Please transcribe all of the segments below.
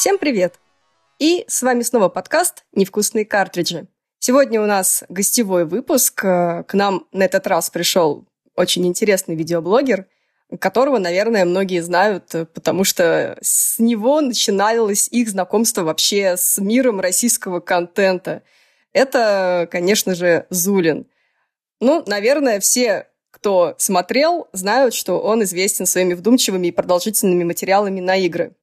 Всем привет! И с вами снова подкаст «Невкусные картриджи». Сегодня у нас гостевой выпуск. К нам на этот раз пришел очень интересный видеоблогер, которого, наверное, многие знают, потому что с него начиналось их знакомство вообще с миром российского контента. Это, конечно же, Зулин. Ну, наверное, все кто смотрел, знают, что он известен своими вдумчивыми и продолжительными материалами на игры.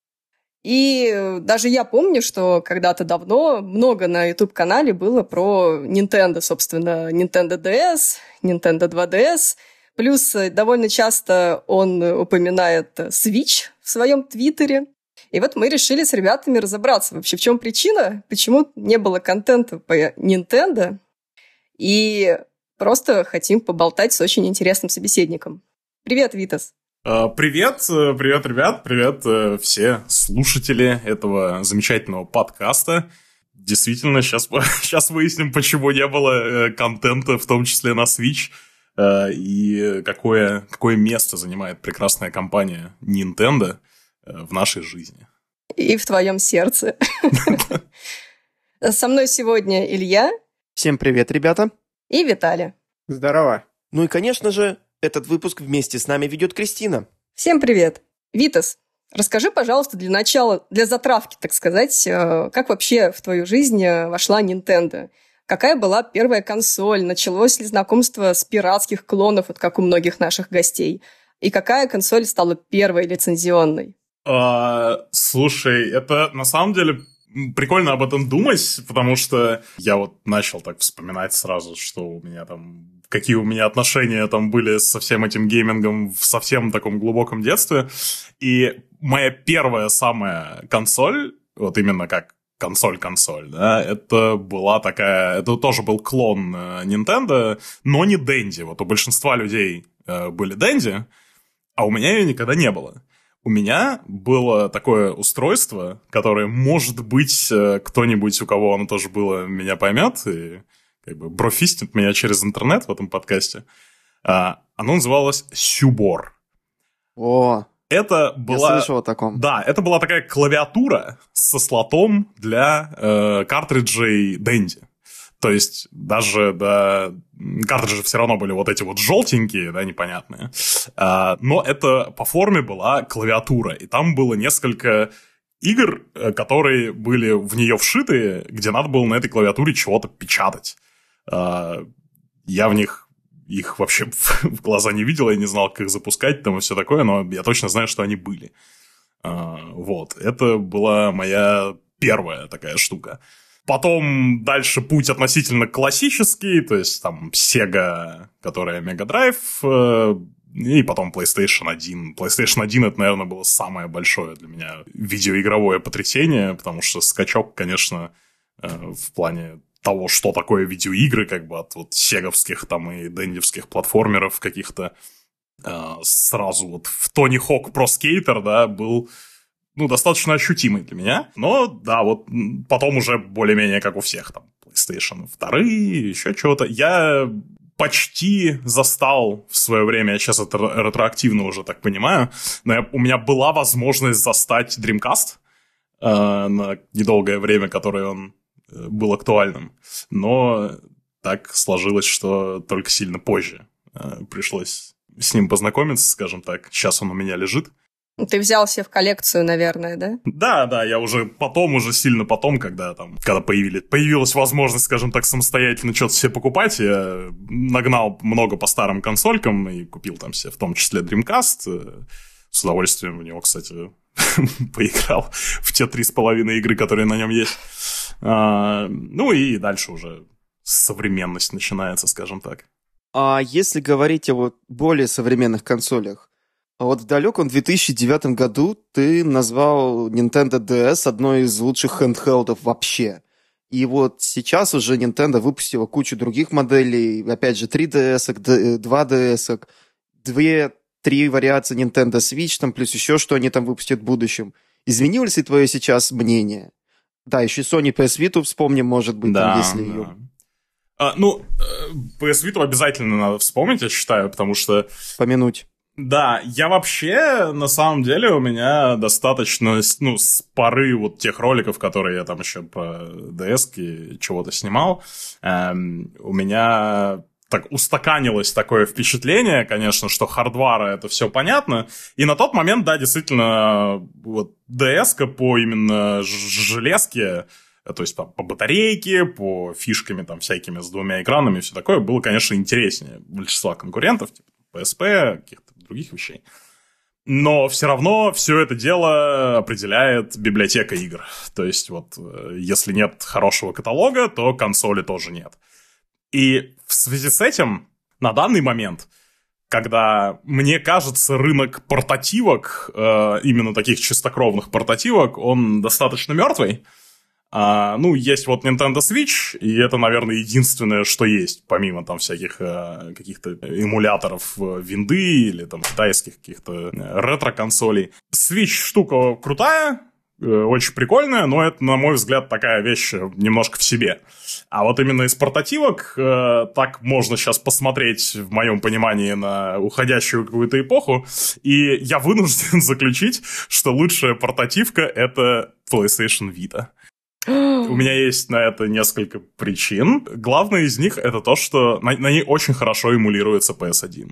И даже я помню, что когда-то давно много на YouTube-канале было про Nintendo, собственно, Nintendo DS, Nintendo 2DS. Плюс довольно часто он упоминает Switch в своем твиттере. И вот мы решили с ребятами разобраться вообще, в чем причина, почему не было контента по Nintendo. И просто хотим поболтать с очень интересным собеседником. Привет, Витас! А, привет, э, привет, ребят, привет э, все слушатели этого замечательного подкаста. Действительно, сейчас, сейчас выясним, почему не было э, контента, в том числе на Switch, и какое, какое место занимает прекрасная компания Nintendo в нашей жизни. И в твоем сердце. Со мной сегодня Илья. Всем привет, ребята. И Виталий. Здорово. Ну и, конечно же, этот выпуск вместе с нами ведет Кристина. Всем привет. Витас, расскажи, пожалуйста, для начала, для затравки, так сказать, э, как вообще в твою жизнь э, вошла Nintendo? Какая была первая консоль? Началось ли знакомство с пиратских клонов, вот как у многих наших гостей? И какая консоль стала первой лицензионной? А, слушай, это на самом деле прикольно об этом думать, потому что я вот начал так вспоминать сразу, что у меня там какие у меня отношения там были со всем этим геймингом в совсем таком глубоком детстве. И моя первая самая консоль, вот именно как консоль-консоль, да, это была такая, это тоже был клон э, Nintendo, но не Dendy. Вот у большинства людей э, были Dendy, а у меня ее никогда не было. У меня было такое устройство, которое, может быть, э, кто-нибудь, у кого оно тоже было, меня поймет, и как бы брофистит меня через интернет в этом подкасте. А, оно называлось Сюбор. О, это была... Я слышал о таком. Да, это была такая клавиатура со слотом для э, картриджей Dendy. То есть даже да, картриджи все равно были вот эти вот желтенькие, да, непонятные. А, но это по форме была клавиатура, и там было несколько игр, э, которые были в нее вшиты, где надо было на этой клавиатуре чего-то печатать. А, я в них их вообще в глаза не видел, я не знал, как их запускать там и все такое, но я точно знаю, что они были. А, вот, это была моя первая такая штука. Потом дальше путь относительно классический, то есть там Sega, которая Mega Drive, э, и потом PlayStation 1. PlayStation 1 это, наверное, было самое большое для меня видеоигровое потрясение, потому что скачок, конечно, э, в плане того, что такое видеоигры, как бы от вот сеговских там и дендевских платформеров каких-то, э, сразу вот в Тони Хок про скейтер, да, был ну, достаточно ощутимый для меня. Но, да, вот потом уже более-менее как у всех, там, PlayStation 2, еще чего-то. Я почти застал в свое время, я сейчас это ретроактивно уже так понимаю, но я, у меня была возможность застать Dreamcast э, на недолгое время, которое он был актуальным. Но так сложилось, что только сильно позже э, пришлось с ним познакомиться, скажем так. Сейчас он у меня лежит. Ты взял себе в коллекцию, наверное, да? Да, да, я уже потом, уже сильно потом, когда там, когда появились, появилась возможность, скажем так, самостоятельно что-то себе покупать, я нагнал много по старым консолькам и купил там себе в том числе Dreamcast. С удовольствием в него, кстати, поиграл в те три с половиной игры, которые на нем есть. А, ну и дальше уже современность начинается, скажем так. А если говорить о вот более современных консолях, а вот в далеком 2009 году ты назвал Nintendo DS одной из лучших хендхелдов вообще. И вот сейчас уже Nintendo выпустила кучу других моделей, опять же, 3DS, 2DS, две, три вариации Nintendo Switch, там, плюс еще что они там выпустят в будущем. Изменилось ли твое сейчас мнение? Да, еще Sony PS Vita вспомним, может быть, да, там, если да. ее... А, ну, э, PS Vita обязательно надо вспомнить, я считаю, потому что... Помянуть. Да, я вообще, на самом деле, у меня достаточно, ну, с поры вот тех роликов, которые я там еще по ds чего-то снимал, эм, у меня так устаканилось такое впечатление, конечно, что хардвара это все понятно. И на тот момент, да, действительно, вот DS по именно железке, то есть там, по батарейке, по фишками там всякими с двумя экранами и все такое, было, конечно, интереснее большинства конкурентов, типа PSP, каких-то других вещей. Но все равно все это дело определяет библиотека игр. То есть вот э, если нет хорошего каталога, то консоли тоже нет. И в связи с этим на данный момент, когда, мне кажется, рынок портативок, э, именно таких чистокровных портативок, он достаточно мертвый, а, ну, есть вот Nintendo Switch, и это, наверное, единственное, что есть, помимо там всяких э, каких-то эмуляторов э, винды или там китайских каких-то э, ретро-консолей. Switch штука крутая, э, очень прикольная, но это, на мой взгляд, такая вещь э, немножко в себе. А вот именно из портативок э, так можно сейчас посмотреть, в моем понимании, на уходящую какую-то эпоху, и я вынужден заключить, что лучшая портативка — это PlayStation Vita. У меня есть на это несколько причин. Главное из них это то, что на, на ней очень хорошо эмулируется PS1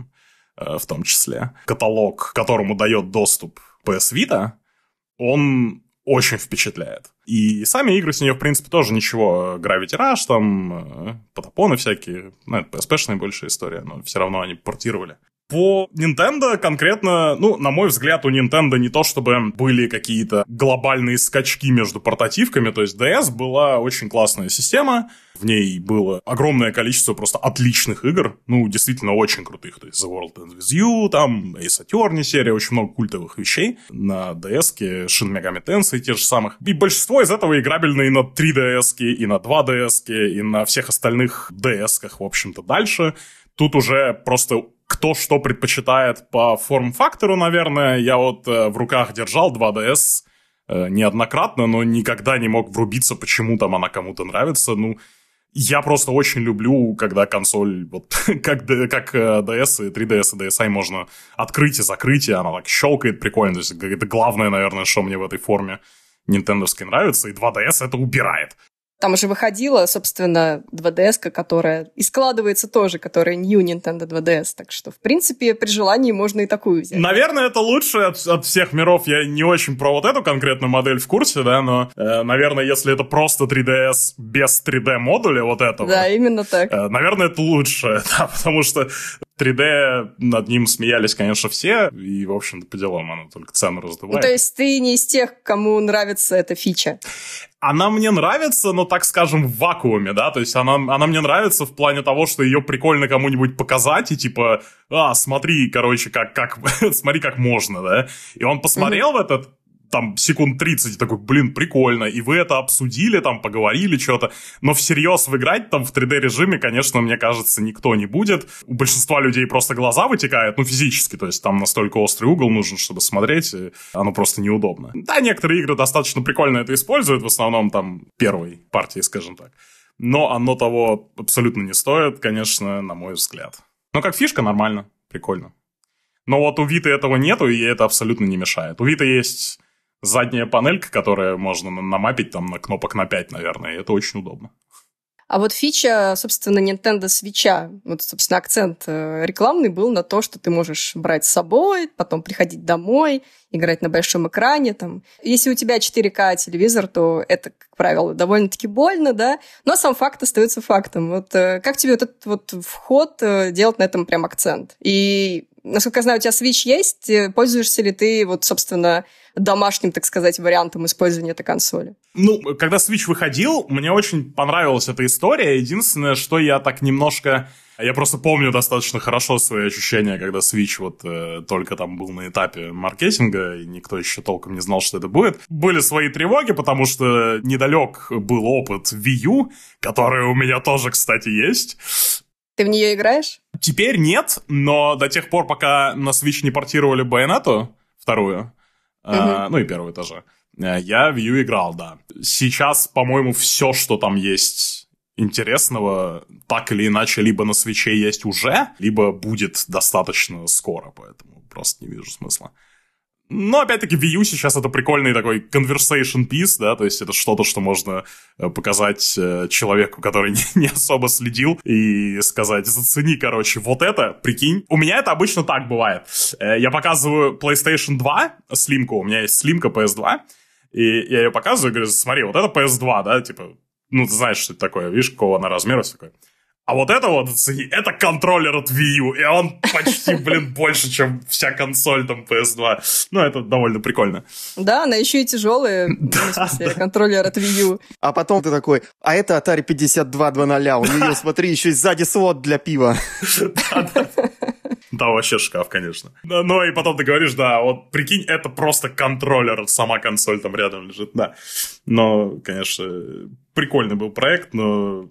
э, в том числе. Каталог, которому дает доступ PS Vita, он очень впечатляет. И сами игры с нее, в принципе, тоже ничего. Gravity Rush, там, э, потопоны всякие. Ну, это PSP-шная большая история, но все равно они портировали. По Nintendo конкретно, ну, на мой взгляд, у Nintendo не то чтобы были какие-то глобальные скачки между портативками, то есть DS была очень классная система, в ней было огромное количество просто отличных игр, ну, действительно очень крутых, то есть The World Ends With You, там, Ace Attorney серия, очень много культовых вещей на DS, Shin Megami Tensei те же самых. И большинство из этого играбельно и на 3DS, и на 2DS, и на всех остальных DS-ках, в общем-то, дальше. Тут уже просто кто что предпочитает по форм-фактору, наверное. Я вот э, в руках держал 2DS э, неоднократно, но никогда не мог врубиться, почему там она кому-то нравится. Ну, я просто очень люблю, когда консоль, вот как, как э, DS и 3DS и DSi можно открыть и закрыть, и она так щелкает прикольно. То есть это главное, наверное, что мне в этой форме нинтендовской нравится, и 2DS это убирает. Там уже выходила, собственно, 2DS, которая и складывается тоже, которая New Nintendo 2DS. Так что, в принципе, при желании можно и такую взять. Наверное, это лучше от, от всех миров. Я не очень про вот эту конкретную модель в курсе, да, но, э, наверное, если это просто 3DS без 3D-модуля вот этого... Да, именно так. Э, наверное, это лучше, да, потому что 3D над ним смеялись, конечно, все, и, в общем-то, по делам оно только цену раздувает. Ну, то есть ты не из тех, кому нравится эта фича? Она мне нравится, но, так скажем, в вакууме, да, то есть она, она мне нравится в плане того, что ее прикольно кому-нибудь показать, и типа, а, смотри, короче, как, как, смотри, как можно, да, и он посмотрел mm-hmm. в этот там секунд 30, такой, блин, прикольно, и вы это обсудили, там, поговорили что-то, но всерьез выиграть там в 3D-режиме, конечно, мне кажется, никто не будет. У большинства людей просто глаза вытекают, ну, физически, то есть там настолько острый угол нужен, чтобы смотреть, и оно просто неудобно. Да, некоторые игры достаточно прикольно это используют, в основном там первой партии, скажем так. Но оно того абсолютно не стоит, конечно, на мой взгляд. Но как фишка нормально, прикольно. Но вот у Виты этого нету, и это абсолютно не мешает. У Виты есть задняя панелька, которая можно намапить там на кнопок на 5, наверное, и это очень удобно. А вот фича, собственно, Nintendo Switch, вот, собственно, акцент э, рекламный был на то, что ты можешь брать с собой, потом приходить домой, играть на большом экране. Там. Если у тебя 4К телевизор, то это, как правило, довольно-таки больно, да, но сам факт остается фактом. Вот э, как тебе вот этот вот вход э, делать на этом прям акцент? И, насколько я знаю, у тебя Switch есть, пользуешься ли ты вот, собственно, домашним, так сказать, вариантом использования этой консоли. Ну, когда Switch выходил, мне очень понравилась эта история. Единственное, что я так немножко... Я просто помню достаточно хорошо свои ощущения, когда Switch вот э, только там был на этапе маркетинга, и никто еще толком не знал, что это будет. Были свои тревоги, потому что недалек был опыт Wii U, который у меня тоже, кстати, есть. Ты в нее играешь? Теперь нет, но до тех пор, пока на Switch не портировали Байонету, вторую, Uh-huh. ну и первый тоже. Э, я в Vue играл, да. Сейчас, по-моему, все, что там есть интересного, так или иначе, либо на свече есть уже, либо будет достаточно скоро, поэтому просто не вижу смысла. Но, опять-таки, Wii U сейчас это прикольный такой conversation piece, да, то есть это что-то, что можно э, показать э, человеку, который не, не особо следил, и сказать, зацени, короче, вот это, прикинь. У меня это обычно так бывает. Э, я показываю PlayStation 2, слимку, у меня есть слимка PS2, и я ее показываю, говорю, смотри, вот это PS2, да, типа, ну, ты знаешь, что это такое, видишь, какого она размера, все такое. А вот это вот, это контроллер от Wii U, и он почти, блин, больше, чем вся консоль там PS2. Ну, это довольно прикольно. Да, она еще и тяжелая, в смысле, контроллер от Wii U. А потом ты такой, а это Atari 5200, у нее, смотри, еще и сзади слот для пива. Да, вообще шкаф, конечно. Ну и потом ты говоришь, да, вот прикинь, это просто контроллер, сама консоль там рядом лежит, да. Но, конечно, прикольный был проект, но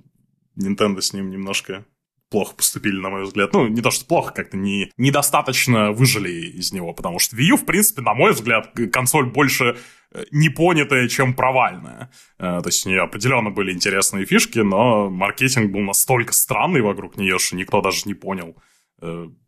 Nintendo с ним немножко плохо поступили, на мой взгляд. Ну, не то, что плохо, как-то не, недостаточно выжили из него, потому что Wii U, в принципе, на мой взгляд, консоль больше э, непонятая, чем провальная. Э, то есть у нее определенно были интересные фишки, но маркетинг был настолько странный вокруг нее, что никто даже не понял,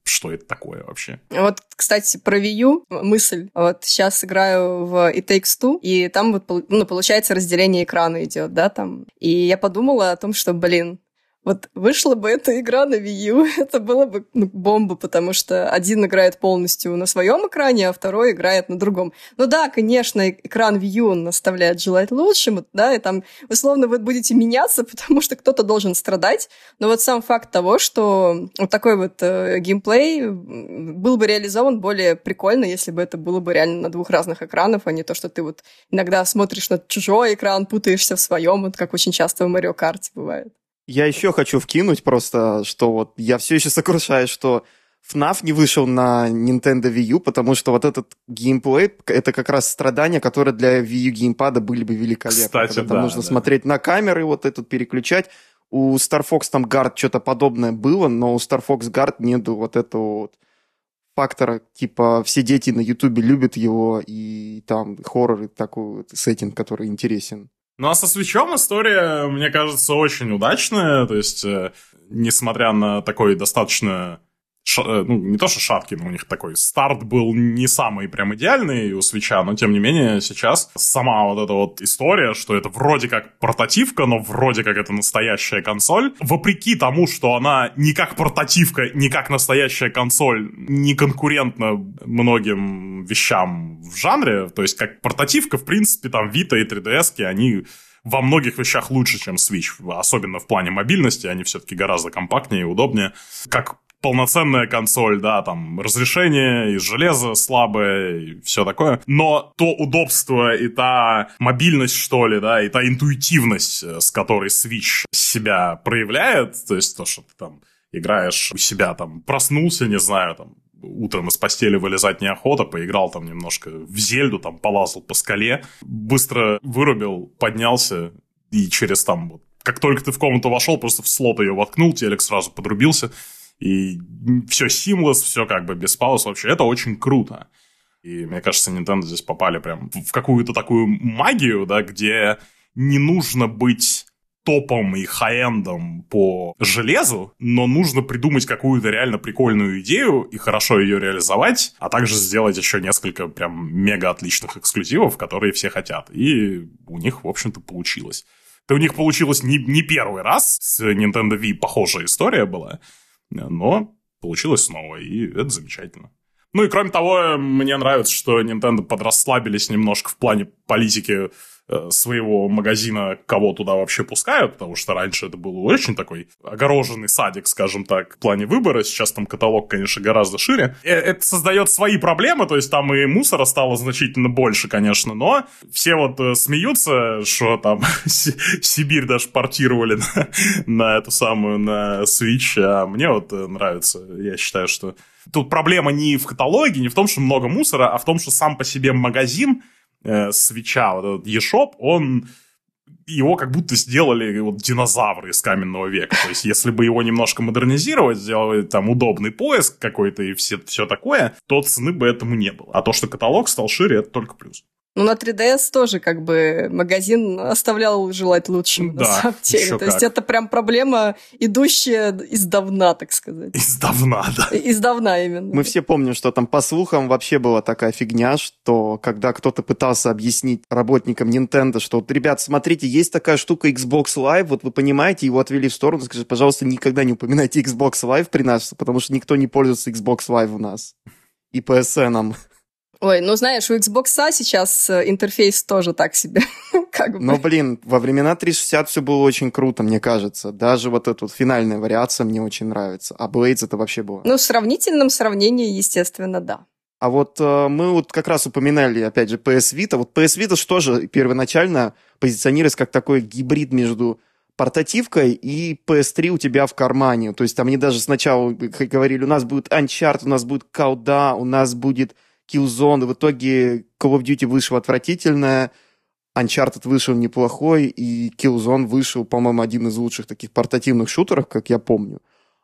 что это такое вообще. Вот, кстати, про Wii U мысль. Вот сейчас играю в It Takes Two, и там вот, ну, получается разделение экрана идет, да, там. И я подумала о том, что, блин, вот вышла бы эта игра на Wii U, это было бы ну, бомба, потому что один играет полностью на своем экране, а второй играет на другом. Ну да, конечно, экран Wii U он оставляет желать лучшим, да, и там условно вы будете меняться, потому что кто-то должен страдать, но вот сам факт того, что вот такой вот э, геймплей был бы реализован более прикольно, если бы это было бы реально на двух разных экранах, а не то, что ты вот иногда смотришь на чужой экран, путаешься в своем, вот как очень часто в Марио Карте бывает. Я еще хочу вкинуть просто, что вот я все еще сокрушаюсь, что FNAF не вышел на Nintendo Wii U, потому что вот этот геймплей, это как раз страдания, которые для Wii U геймпада были бы великолепны. Кстати, там да, нужно да. смотреть на камеры, вот этот переключать. У Star Fox там Guard что-то подобное было, но у Star Fox Guard нету вот этого вот фактора, типа все дети на Ютубе любят его, и там хоррор, и такой вот сеттинг, который интересен. Ну а со свечом история, мне кажется, очень удачная. То есть, э, несмотря на такой достаточно ша- ну, не то что шаткий, но у них такой старт был не самый прям идеальный у свеча, но тем не менее сейчас сама вот эта вот история, что это вроде как портативка, но вроде как это настоящая консоль, вопреки тому, что она не как портативка, не как настоящая консоль, не конкурентна многим вещам в жанре, то есть как портативка, в принципе, там Vita и 3DS, они во многих вещах лучше, чем Switch, особенно в плане мобильности, они все-таки гораздо компактнее и удобнее. Как полноценная консоль, да, там разрешение из железа слабое и все такое. Но то удобство и та мобильность, что ли, да, и та интуитивность, э, с которой Switch себя проявляет, то есть то, что ты там играешь у себя, там, проснулся, не знаю, там, утром из постели вылезать неохота, поиграл там немножко в Зельду, там полазал по скале, быстро вырубил, поднялся, и через там вот как только ты в комнату вошел, просто в слот ее воткнул, телек сразу подрубился, и все seamless, все как бы без пауз вообще. Это очень круто. И мне кажется, Nintendo здесь попали прям в какую-то такую магию, да, где не нужно быть топом и хай-эндом по железу, но нужно придумать какую-то реально прикольную идею и хорошо ее реализовать, а также сделать еще несколько прям мега отличных эксклюзивов, которые все хотят. И у них, в общем-то, получилось. Это у них получилось не, не первый раз, с Nintendo Wii похожая история была, но получилось снова, и это замечательно. Ну и кроме того, мне нравится, что Nintendo подрасслабились немножко в плане политики своего магазина, кого туда вообще пускают, потому что раньше это был очень такой огороженный садик, скажем так, в плане выбора. Сейчас там каталог, конечно, гораздо шире. Э, Это создает свои проблемы, то есть там и мусора стало значительно больше, конечно, но все вот э, смеются, что там Сибирь даже портировали на, на эту самую, на Switch, а мне вот э, нравится. Я считаю, что тут проблема не в каталоге, не в том, что много мусора, а в том, что сам по себе магазин э, свеча, вот этот eShop, он его как будто сделали вот динозавры из каменного века. То есть, если бы его немножко модернизировать, сделать там удобный поиск какой-то и все, все такое, то цены бы этому не было. А то, что каталог стал шире, это только плюс. Ну, на 3DS тоже как бы магазин оставлял желать лучшего, да, на самом деле. То как. есть это прям проблема, идущая издавна, так сказать. Издавна, да. Издавна именно. Мы все помним, что там по слухам вообще была такая фигня, что когда кто-то пытался объяснить работникам Nintendo, что, вот, ребят, смотрите, есть такая штука Xbox Live, вот вы понимаете, его отвели в сторону, скажи, пожалуйста, никогда не упоминайте Xbox Live при нас, потому что никто не пользуется Xbox Live у нас. И PSN. -ом. Ой, ну знаешь, у Xbox сейчас э, интерфейс тоже так себе. как бы. Но, блин, во времена 360 все было очень круто, мне кажется. Даже вот эта вот финальная вариация мне очень нравится. А Blades это вообще было. Ну, в сравнительном сравнении, естественно, да. А вот э, мы вот как раз упоминали, опять же, PS Vita. Вот PS Vita что же первоначально позиционируется как такой гибрид между портативкой и PS3 у тебя в кармане. То есть там они даже сначала говорили, у нас будет Uncharted, у нас будет Колда, у нас будет Killzone. В итоге Call of Duty вышел отвратительная, Uncharted вышел неплохой, и Killzone вышел, по-моему, один из лучших таких портативных шутеров, как я помню.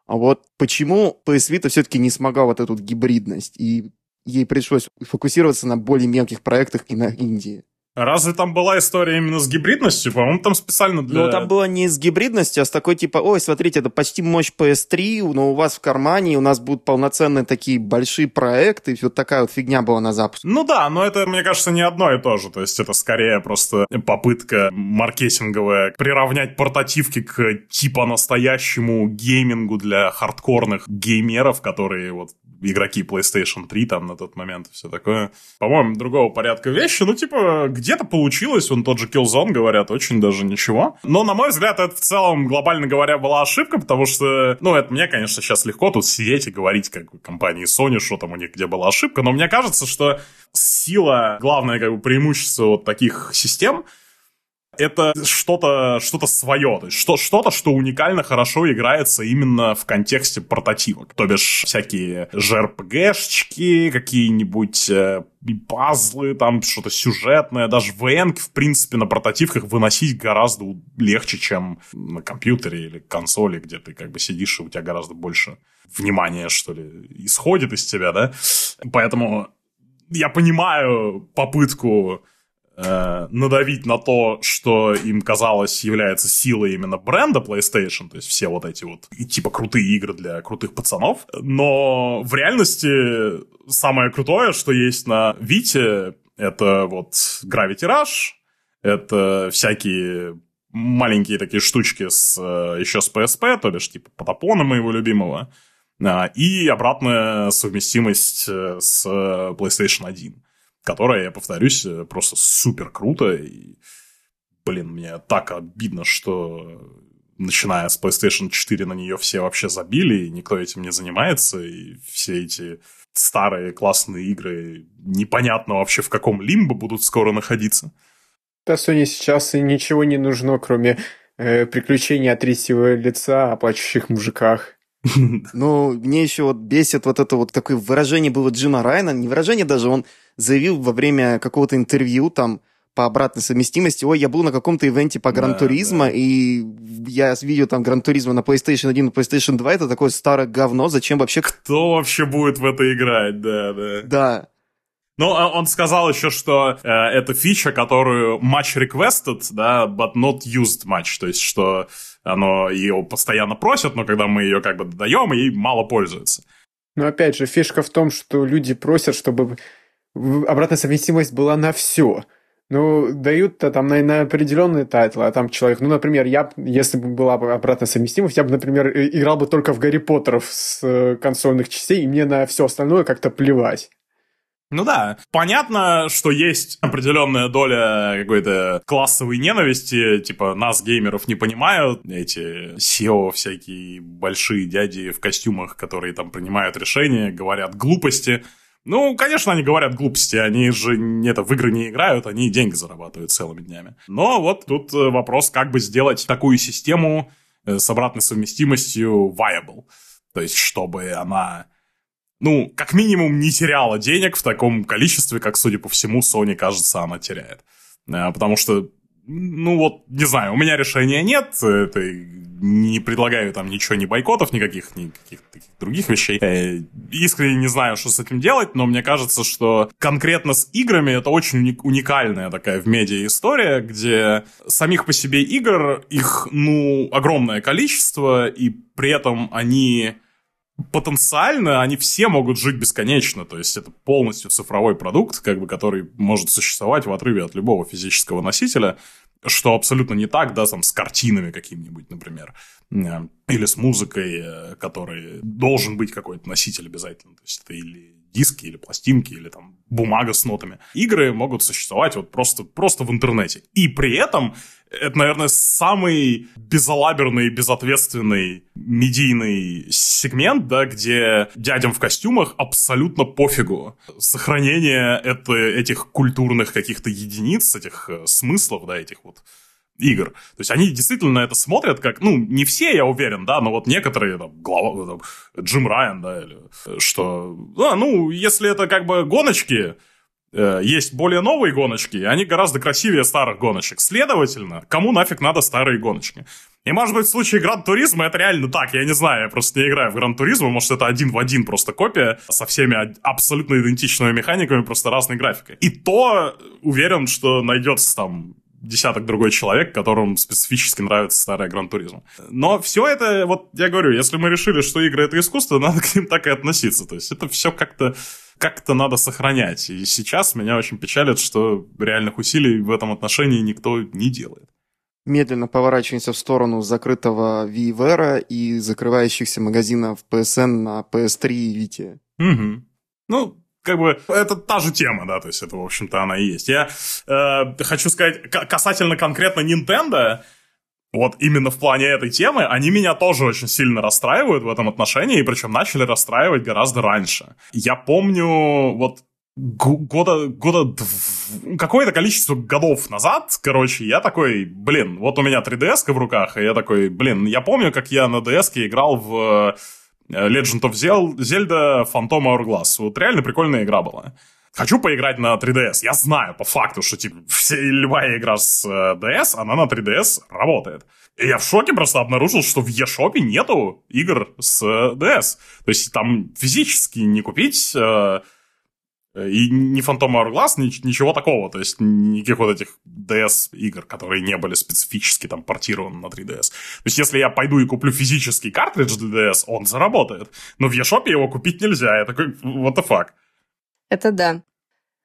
А вот почему PS Vita все-таки не смогла вот эту гибридность, и ей пришлось фокусироваться на более мелких проектах и на Индии? Разве там была история именно с гибридностью? По-моему, там специально для... Ну, там было не с гибридностью, а с такой типа, ой, смотрите, это почти мощь PS3, но у вас в кармане, у нас будут полноценные такие большие проекты, и вот такая вот фигня была на запуске. Ну да, но это, мне кажется, не одно и то же. То есть это скорее просто попытка маркетинговая приравнять портативки к типа настоящему геймингу для хардкорных геймеров, которые вот игроки PlayStation 3 там на тот момент и все такое. По-моему, другого порядка вещи. Ну, типа, где-то получилось, он тот же Killzone, говорят, очень даже ничего. Но, на мой взгляд, это в целом, глобально говоря, была ошибка, потому что, ну, это мне, конечно, сейчас легко тут сидеть и говорить, как бы, компании Sony, что там у них где была ошибка, но мне кажется, что сила, главное, как бы, преимущество вот таких систем — это что-то что свое, то есть что, что-то, что уникально хорошо играется именно в контексте портативок. То бишь всякие JRPG-шечки, какие-нибудь э, пазлы, там что-то сюжетное, даже ВН, в принципе, на портативках выносить гораздо легче, чем на компьютере или консоли, где ты как бы сидишь, и у тебя гораздо больше внимания, что ли, исходит из тебя, да? Поэтому я понимаю попытку э, надавить на то, что им казалось является силой именно бренда PlayStation, то есть все вот эти вот типа крутые игры для крутых пацанов. Но в реальности самое крутое, что есть на Вите, это вот Gravity Rush, это всякие маленькие такие штучки с, э, еще с PSP, то бишь типа Потапона моего любимого, а, и обратная совместимость э, с PlayStation 1 которая, я повторюсь, э, просто супер круто. И, блин, мне так обидно, что начиная с PlayStation 4 на нее все вообще забили, и никто этим не занимается, и все эти старые классные игры непонятно вообще в каком лимбо будут скоро находиться. Да, Sony сейчас и ничего не нужно, кроме э, приключений от третьего лица о плачущих мужиках. Ну, мне еще вот бесит вот это вот такое выражение было Джима Райана, не выражение даже, он заявил во время какого-то интервью там по обратной совместимости, ой, я был на каком-то ивенте по Гран-туризмо, да, да. и я видел там Гран-туризмо на PlayStation 1, на PlayStation 2, это такое старое говно, зачем вообще... Кто вообще будет в это играть, да, да. Да. Ну, а он сказал еще, что э, это фича, которую much requested, да, but not used much, то есть, что оно ее постоянно просят, но когда мы ее как бы даем, ей мало пользуются. Но опять же, фишка в том, что люди просят, чтобы обратная совместимость была на все. Ну, дают-то там на, на определенные title ы, а там человек, ну, например, я, если бы была бы обратная совместимость, я бы, например, играл бы только в Гарри Поттеров с э, консольных частей, и мне на все остальное как-то плевать. Ну да, понятно, что есть определенная доля какой-то классовой ненависти, типа нас, геймеров, не понимают, эти SEO всякие большие дяди в костюмах, которые там принимают решения, говорят глупости. Ну, конечно, они говорят глупости, они же это в игры не играют, они деньги зарабатывают целыми днями. Но вот тут э, вопрос, как бы сделать такую систему э, с обратной совместимостью viable. То есть, чтобы она ну, как минимум, не теряла денег в таком количестве, как, судя по всему, Sony, кажется, она теряет. Э, потому что ну вот, не знаю, у меня решения нет, это не предлагаю там ничего, ни бойкотов никаких, ни каких-то других вещей. Э, искренне не знаю, что с этим делать, но мне кажется, что конкретно с играми это очень уникальная такая в медиа история, где самих по себе игр, их, ну, огромное количество, и при этом они потенциально они все могут жить бесконечно, то есть это полностью цифровой продукт, как бы, который может существовать в отрыве от любого физического носителя, что абсолютно не так, да, там, с картинами какими-нибудь, например, э, или с музыкой, э, который должен быть какой-то носитель обязательно, то есть это или диски, или пластинки, или там бумага с нотами. Игры могут существовать вот просто, просто в интернете. И при этом это, наверное, самый безалаберный, безответственный медийный сегмент, да, где дядям в костюмах абсолютно пофигу. Сохранение это, этих культурных каких-то единиц, этих э, смыслов, да, этих вот игр. То есть они действительно на это смотрят как, ну, не все, я уверен, да, но вот некоторые, там, глава, там, Джим Райан, да, или что, а, ну, если это как бы гоночки, э, есть более новые гоночки, и они гораздо красивее старых гоночек. Следовательно, кому нафиг надо старые гоночки? И, может быть, в случае Гран Туризма это реально так, я не знаю, я просто не играю в Гран Туризма, может, это один в один просто копия со всеми абсолютно идентичными механиками, просто разной графикой. И то уверен, что найдется там десяток другой человек, которым специфически нравится старая Гран Туризма. Но все это, вот я говорю, если мы решили, что игры это искусство, надо к ним так и относиться. То есть это все как-то как-то надо сохранять. И сейчас меня очень печалит, что реальных усилий в этом отношении никто не делает. Медленно поворачиваемся в сторону закрытого VVR и закрывающихся магазинов PSN на PS3 и Vita. Угу. Ну, как бы это та же тема, да, то есть это, в общем-то, она и есть. Я э, хочу сказать, касательно конкретно Nintendo, вот именно в плане этой темы, они меня тоже очень сильно расстраивают в этом отношении, и причем начали расстраивать гораздо раньше. Я помню, вот года, года какое-то количество годов назад, короче, я такой, блин, вот у меня 3DS в руках, и я такой, блин, я помню, как я на DS играл в Legend of Zelda Phantom Hourglass. Вот реально прикольная игра была. Хочу поиграть на 3DS. Я знаю по факту, что типа все, любая игра с э, DS, она на 3DS работает. И я в шоке просто обнаружил, что в eShop нету игр с э, DS. То есть там физически не купить э, и ни Phantom Hourglass, ни, ничего такого. То есть никаких вот этих DS-игр, которые не были специфически там портированы на 3DS. То есть если я пойду и куплю физический картридж для DS, он заработает. Но в eShop его купить нельзя. Я такой, what the fuck? Это да.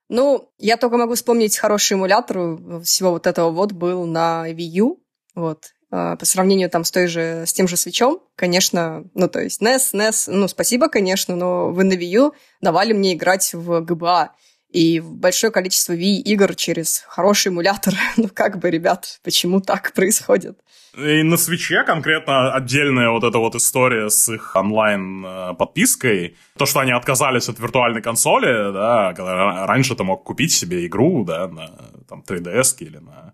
Ну, я только могу вспомнить хороший эмулятор всего вот этого вот был на Wii U. Вот. А, по сравнению там с той же, с тем же свечом, конечно, ну, то есть NES, NES, ну, спасибо, конечно, но вы на Wii U давали мне играть в GBA и в большое количество Wii игр через хороший эмулятор. ну, как бы, ребят, почему так происходит? И на свече конкретно отдельная вот эта вот история с их онлайн-подпиской. То, что они отказались от виртуальной консоли, да, раньше ты мог купить себе игру, да, на там 3DS или на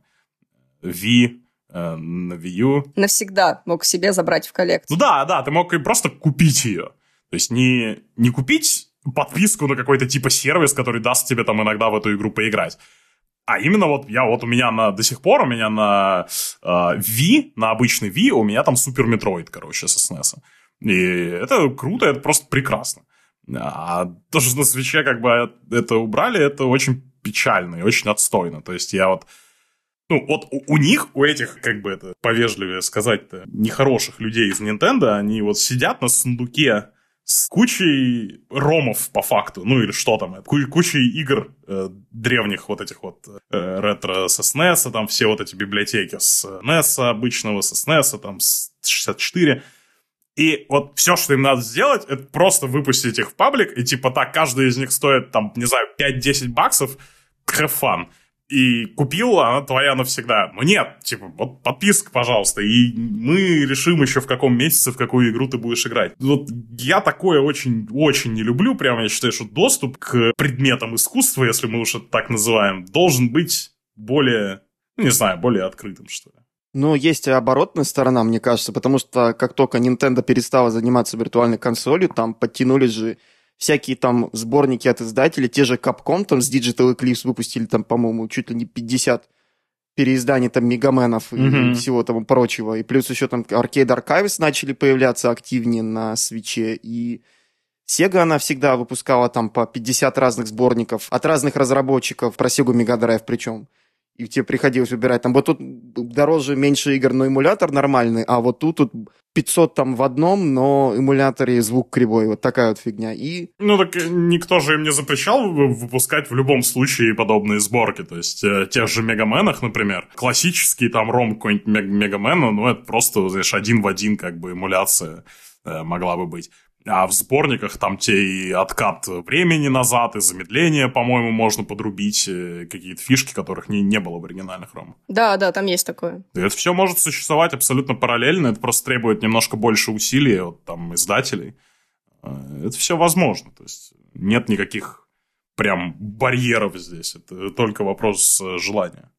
Wii, Э, на Wii U. Навсегда мог себе забрать в коллекцию. Ну да, да, ты мог и просто купить ее. То есть не, не купить подписку на какой-то типа сервис, который даст тебе там иногда в эту игру поиграть. А именно вот я вот у меня на до сих пор у меня на э, Wii, на обычный Wii, у меня там Super Metroid, короче, с SNES. И это круто, это просто прекрасно. А то, что на Switch е как бы это убрали, это очень печально и очень отстойно. То есть я вот ну, вот у, у них, у этих, как бы это повежливее сказать-то, нехороших людей из Nintendo, они вот сидят на сундуке с кучей ROM ов по факту, ну или что там, ку- кучей игр э, древних вот этих вот э, ретро с SNES, там все вот эти библиотеки с NES обычного, с SNES, там с 64. И вот все, что им надо сделать, это просто выпустить их в паблик, и типа так, каждый из них стоит там, не знаю, 5-10 баксов, have fun и купил, она твоя навсегда. Но нет, типа, вот подписка, пожалуйста, и мы решим еще в каком месяце, в какую игру ты будешь играть. Вот я такое очень-очень не люблю, прямо я считаю, что доступ к предметам искусства, если мы уж это так называем, должен быть более, ну, не знаю, более открытым, что ли. Ну, есть и оборотная сторона, мне кажется, потому что как только Nintendo перестала заниматься виртуальной консолью, там подтянулись же всякие там сборники от издателей, те же Capcom там с Digital Eclipse выпустили там, по-моему, чуть ли не 50 переизданий там Мегаменов и Мгм. всего тому прочего. И плюс еще там Arcade Archives начали появляться активнее на свече. И Sega, она всегда выпускала там по 50 разных сборников от разных разработчиков, про Sega Mega Drive причем. И тебе приходилось выбирать. Там вот тут дороже, меньше игр, но эмулятор нормальный, а вот тут, тут 500 там в одном, но эмуляторе звук кривой. Вот такая вот фигня. И Ну так э, никто же им не запрещал вы- выпускать в любом случае подобные сборки. То есть э, тех же Мегаменах, например, классический там ром какой-нибудь Мег- Мегамена, ну это просто, знаешь, один в один как бы эмуляция э, могла бы быть. А в сборниках там те и откат времени назад, и замедление, по-моему, можно подрубить, э, какие-то фишки, которых не, не было в оригинальных ромах. Да, да, там есть такое. И это все может существовать абсолютно параллельно, это просто требует немножко больше усилий от там, издателей. Э, Это все возможно, то есть нет никаких прям барьеров здесь, это только вопрос э, желания.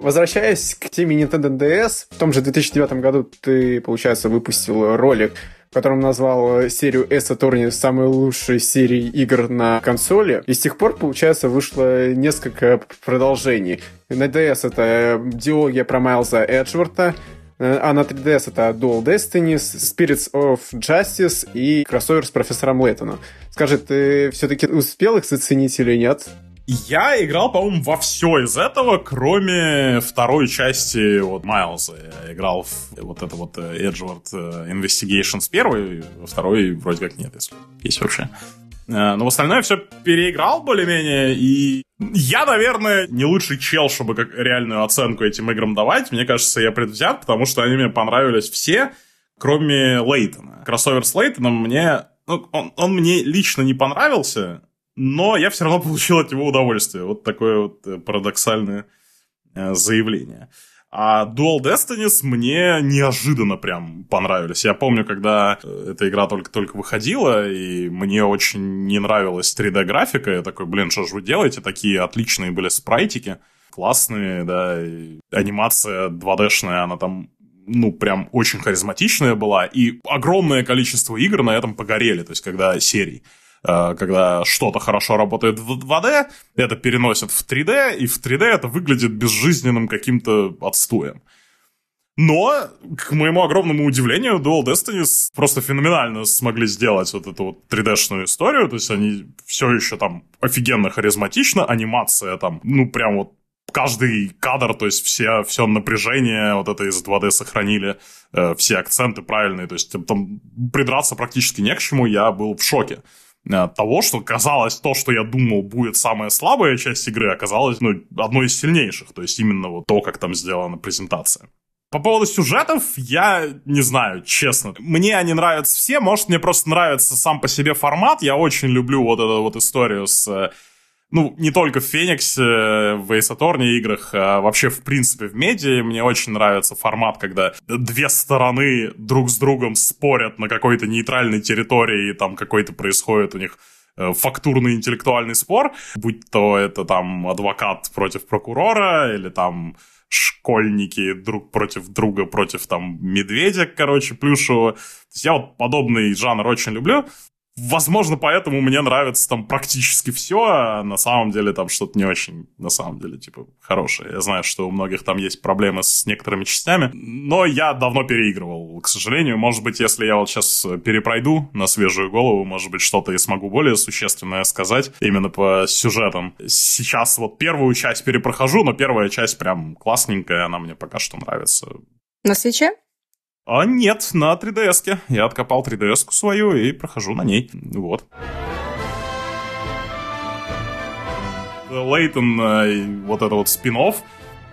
Возвращаясь к теме Nintendo DS, в том же 2009 году ты, получается, выпустил ролик, в котором назвал серию Ace Attorney самой лучшей серией игр на консоли. И с тех пор, получается, вышло несколько продолжений. На DS это диалогия про Майлза Эджворта, а на 3DS это Dual Destiny, Spirits of Justice и кроссовер с профессором Лейтоном. Скажи, ты все-таки успел их заценить или нет? Я играл, по-моему, во все из этого, кроме второй части вот Майлза. Я играл в вот это вот э, Edgeworld э, Investigations первый, во второй вроде как нет, если есть вообще. Э, Но в остальное все переиграл более-менее, и я, наверное, не лучший чел, чтобы как реальную оценку этим играм давать. Мне кажется, я предвзят, потому что они мне понравились все, кроме Лейтона. Кроссовер с Лейтоном мне... Ну, он, он мне лично не понравился, но я все равно получил от него удовольствие. Вот такое вот э, парадоксальное э, заявление. А Dual Destinies мне неожиданно прям понравились. Я помню, когда э, эта игра только-только выходила, и мне очень не нравилась 3D-графика. Я такой, блин, что же вы делаете? Такие отличные были спрайтики, классные, да, и анимация 2D-шная, она там ну, прям очень харизматичная была, и огромное количество игр на этом погорели, то есть, когда серий когда что-то хорошо работает в 2D, это переносят в 3D, и в 3D это выглядит безжизненным каким-то отстоем. Но, к моему огромному удивлению, Dual Destinies просто феноменально смогли сделать вот эту вот 3D-шную историю, то есть они все еще там офигенно харизматично, анимация там, ну, прям вот каждый кадр, то есть все, все напряжение вот это из 2D сохранили, э, все акценты правильные, то есть там придраться практически не к чему, я был в шоке того, что казалось, то, что я думал будет самая слабая часть игры, оказалось ну, одной из сильнейших, то есть именно вот то, как там сделана презентация. По поводу сюжетов, я не знаю, честно. Мне они нравятся все, может, мне просто нравится сам по себе формат. Я очень люблю вот эту вот историю с ну, не только в Фениксе, в Ace играх, а вообще, в принципе, в медиа мне очень нравится формат, когда две стороны друг с другом спорят на какой-то нейтральной территории, и там какой-то происходит у них э, фактурный интеллектуальный спор, будь то это там адвокат против прокурора, или там школьники друг против друга против там медведя, короче, плюшевого. То есть я вот подобный жанр очень люблю. Возможно, поэтому мне нравится там практически все, а на самом деле там что-то не очень, на самом деле, типа, хорошее. Я знаю, что у многих там есть проблемы с некоторыми частями, но я давно переигрывал, к сожалению. Может быть, если я вот сейчас перепройду на свежую голову, может быть, что-то и смогу более существенное сказать именно по сюжетам. Сейчас вот первую часть перепрохожу, но первая часть прям классненькая, она мне пока что нравится. На свече? А нет, на 3DS-ке. Я откопал 3DS-ку свою и прохожу на ней. Вот. Лейтон, э, вот это вот спин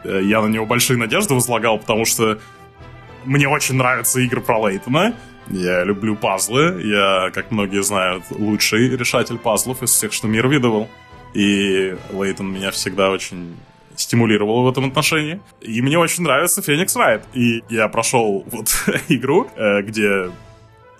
я на него большие надежды возлагал, потому что мне очень нравятся игры про Лейтона. Я люблю пазлы. Я, как многие знают, лучший решатель пазлов из всех, что мир видывал. И Лейтон меня всегда очень стимулировал в этом отношении. И мне очень нравится Феникс Райт. И я прошел вот игру, где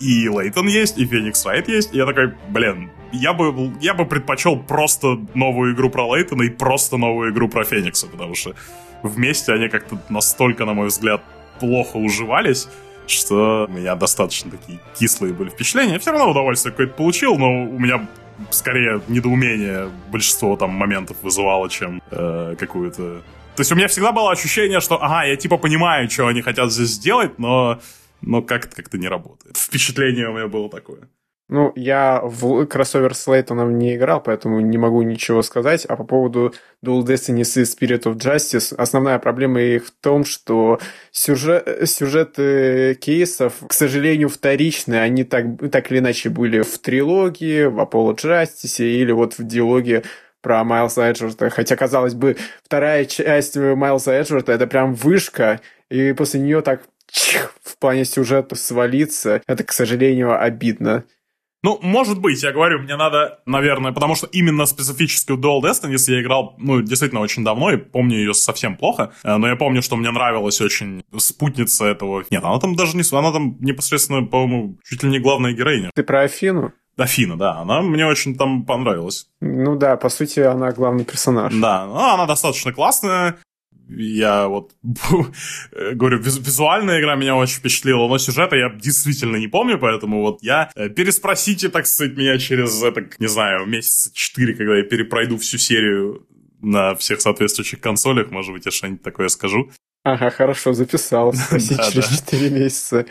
и Лейтон есть, и Феникс Райт есть. И я такой, блин, я бы, я бы предпочел просто новую игру про Лейтона и просто новую игру про Феникса, потому что вместе они как-то настолько, на мой взгляд, плохо уживались. что у меня достаточно такие кислые были впечатления. Я все равно удовольствие какое-то получил, но у меня скорее недоумение большинство там моментов вызывало, чем э, какую-то... То есть у меня всегда было ощущение, что, ага, я типа понимаю, что они хотят здесь сделать, но, но как-то как не работает. Впечатление у меня было такое. Ну, я в кроссовер с Лейтоном не играл, поэтому не могу ничего сказать. А по поводу Dual Destiny и Spirit of Justice, основная проблема их в том, что сюжет, сюжеты кейсов, к сожалению, вторичные. Они так, так или иначе были в трилогии, в Apollo Justice или вот в диалоге про Майлса Эджворта. Хотя, казалось бы, вторая часть Майлса Эджворта — это прям вышка, и после нее так в плане сюжета свалиться. Это, к сожалению, обидно. Ну, может быть, я говорю, мне надо, наверное, потому что именно специфическую Dual Destiny я играл, ну, действительно очень давно, и помню ее совсем плохо, э, но я помню, что мне нравилась очень спутница этого... Нет, она там даже не... Она там непосредственно, по-моему, чуть ли не главная героиня. Ты про Афину? Афина, да, она мне очень там понравилась. Ну да, по сути, она главный персонаж. Да, ну, она достаточно классная, я вот говорю, визуальная игра меня очень впечатлила, но сюжета я действительно не помню, поэтому вот я э, переспросите, так сказать, меня через, это, не знаю, месяца четыре, когда я перепройду всю серию на всех соответствующих консолях, может быть, я что-нибудь такое скажу. Ага, хорошо, записал. Через 4 месяца.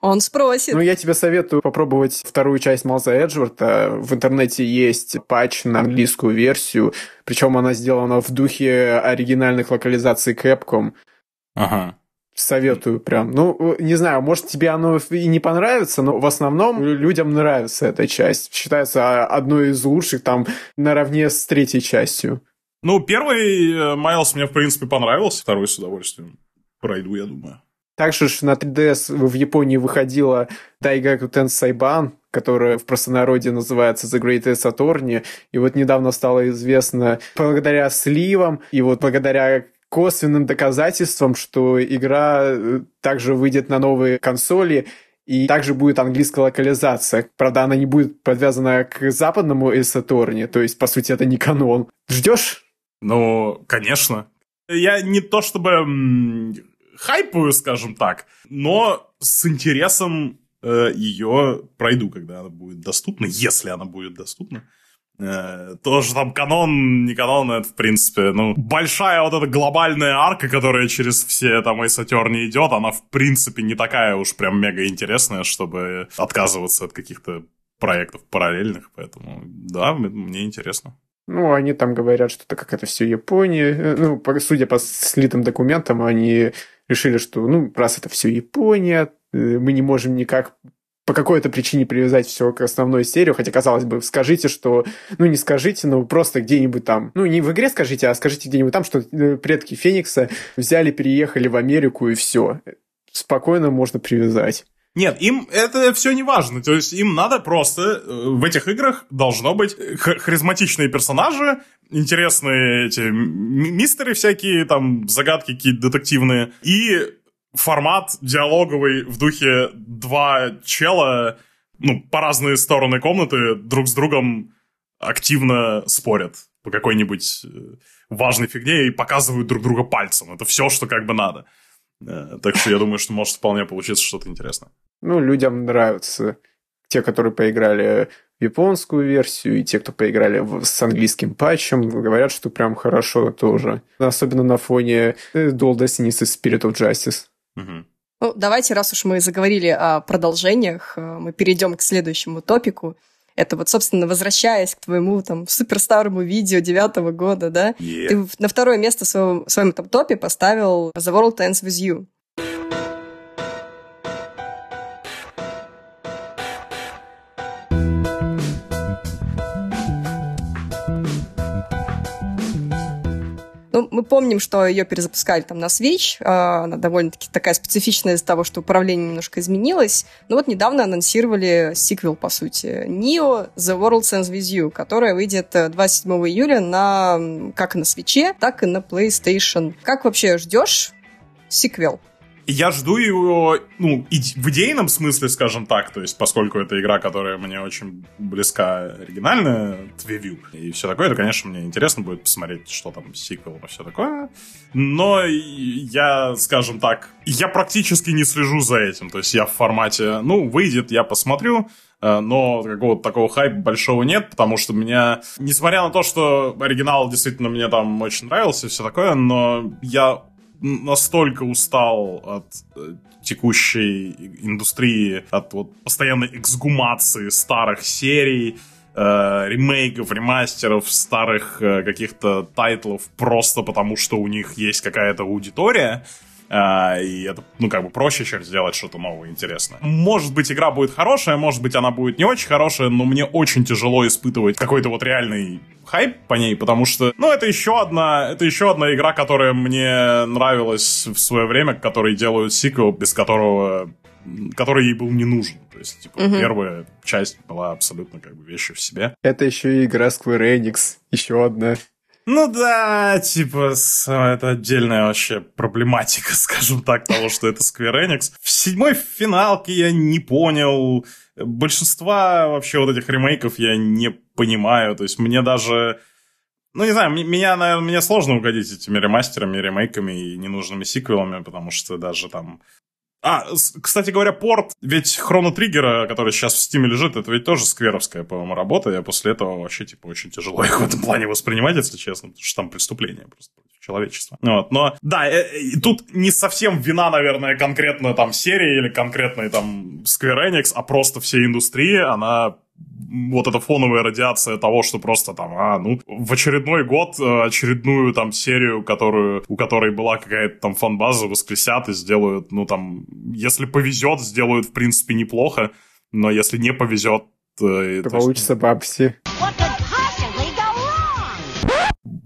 Он спросит. Ну, я тебе советую попробовать вторую часть Малза Эджворта. В интернете есть патч на английскую версию, причем она сделана в духе оригинальных локализаций Capcom. Ага. Советую прям. Ну, не знаю, может, тебе оно и не понравится, но в основном людям нравится эта часть. Считается одной из лучших, там, наравне с третьей частью. Ну, первый э, Майлз мне, в принципе, понравился, второй с удовольствием пройду, я думаю. Также на 3DS в Японии выходила Tensei Ban, которая в простонародье называется The Greatest Attorney, и вот недавно стало известно благодаря сливам и вот благодаря косвенным доказательствам, что игра э, также выйдет на новые консоли, и также будет английская локализация. Правда, она не будет подвязана к западному Эсаторне, то есть, по сути, это не канон. Ждешь? Ну, конечно. Я не то чтобы хайпую, скажем так, но с интересом э, ее пройду, когда она будет доступна, если она будет доступна. Э, тоже там канон, не канон, это, в принципе, ну, большая вот эта глобальная арка, которая через все там Ace Attorney идет, она, в принципе, не такая уж прям мега интересная, чтобы отказываться от каких-то проектов параллельных, поэтому, да, мне интересно. Ну, они там говорят, что это как это все Япония. Э, ну, судя по слитым документам, они решили, что, ну, раз это все Япония, э, мы не можем никак по какой-то причине привязать все к основной серии, хотя, казалось бы, скажите, что... Ну, не скажите, но просто где-нибудь там... Ну, не в игре скажите, а скажите где-нибудь там, что э, предки Феникса взяли, переехали в Америку, и все. Спокойно можно привязать. Нет, им это все не важно. То есть им надо просто э, в этих играх должно быть харизматичные персонажи, интересные эти мистеры всякие, там загадки какие-то детективные и формат диалоговый в духе два чела, ну, по разные стороны комнаты друг с другом активно спорят по какой-нибудь э, важной фигне и показывают друг друга пальцем. Это все, что как бы надо. Э, так что я думаю, что может вполне получиться что-то интересное. Ну, людям нравятся те, которые поиграли в японскую версию, и те, кто поиграли с английским патчем, говорят, что прям хорошо тоже. Особенно на фоне э, Dual Destiny и Spirit of Justice. Угу. Ну, давайте, раз уж мы заговорили о продолжениях, э, мы перейдем к следующему топику. Это вот, собственно, возвращаясь к твоему там суперстарому видео девятого года, да? Yeah. Ты на второе место в своем, в своем там топе поставил The World Ends With You. Ну, мы помним, что ее перезапускали там на Switch. А, она довольно-таки такая специфичная из-за того, что управление немножко изменилось. Но вот недавно анонсировали сиквел, по сути. Neo The World Ends With You, которая выйдет 27 э, июля на как на Switch, так и на PlayStation. Как вообще ждешь сиквел? Я жду его, ну, в идейном смысле, скажем так, то есть, поскольку это игра, которая мне очень близка оригинальная, Твивью, и все такое, то, конечно, мне интересно будет посмотреть, что там сиквел и все такое. Но я, скажем так, я практически не слежу за этим, то есть я в формате, ну, выйдет, я посмотрю, э, но какого-то такого хайпа большого нет, потому что меня, несмотря на то, что оригинал действительно мне там очень нравился и все такое, но я настолько устал от э, текущей индустрии, от вот постоянной эксгумации старых серий, э, ремейков, ремастеров старых э, каких-то тайтлов просто потому, что у них есть какая-то аудитория, а, и это, ну, как бы проще, чем сделать что-то новое интересное. Может быть, игра будет хорошая, может быть, она будет не очень хорошая, но мне очень тяжело испытывать какой-то вот реальный хайп по ней, потому что, ну, это еще одна, это еще одна игра, которая мне нравилась в свое время, которой делают сиквел, без которого который ей был не нужен. То есть, типа, угу. первая часть была абсолютно как бы вещью в себе. Это еще и игра Square Enix, еще одна. Ну да, типа, это отдельная вообще проблематика, скажем так, того, что это Square Enix. В седьмой финалке я не понял. Большинства вообще вот этих ремейков я не понимаю. То есть мне даже... Ну, не знаю, меня, наверное, мне сложно угодить этими ремастерами, ремейками и ненужными сиквелами, потому что даже там а, кстати говоря, порт, ведь Хроно Триггера, который сейчас в Стиме лежит, это ведь тоже скверовская, по-моему, работа. Я после этого вообще, типа, очень тяжело их в этом плане воспринимать, если честно, потому что там преступление просто против человечества. Вот, но, да, э, и тут не совсем вина, наверное, конкретно там серии или конкретной там Square Enix, а просто всей индустрии, она вот эта фоновая радиация того, что просто там, а, ну, в очередной год э, очередную там серию, которую, у которой была какая-то там фан-база, воскресят и сделают, ну, там, если повезет, сделают, в принципе, неплохо, но если не повезет... Э, получится есть... бабси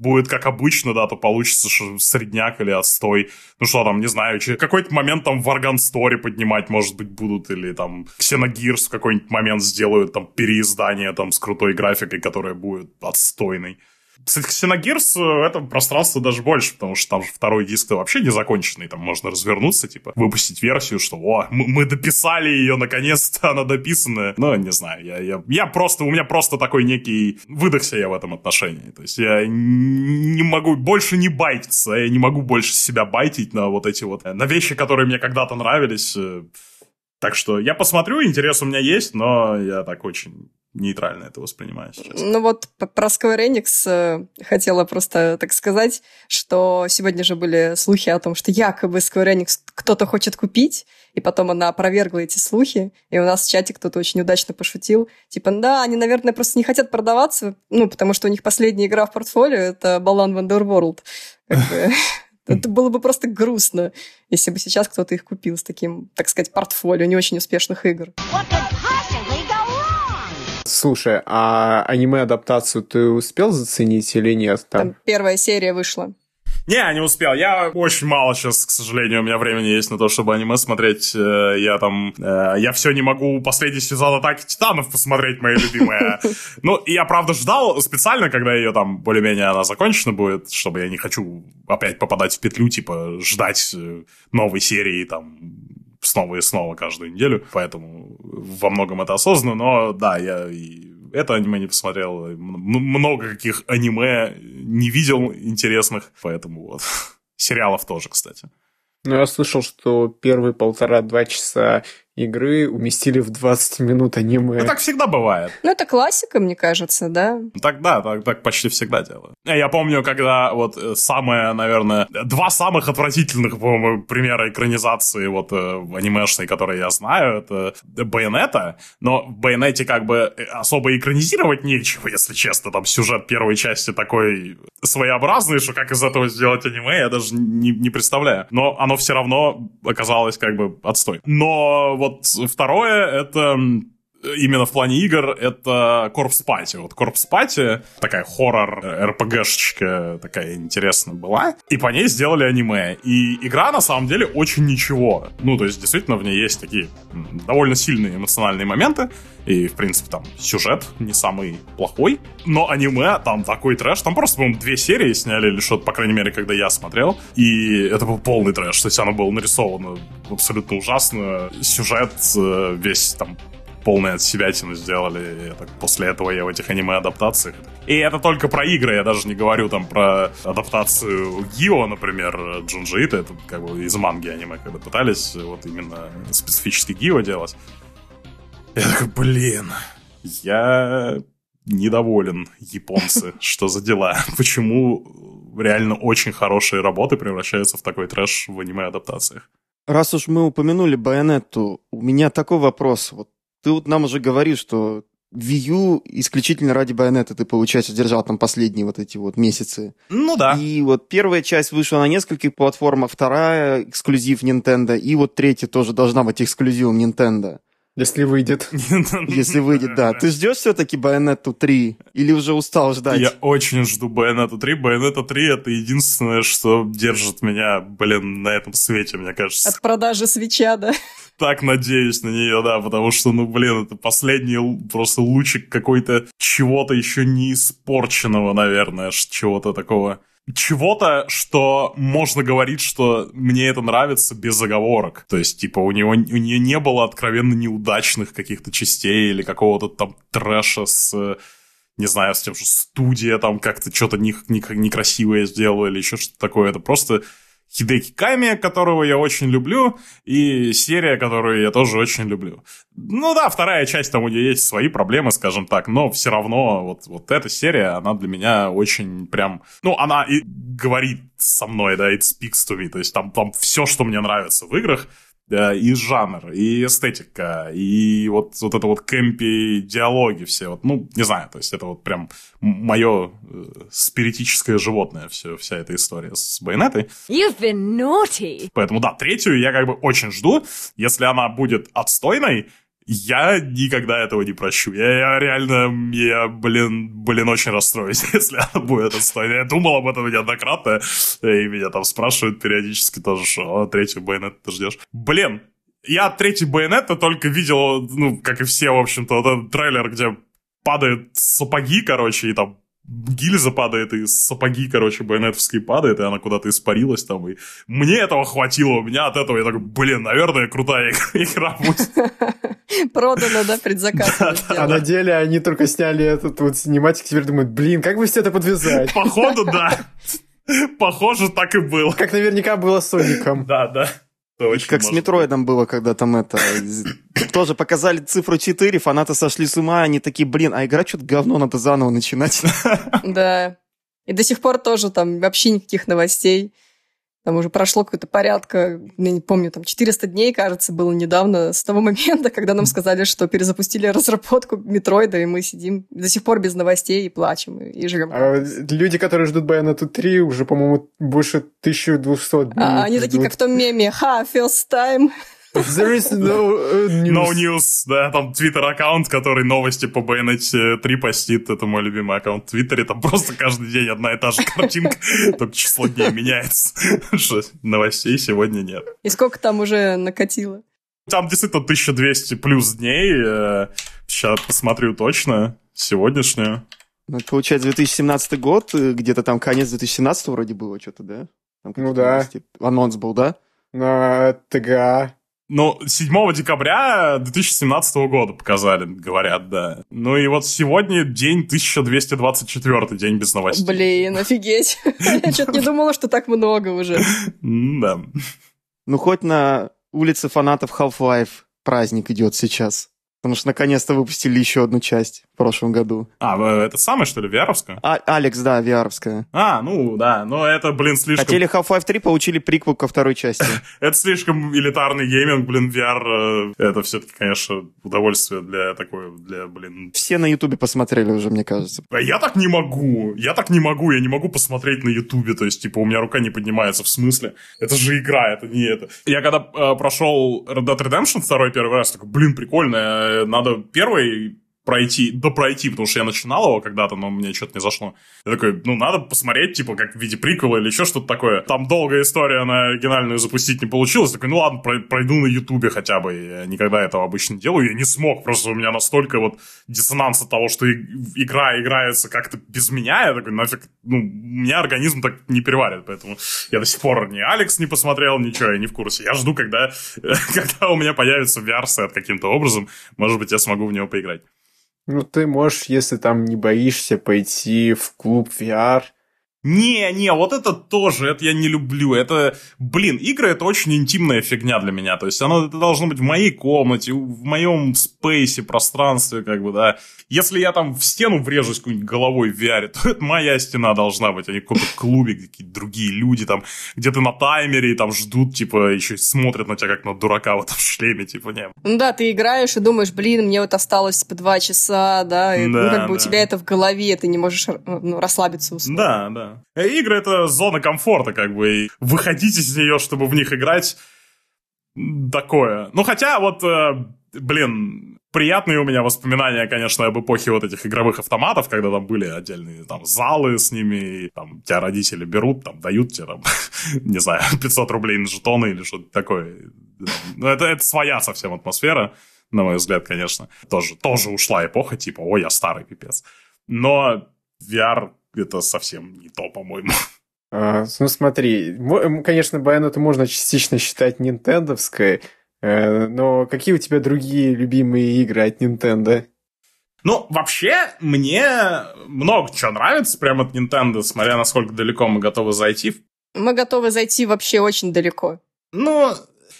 будет как обычно, да, то получится что средняк или отстой. Ну что там, не знаю, через какой-то момент там в Argan Story поднимать, может быть, будут, или там Xenogears в какой-нибудь момент сделают там переиздание там с крутой графикой, которая будет отстойной. Кстати, Xenogears э, это пространство даже больше, потому что там же второй диск вообще не законченный, там можно развернуться, типа, выпустить версию, что, о, мы, дописали ее, наконец-то она дописанная. Ну, не знаю, я, я, я просто, у меня просто такой некий, выдохся я в этом отношении, то есть я не могу больше не байтиться, я не могу больше себя байтить на вот эти вот, на вещи, которые мне когда-то нравились, э. так что я посмотрю, интерес у меня есть, но я так очень нейтрально это воспринимаю сейчас. Ну вот про Square Enix э, хотела просто так сказать, что сегодня же были слухи о том, что якобы Square Enix кто-то хочет купить, и потом она опровергла эти слухи, и у нас в чате кто-то очень удачно пошутил, типа, да, они, наверное, просто не хотят продаваться, ну, потому что у них последняя игра в портфолио — это Balan Wonderworld. Это было бы просто грустно, если бы сейчас кто-то их купил с таким, так сказать, портфолио не очень успешных игр. What Слушай, а аниме-адаптацию ты успел заценить или нет? Там, Там первая серия вышла. Не, не успел. Я очень мало сейчас, к сожалению, у меня времени есть на то, чтобы аниме смотреть. Э, я там... Э, я все не могу последний сезон Атаки Титанов посмотреть, мои любимые. Ну, я, правда, ждал специально, когда ее там более-менее она закончена будет, чтобы я не хочу опять попадать в петлю, типа, ждать э, новой серии там снова и снова каждую неделю, поэтому во многом это осознанно, но да, я и это аниме не посмотрел, много каких аниме не видел интересных, поэтому вот. Сериалов тоже, кстати. Ну, я слышал, что первые полтора-два часа игры уместили в 20 минут аниме. Ну, так всегда бывает. Ну, это классика, мне кажется, да? Так, да, так, так почти всегда делают. Я помню, когда вот э, самое, наверное, два самых отвратительных, по-моему, примера экранизации вот э, анимешной, которые я знаю, это Байонета, но в Байонете как бы э, особо экранизировать нечего, если честно, там сюжет первой части такой своеобразный, что как из этого сделать аниме, я даже не, не представляю. Но оно все равно оказалось как бы отстой. Но вот второе, это именно в плане игр, это Corpse Party. Вот Corpse Party, такая хоррор-РПГшечка такая интересная была, и по ней сделали аниме. И игра, на самом деле, очень ничего. Ну, то есть, действительно, в ней есть такие довольно сильные эмоциональные моменты, и, в принципе, там сюжет не самый плохой. Но аниме, там такой трэш. Там просто, по-моему, две серии сняли или что-то, по крайней мере, когда я смотрел. И это был полный трэш. То есть оно было нарисовано абсолютно ужасно. Сюжет э, весь там полное от себя сделали. Это, после этого я в этих аниме-адаптациях. И это только про игры, я даже не говорю там про адаптацию Гио, например, Джунджи Ито как бы из манги аниме, когда пытались вот именно специфически Гио делать. Я такой, блин, я недоволен, японцы, что за дела? Почему реально очень хорошие работы превращаются в такой трэш в аниме-адаптациях? Раз уж мы упомянули Байонетту, у меня такой вопрос. Вот ты вот нам уже говоришь, что U исключительно ради Байонета ты, получается, держал там последние вот эти вот месяцы. Ну да. И вот первая часть вышла на нескольких платформах, вторая эксклюзив Nintendo, и вот третья тоже должна быть эксклюзивом Nintendo. Если выйдет. Если выйдет, да. Ты ждешь все-таки Bayonetta 3? Или уже устал ждать? Я очень жду Bayonetta 3. Bayonetta 3 это единственное, что держит меня, блин, на этом свете, мне кажется. От продажи свеча, да? Так надеюсь на нее, да, потому что, ну, блин, это последний просто лучик какой-то чего-то еще не испорченного, наверное, чего-то такого чего-то, что можно говорить, что мне это нравится без заговорок. То есть, типа, у него у нее не было откровенно неудачных каких-то частей или какого-то там трэша с не знаю, с тем, что студия там как-то что-то некрасивое сделала или еще что-то такое. Это просто Хидеки Ками, которого я очень люблю, и серия, которую я тоже очень люблю. Ну да, вторая часть, там у нее есть свои проблемы, скажем так, но все равно вот, вот эта серия, она для меня очень прям... Ну, она и говорит со мной, да, it speaks to me, то есть там, там все, что мне нравится в играх, и жанр, и эстетика, и вот, вот это вот кэмпи диалоги все, вот, ну, не знаю, то есть это вот прям мое э, спиритическое животное, все, вся эта история с байонетой. You've been naughty. Поэтому, да, третью я как бы очень жду. Если она будет отстойной, я никогда этого не прощу. Я, я реально, я, блин, блин, очень расстроюсь, если она будет отстойной. Я думал об этом неоднократно, и меня там спрашивают периодически тоже, что «А, третью байонет ты ждешь. Блин, я третий байонет только видел, ну, как и все, в общем-то, вот этот трейлер, где падают сапоги, короче, и там гильза падает, и сапоги, короче, байонетовские падает, и она куда-то испарилась там, и мне этого хватило, у меня от этого я такой, блин, наверное, крутая игра будет. Продано, да, предзаказ. А на деле они только сняли этот вот cinematic, теперь думают, блин, как бы все это подвязать? Походу, да. Похоже, так и было. Как наверняка было с Соником. Да, да. Очень как с Metroid ом было, когда там это... Тоже показали цифру 4, фанаты сошли с ума, они такие, блин, а игра что-то говно, надо заново начинать. Да. И до сих пор тоже там вообще никаких новостей. Там уже прошло какое-то порядка, я не помню, там 400 дней, кажется, было недавно, с того момента, когда нам сказали, что перезапустили разработку Метроида, и мы сидим до сих пор без новостей и плачем, и, и живем. А люди, которые ждут Bayonetta 3, уже, по-моему, больше 1200 дней. А, они такие, как в том меме, ха, first time. There is no uh, news. No news, да, там твиттер-аккаунт, который новости по Bayonetta 3 постит, это мой любимый аккаунт в Твиттере, там просто каждый день одна и та же картинка, только число дней меняется, что новостей сегодня нет. И сколько там уже накатило? Там действительно 1200 плюс дней, сейчас э, посмотрю точно, сегодняшнюю. Ну, получается, 2017 год, э, где-то там конец 2017 вроде было что-то, да? Там ну да. Анонс был, да? На ТГА. Ну, 7 декабря 2017 года показали, говорят, да. Ну и вот сегодня день 1224, день без новостей. Блин, офигеть. Я что-то не думала, что так много уже. Да. Ну, хоть на улице фанатов Half-Life праздник идет сейчас. Потому что наконец-то выпустили еще одну часть. В прошлом году. А, это самое, что ли, VR-овская? А, Алекс, да, VR-овская. А, ну да, но это, блин, слишком... Хотели Half-Life 3, получили приквел ко второй части. Это слишком элитарный гейминг, блин, VR. э, Это все-таки, конечно, удовольствие для такой, для, блин... Все на Ютубе посмотрели уже, мне кажется. А Я так не могу, я так не могу, я не могу посмотреть на Ютубе, то есть, типа, у меня рука не поднимается, в смысле? Это же игра, это не это. Я когда э, прошел Red Dead Redemption второй первый раз, такой, блин, прикольно, э, надо первый пройти, допройти, потому что я начинал его когда-то, но мне что-то не зашло. Я такой, ну, надо посмотреть, типа, как в виде приквела или еще что-то такое. Там долгая история на оригинальную запустить не получилось. Такой, ну ладно, прой- пройду на Ютубе хотя бы. Я никогда этого обычно не делаю. Я не смог, просто у меня настолько вот диссонанс от того, что игра играется как-то без меня. Я такой, нафиг, ну, меня организм так не переварит, поэтому я до сих пор ни Алекс не посмотрел, ничего, я не в курсе. Я жду, когда, когда у меня появится VR-сет каким-то образом. Может быть, я смогу в него поиграть. Ну, ты можешь, если там не боишься, пойти в клуб VR. Не, не, вот это тоже, это я не люблю. Это, блин, игры это очень интимная фигня для меня. То есть оно это должно быть в моей комнате, в моем спейсе, пространстве, как бы, да. Если я там в стену врежусь какой-нибудь головой в VR, то это моя стена должна быть, а не в каком-то клубе, какие-то другие люди там, где ты на таймере, и там ждут, типа, еще смотрят на тебя как на дурака в этом шлеме, типа, не. Ну да, ты играешь и думаешь, блин, мне вот осталось по два часа, да, и, ну, Да, как бы у да. тебя это в голове, ты не можешь ну, расслабиться условно. Да, да. Э, Игры это зона комфорта, как бы, и выходить из нее, чтобы в них играть, такое. Ну, хотя вот, э, блин, приятные у меня воспоминания, конечно, об эпохе вот этих игровых автоматов, когда там были отдельные там залы с ними, и там тебя родители берут, там дают тебе там, не знаю, 500 рублей на жетоны или что-то такое. Ну, это, это своя совсем атмосфера, на мой взгляд, конечно. Тоже, тоже ушла эпоха, типа, ой, я старый пипец. Но VR это совсем не то, по-моему. А, ну, смотри, конечно, Байонету можно частично считать нинтендовской, э, но какие у тебя другие любимые игры от Nintendo? Ну, вообще, мне много чего нравится прямо от Nintendo, смотря насколько далеко мы готовы зайти. Мы готовы зайти вообще очень далеко. Ну,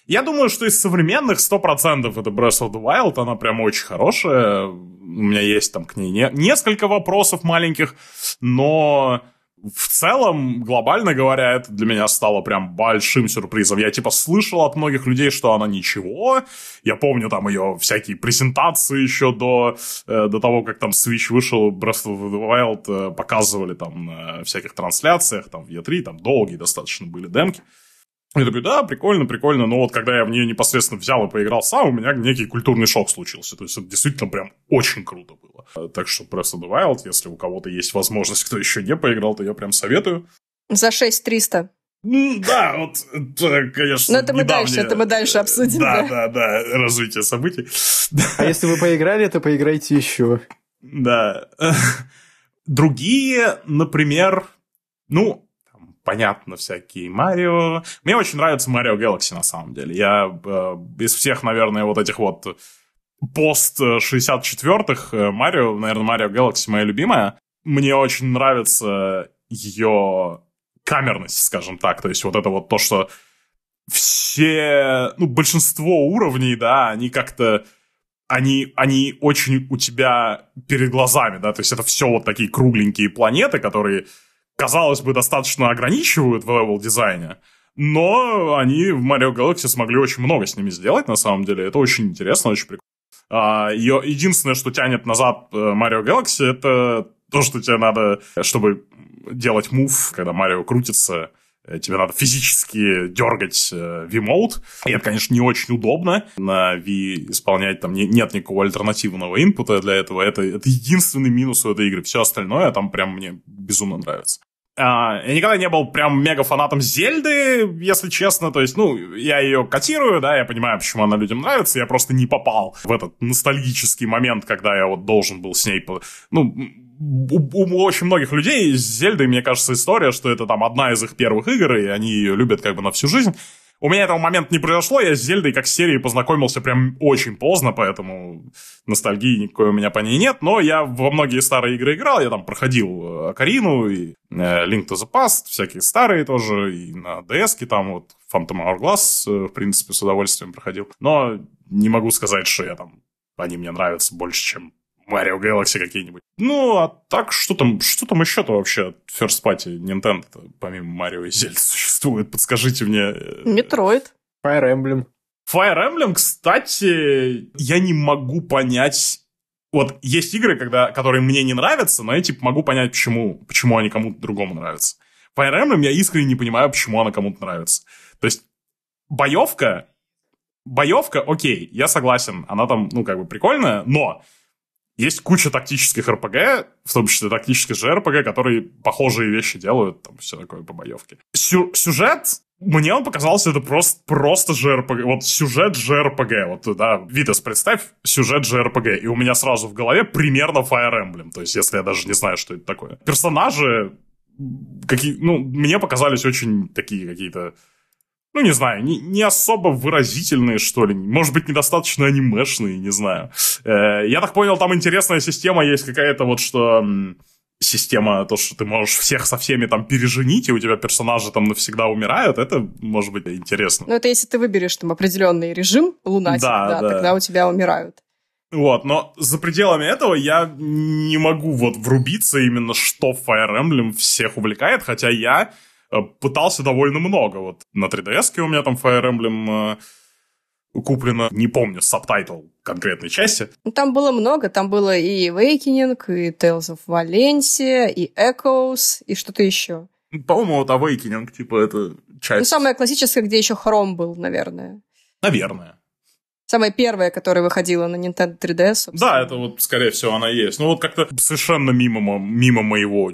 я думаю, что из современных 100% это Breath of the Wild, она прям очень хорошая. У меня есть там к ней не- несколько вопросов маленьких, но в целом, глобально говоря, это для меня стало прям большим сюрпризом. Я типа слышал от многих людей, что она ничего. Я помню там ее всякие презентации еще до, э, до того, как там Switch вышел, Breath of the Wild э, показывали там на всяких трансляциях, там в E3, там долгие достаточно были демки. Я такой, да, прикольно, прикольно, но вот когда я в нее непосредственно взял и поиграл сам, у меня некий культурный шок случился. То есть это действительно прям очень круто было. Так что Breath of the Wild, если у кого-то есть возможность, кто еще не поиграл, то я прям советую. За 6300. Ну, да, вот, это, конечно, Но это мы недавнее- дальше, это мы дальше обсудим, Да, да. да, да, развитие событий. А если вы поиграли, то поиграйте еще. Да. Другие, например, ну, понятно, всякие Марио. Мне очень нравится Марио Galaxy, на самом деле. Я э, из всех, наверное, вот этих вот пост 64-х Марио, наверное, Марио Galaxy моя любимая. Мне очень нравится ее камерность, скажем так. То есть вот это вот то, что все, ну, большинство уровней, да, они как-то они, они очень у тебя перед глазами, да, то есть это все вот такие кругленькие планеты, которые, казалось бы, достаточно ограничивают в левел-дизайне, но они в Mario Galaxy смогли очень много с ними сделать, на самом деле, это очень интересно, очень прикольно. А, её- единственное, что тянет назад э, Mario Galaxy, это то, что тебе надо, чтобы делать мув, когда Марио крутится, э, тебе надо физически дергать э, V-мode. И это, конечно, не очень удобно. На V исполнять там не- нет никакого альтернативного инпута для этого. Это, это единственный минус у этой игры. Все остальное там прям мне безумно нравится. А, я никогда не был прям мега фанатом Зельды, если честно. То есть, ну, я ее котирую, да, я понимаю, почему она людям нравится. Я просто не попал в этот ностальгический момент, когда я вот должен был с ней... Ну, у, у очень многих людей с Зельдой, мне кажется, история, что это там одна из их первых игр, и они ее любят как бы на всю жизнь. У меня этого момента не произошло, я с Зельдой как с серией познакомился прям очень поздно, поэтому ностальгии никакой у меня по ней нет, но я во многие старые игры играл, я там проходил э, Акарину и э, Link to the Past, всякие старые тоже, и на DS там вот Phantom Hourglass, э, в принципе, с удовольствием проходил, но не могу сказать, что я там, они мне нравятся больше, чем Mario Galaxy какие-нибудь. Ну, а так, что там, что там еще-то вообще от First Party Nintendo, помимо Марио и Зельда, существует? Подскажите мне. Metroid. Fire Emblem. Fire Emblem, кстати, я не могу понять... Вот есть игры, когда, которые мне не нравятся, но я типа могу понять, почему, почему они кому-то другому нравятся. Fire Emblem я искренне не понимаю, почему она кому-то нравится. То есть боевка, боевка, окей, я согласен, она там, ну, как бы прикольная, но есть куча тактических РПГ, в том числе тактических же РПГ, которые похожие вещи делают, там все такое по боевке. Сю сюжет мне он показался это просто, просто JRPG. Вот сюжет JRPG. Вот, да, Витас, представь сюжет JRPG. И у меня сразу в голове примерно Fire Emblem. То есть, если я даже не знаю, что это такое. Персонажи, какие, ну, мне показались очень такие какие-то ну, не знаю, не, не особо выразительные, что ли. Может быть, недостаточно анимешные, не знаю. Э, я так понял, там интересная система есть какая-то вот, что система, то, что ты можешь всех со всеми там переженить, и у тебя персонажи там навсегда умирают, это может быть интересно. Ну, это если ты выберешь там определенный режим, лунатик, да, да, да. тогда у тебя умирают. Вот, но за пределами этого я не могу вот врубиться именно, что Fire Emblem всех увлекает, хотя я пытался довольно много. Вот на 3DS у меня там Fire Emblem э, куплено, не помню, subtitle конкретной части. Ну, там было много, там было и Awakening, и Tales of Valentia, и Echoes, и что-то еще. По-моему, вот Awakening, типа, это часть... Ну, самая классическая, где еще Хром был, наверное. Наверное. Самая первая, которая выходила на Nintendo 3DS. Собственно. Да, это вот, скорее всего, она есть. Ну, вот как-то совершенно мимо, мимо моего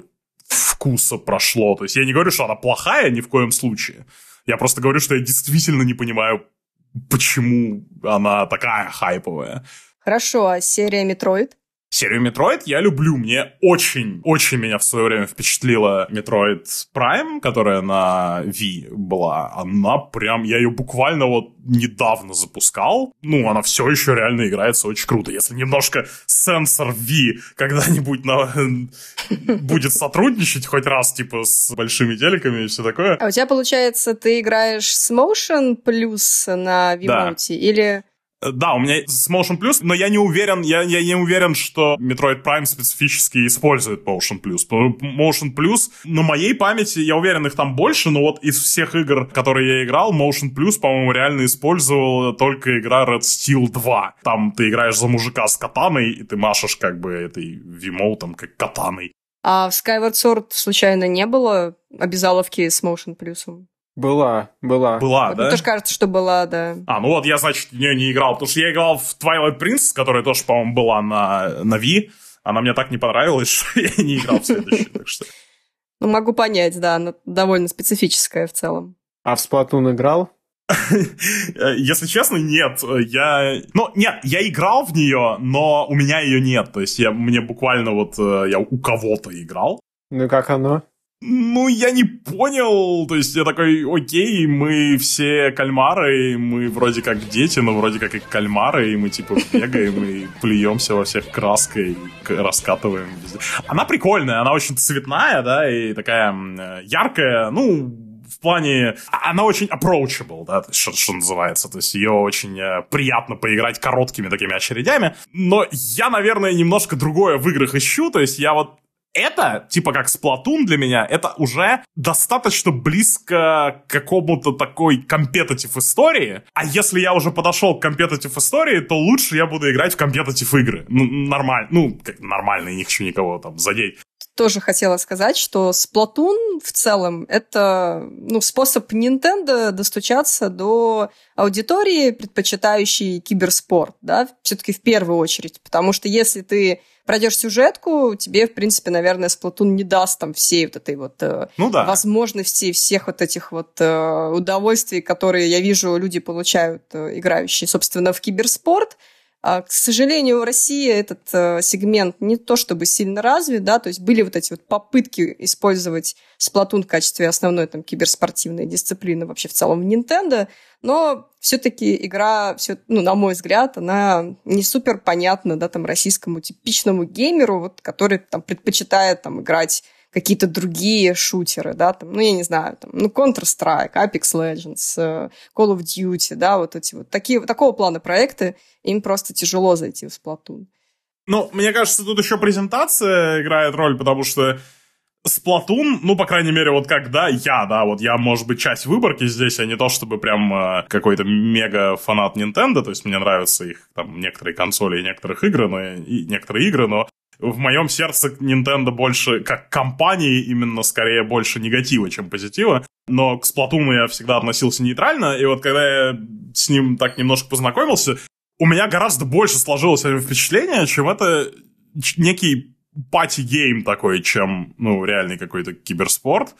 вкуса прошло. То есть я не говорю, что она плохая ни в коем случае. Я просто говорю, что я действительно не понимаю, почему она такая хайповая. Хорошо, а серия Metroid? Серию Metroid я люблю. Мне очень, очень меня в свое время впечатлила Metroid Prime, которая на Wii была. Она прям, я ее буквально вот недавно запускал. Ну, она все еще реально играется очень круто. Если немножко сенсор Wii когда-нибудь на... будет сотрудничать хоть раз, типа, с большими телеками и все такое. А у тебя, получается, ты играешь с Motion плюс на V-моте? Да. Или... Да, у меня с Motion Plus, но я не уверен, я, я не уверен, что Metroid Prime специфически использует Motion Plus. Motion Plus, на моей памяти, я уверен, их там больше, но вот из всех игр, которые я играл, Motion Plus, по-моему, реально использовала только игра Red Steel 2. Там ты играешь за мужика с катаной, и ты машешь как бы этой вимоутом, как катаной. А в Skyward Sword случайно не было обязаловки с Motion Plus? Была, была. Была, вот да? Мне тоже кажется, что была, да. А, ну вот я, значит, в нее не играл, потому что я играл в Twilight Princess, которая тоже, по-моему, была на, на Wii. Она мне так не понравилась, что я не играл в следующую, так что... Ну, могу понять, да, она довольно специфическая в целом. А в Splatoon играл? Если честно, нет. Я... Ну, нет, я играл в нее, но у меня ее нет. То есть я, мне буквально вот... э, Я у кого-то играл. Ну, как оно? Ну, я не понял. То есть я такой, окей, мы все кальмары, мы вроде как дети, но вроде как и кальмары, и мы типа бегаем и плюемся во всех краской, раскатываем. Она прикольная, она очень цветная, да, и такая яркая, ну, в плане... Она очень approachable, да, что, что называется. То есть ее очень э, приятно поиграть короткими такими очередями. Но я, наверное, немножко другое в играх ищу. То есть я вот это, типа как Splatoon для меня, это уже достаточно близко к какому-то такой компетитив истории. А если я уже подошел к компетитив истории, то лучше я буду играть в компетитив игры. Ну, нормально. Ну, как нормально, не хочу никого там задеть тоже хотела сказать, что Splatoon в целом это ну, способ Nintendo достучаться до аудитории, предпочитающей киберспорт, да, все-таки в первую очередь. Потому что если ты пройдешь сюжетку, тебе, в принципе, наверное, Splatoon не даст там всей вот этой вот э, ну, да. возможности, всех вот этих вот э, удовольствий, которые, я вижу, люди получают, э, играющие, собственно, в киберспорт. А, к сожалению, в России этот э, сегмент не то чтобы сильно развит, да, то есть были вот эти вот попытки использовать Splatoon в качестве основной там киберспортивной дисциплины вообще в целом в Nintendo, но все-таки игра, все, ну, на мой взгляд, она не супер понятна, да, там, российскому типичному геймеру, вот, который там предпочитает там играть какие-то другие шутеры, да, там, ну, я не знаю, там, ну, Counter-Strike, Apex Legends, э, Call of Duty, да, вот эти вот такие, такого плана проекты, им просто тяжело зайти в Splatoon. Ну, мне кажется, тут еще презентация играет роль, потому что Сплатун, ну, по крайней мере, вот когда я, да, вот я, может быть, часть выборки здесь, а не то, чтобы прям э, какой-то мега фанат Nintendo, то есть мне нравятся их там некоторые консоли и некоторых игр, но и некоторые игры, но в моем сердце Nintendo больше, как компании, именно скорее больше негатива, чем позитива. Но к Сплатуну я всегда относился нейтрально, и вот когда я с ним так немножко познакомился, у меня гораздо больше сложилось впечатление, чем это некий party game такой, чем, ну, реальный какой-то киберспорт.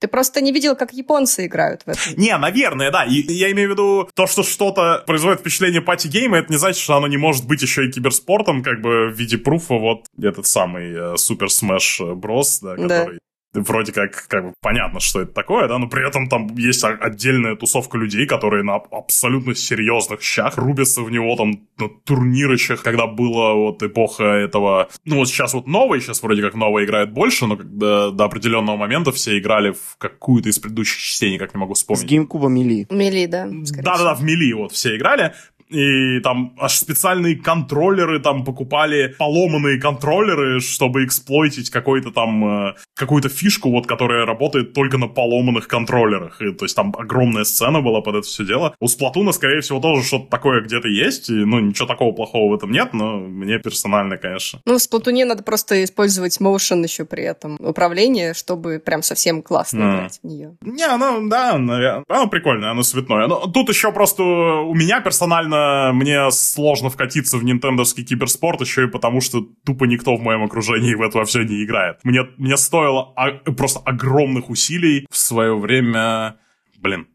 Ты просто не видел, как японцы играют в это. Не, наверное, да. И я имею в виду то, что что-то производит впечатление party game а, это не значит, что оно не может быть еще и киберспортом, как бы в виде пруфа вот этот самый Super Smash Bros, да, который да вроде как, как бы понятно, что это такое, да, но при этом там есть отдельная тусовка людей, которые на абсолютно серьезных щах рубятся в него там на турнирочах, когда была вот эпоха этого, ну вот сейчас вот новый, сейчас вроде как новая играет больше, но когда до определенного момента все играли в какую-то из предыдущих частей, никак не могу вспомнить. С геймкуба Мили. Мили, да. Да-да-да, в Мили вот все играли, и там аж специальные контроллеры там покупали, поломанные контроллеры, чтобы эксплойтить какой-то там, э, какую-то фишку, вот, которая работает только на поломанных контроллерах. И, то есть там огромная сцена была под это все дело. У Сплатуна, скорее всего, тоже что-то такое где-то есть, и, ну, ничего такого плохого в этом нет, но мне персонально, конечно. Ну, в Сплатуне надо просто использовать motion еще при этом, управление, чтобы прям совсем классно mm. играть в нее. Не, ну, да, наверное, оно прикольное, оно цветное. Но тут еще просто у меня персонально мне сложно вкатиться в нинтендовский киберспорт еще и потому, что тупо никто в моем окружении в это все не играет. Мне, мне стоило просто огромных усилий в свое время... Блин,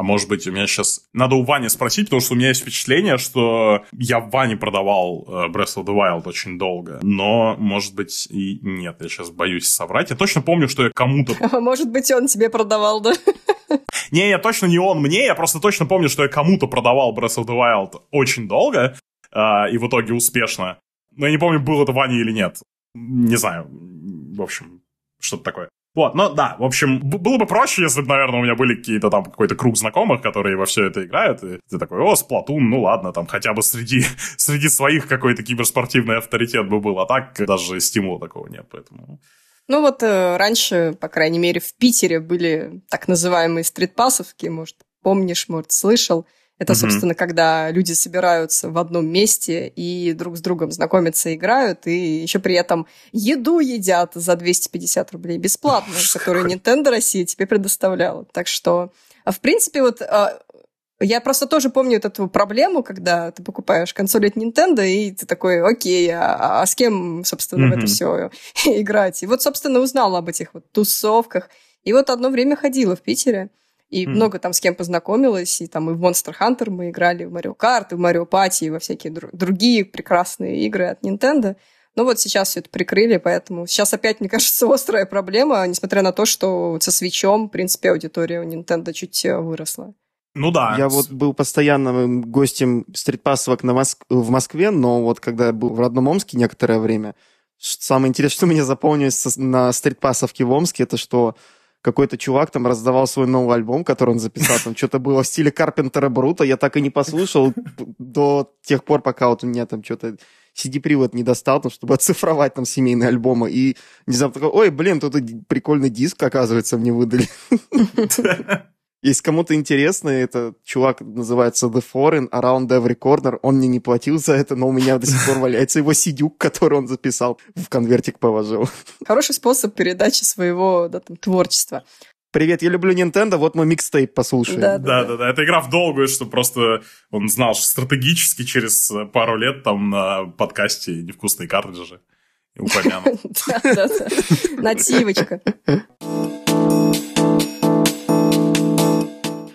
а может быть, у меня сейчас... Надо у Вани спросить, потому что у меня есть впечатление, что я Ване продавал э, Breath of the Wild очень долго. Но, может быть, и нет. Я сейчас боюсь соврать. Я точно помню, что я кому-то... Может быть, он тебе продавал, да? Не, я точно не он мне. Я просто точно помню, что я кому-то продавал Breath of the Wild очень долго. Э, и в итоге успешно. Но я не помню, был это Ваня или нет. Не знаю. В общем, что-то такое. Вот, ну да, в общем, было бы проще, если бы, наверное, у меня были какие-то там какой-то круг знакомых, которые во все это играют, и ты такой, о, Сплатун, ну ладно, там хотя бы среди, среди своих какой-то киберспортивный авторитет бы был, а так даже стимула такого нет, поэтому... Ну вот э, раньше, по крайней мере, в Питере были так называемые стритпасовки, может, помнишь, может, слышал, это, собственно, когда люди собираются в одном месте и друг с другом знакомятся, играют, и еще при этом еду едят за 250 рублей бесплатно, которую Nintendo Россия тебе предоставляла. Так что, а, в принципе, вот а, я просто тоже помню вот эту проблему, когда ты покупаешь консоль от Nintendo, и ты такой, окей, а, а с кем, собственно, mm-hmm. в это все играть? И вот, собственно, узнала об этих вот тусовках. И вот одно время ходила в Питере, и mm. много там с кем познакомилась, и там и в Monster Hunter мы играли, в Mario Kart, и в Mario Party, и во всякие дру- другие прекрасные игры от Nintendo. Но вот сейчас все это прикрыли, поэтому сейчас опять, мне кажется, острая проблема, несмотря на то, что со свечом, в принципе, аудитория у Nintendo чуть э, выросла. Ну да. Я вот был постоянным гостем стритпассовок на Моск... в Москве, но вот когда я был в родном Омске некоторое время, самое интересное, что меня запомнилось на стритпассовке в Омске, это что какой-то чувак там раздавал свой новый альбом, который он записал, там что-то было в стиле Карпентера Брута, я так и не послушал до тех пор, пока вот у меня там что-то CD-привод не достал, там, чтобы оцифровать там семейные альбомы. И не знаю, такой, ой, блин, тут прикольный диск, оказывается, мне выдали. Если кому-то интересно, это чувак называется The Foreign, Around Every Corner. Он мне не платил за это, но у меня до сих пор валяется его сидюк, который он записал, в конвертик положил. Хороший способ передачи своего да, там, творчества. Привет, я люблю Nintendo, вот мой микстейп послушаем. Да, да, да, да. Это игра в долгую, что просто он знал, что стратегически через пару лет там на подкасте невкусные картриджи упомянут. Да, да, да. Нативочка.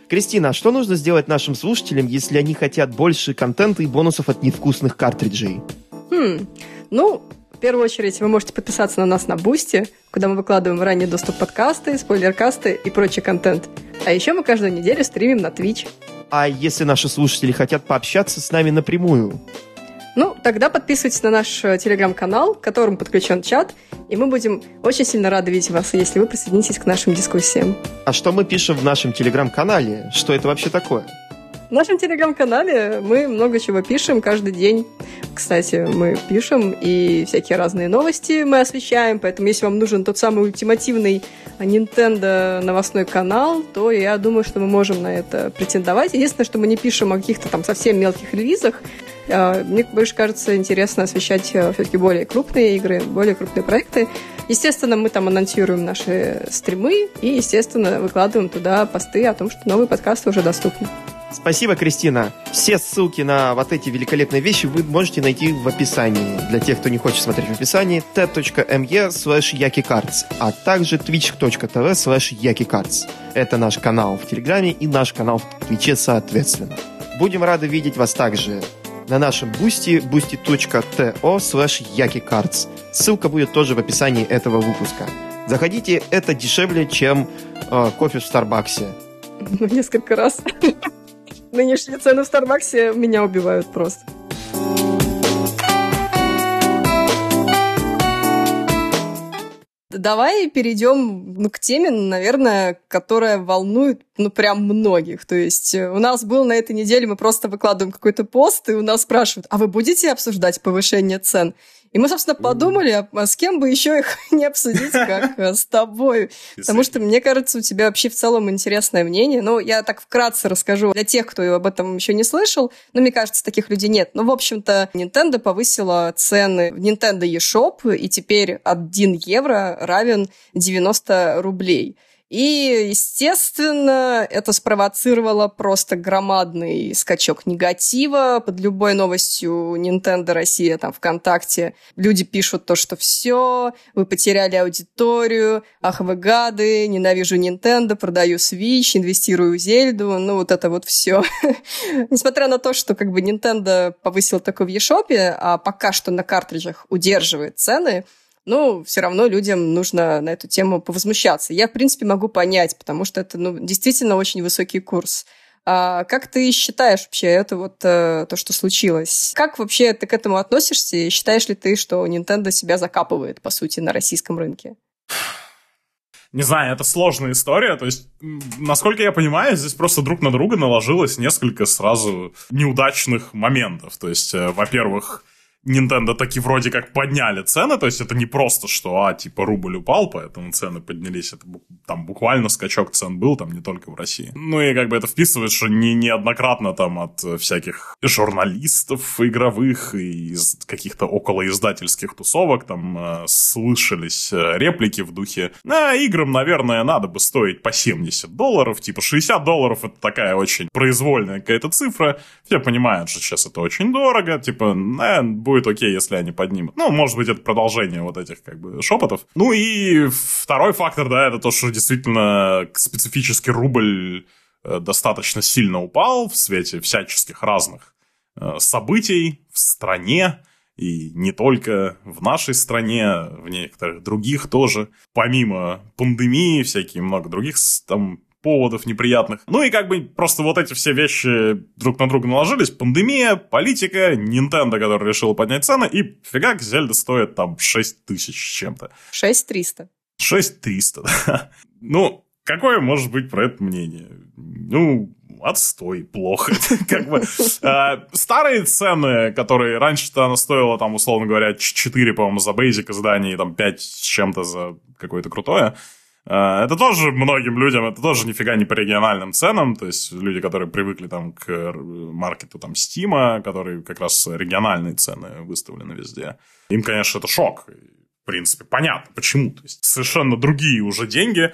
Кристина, а что нужно сделать нашим слушателям, если они хотят больше контента и бонусов от невкусных картриджей? Хм, ну, в первую очередь вы можете подписаться на нас на Бусти, куда мы выкладываем ранний доступ подкасты, спойлеркасты и прочий контент. А еще мы каждую неделю стримим на Twitch. А если наши слушатели хотят пообщаться с нами напрямую? Ну, тогда подписывайтесь на наш э, телеграм-канал, к которому подключен чат, и мы будем очень сильно рады видеть вас, если вы присоединитесь к нашим дискуссиям. А что мы пишем в нашем телеграм-канале? Что это вообще такое? Нашем телеграм-канале мы много чего пишем каждый день. Кстати, мы пишем и всякие разные новости мы освещаем, поэтому если вам нужен тот самый ультимативный Nintendo новостной канал, то я думаю, что мы можем на это претендовать. Единственное, что мы не пишем о каких-то там совсем мелких релизах, а, мне больше кажется интересно освещать э, все-таки более крупные игры, более крупные проекты. Естественно, мы там анонсируем наши стримы и, естественно, выкладываем туда посты о том, что новые подкасты уже доступны. Спасибо, Кристина. Все ссылки на вот эти великолепные вещи вы можете найти в описании. Для тех, кто не хочет смотреть в описании, t.me slash yakicards, а также twitch.tv slash yakicards. Это наш канал в Телеграме и наш канал в Твиче соответственно. Будем рады видеть вас также на нашем бусти boosty.to slash yakicards. Ссылка будет тоже в описании этого выпуска. Заходите, это дешевле, чем э, кофе в Старбаксе. Ну, несколько раз. Нынешние цены в Старбаксе меня убивают просто. Давай перейдем ну, к теме, наверное, которая волнует ну прям многих. То есть э, у нас был на этой неделе, мы просто выкладываем какой-то пост, и у нас спрашивают, а вы будете обсуждать повышение цен? И мы, собственно, подумали, а, а с кем бы еще их не обсудить, как э, с тобой. Потому что, мне кажется, у тебя вообще в целом интересное мнение. Ну, я так вкратце расскажу для тех, кто об этом еще не слышал. Но мне кажется, таких людей нет. Но, в общем-то, Nintendo повысила цены в Nintendo eShop, и теперь 1 евро равен 90 рублей. И, естественно, это спровоцировало просто громадный скачок негатива. Под любой новостью Nintendo Россия там ВКонтакте люди пишут то, что все, вы потеряли аудиторию, ах вы гады, ненавижу Nintendo, продаю Switch, инвестирую в Зельду, ну вот это вот все. Несмотря на то, что как бы Nintendo повысил такой в eShop, а пока что на картриджах удерживает цены, ну, все равно людям нужно на эту тему повозмущаться. Я, в принципе, могу понять, потому что это ну, действительно очень высокий курс. А как ты считаешь вообще это вот э, то, что случилось? Как вообще ты к этому относишься? И считаешь ли ты, что Nintendo себя закапывает, по сути, на российском рынке? Не знаю, это сложная история. То есть, насколько я понимаю, здесь просто друг на друга наложилось несколько сразу неудачных моментов. То есть, э, во-первых, Nintendo таки вроде как подняли цены, то есть это не просто, что, а, типа, рубль упал, поэтому цены поднялись, это там буквально скачок цен был, там не только в России. Ну и как бы это вписывает, что не, неоднократно там от всяких журналистов игровых и из каких-то околоиздательских тусовок там э, слышались э, реплики в духе, а, играм, наверное, надо бы стоить по 70 долларов, типа 60 долларов это такая очень произвольная какая-то цифра, все понимают, что сейчас это очень дорого, типа, э, будет будет окей, если они поднимут. Ну, может быть, это продолжение вот этих как бы шепотов. Ну и второй фактор, да, это то, что действительно специфический рубль э, достаточно сильно упал в свете всяческих разных э, событий в стране, и не только в нашей стране, в некоторых других тоже. Помимо пандемии, всякие много других там поводов неприятных. Ну и как бы просто вот эти все вещи друг на друга наложились. Пандемия, политика, Nintendo, который решил поднять цены, и фигак, Зельда стоит там 6 тысяч с чем-то. 6300. 6300, да. Ну, какое может быть про это мнение? Ну, отстой, плохо. как бы, э, старые цены, которые раньше-то она стоила, там, условно говоря, 4, по-моему, за бейзик издание, и там 5 с чем-то за какое-то крутое, это тоже многим людям, это тоже нифига не по региональным ценам, то есть люди, которые привыкли там к маркету там Стима, который как раз региональные цены выставлены везде. Им, конечно, это шок. В принципе, понятно, почему. То есть совершенно другие уже деньги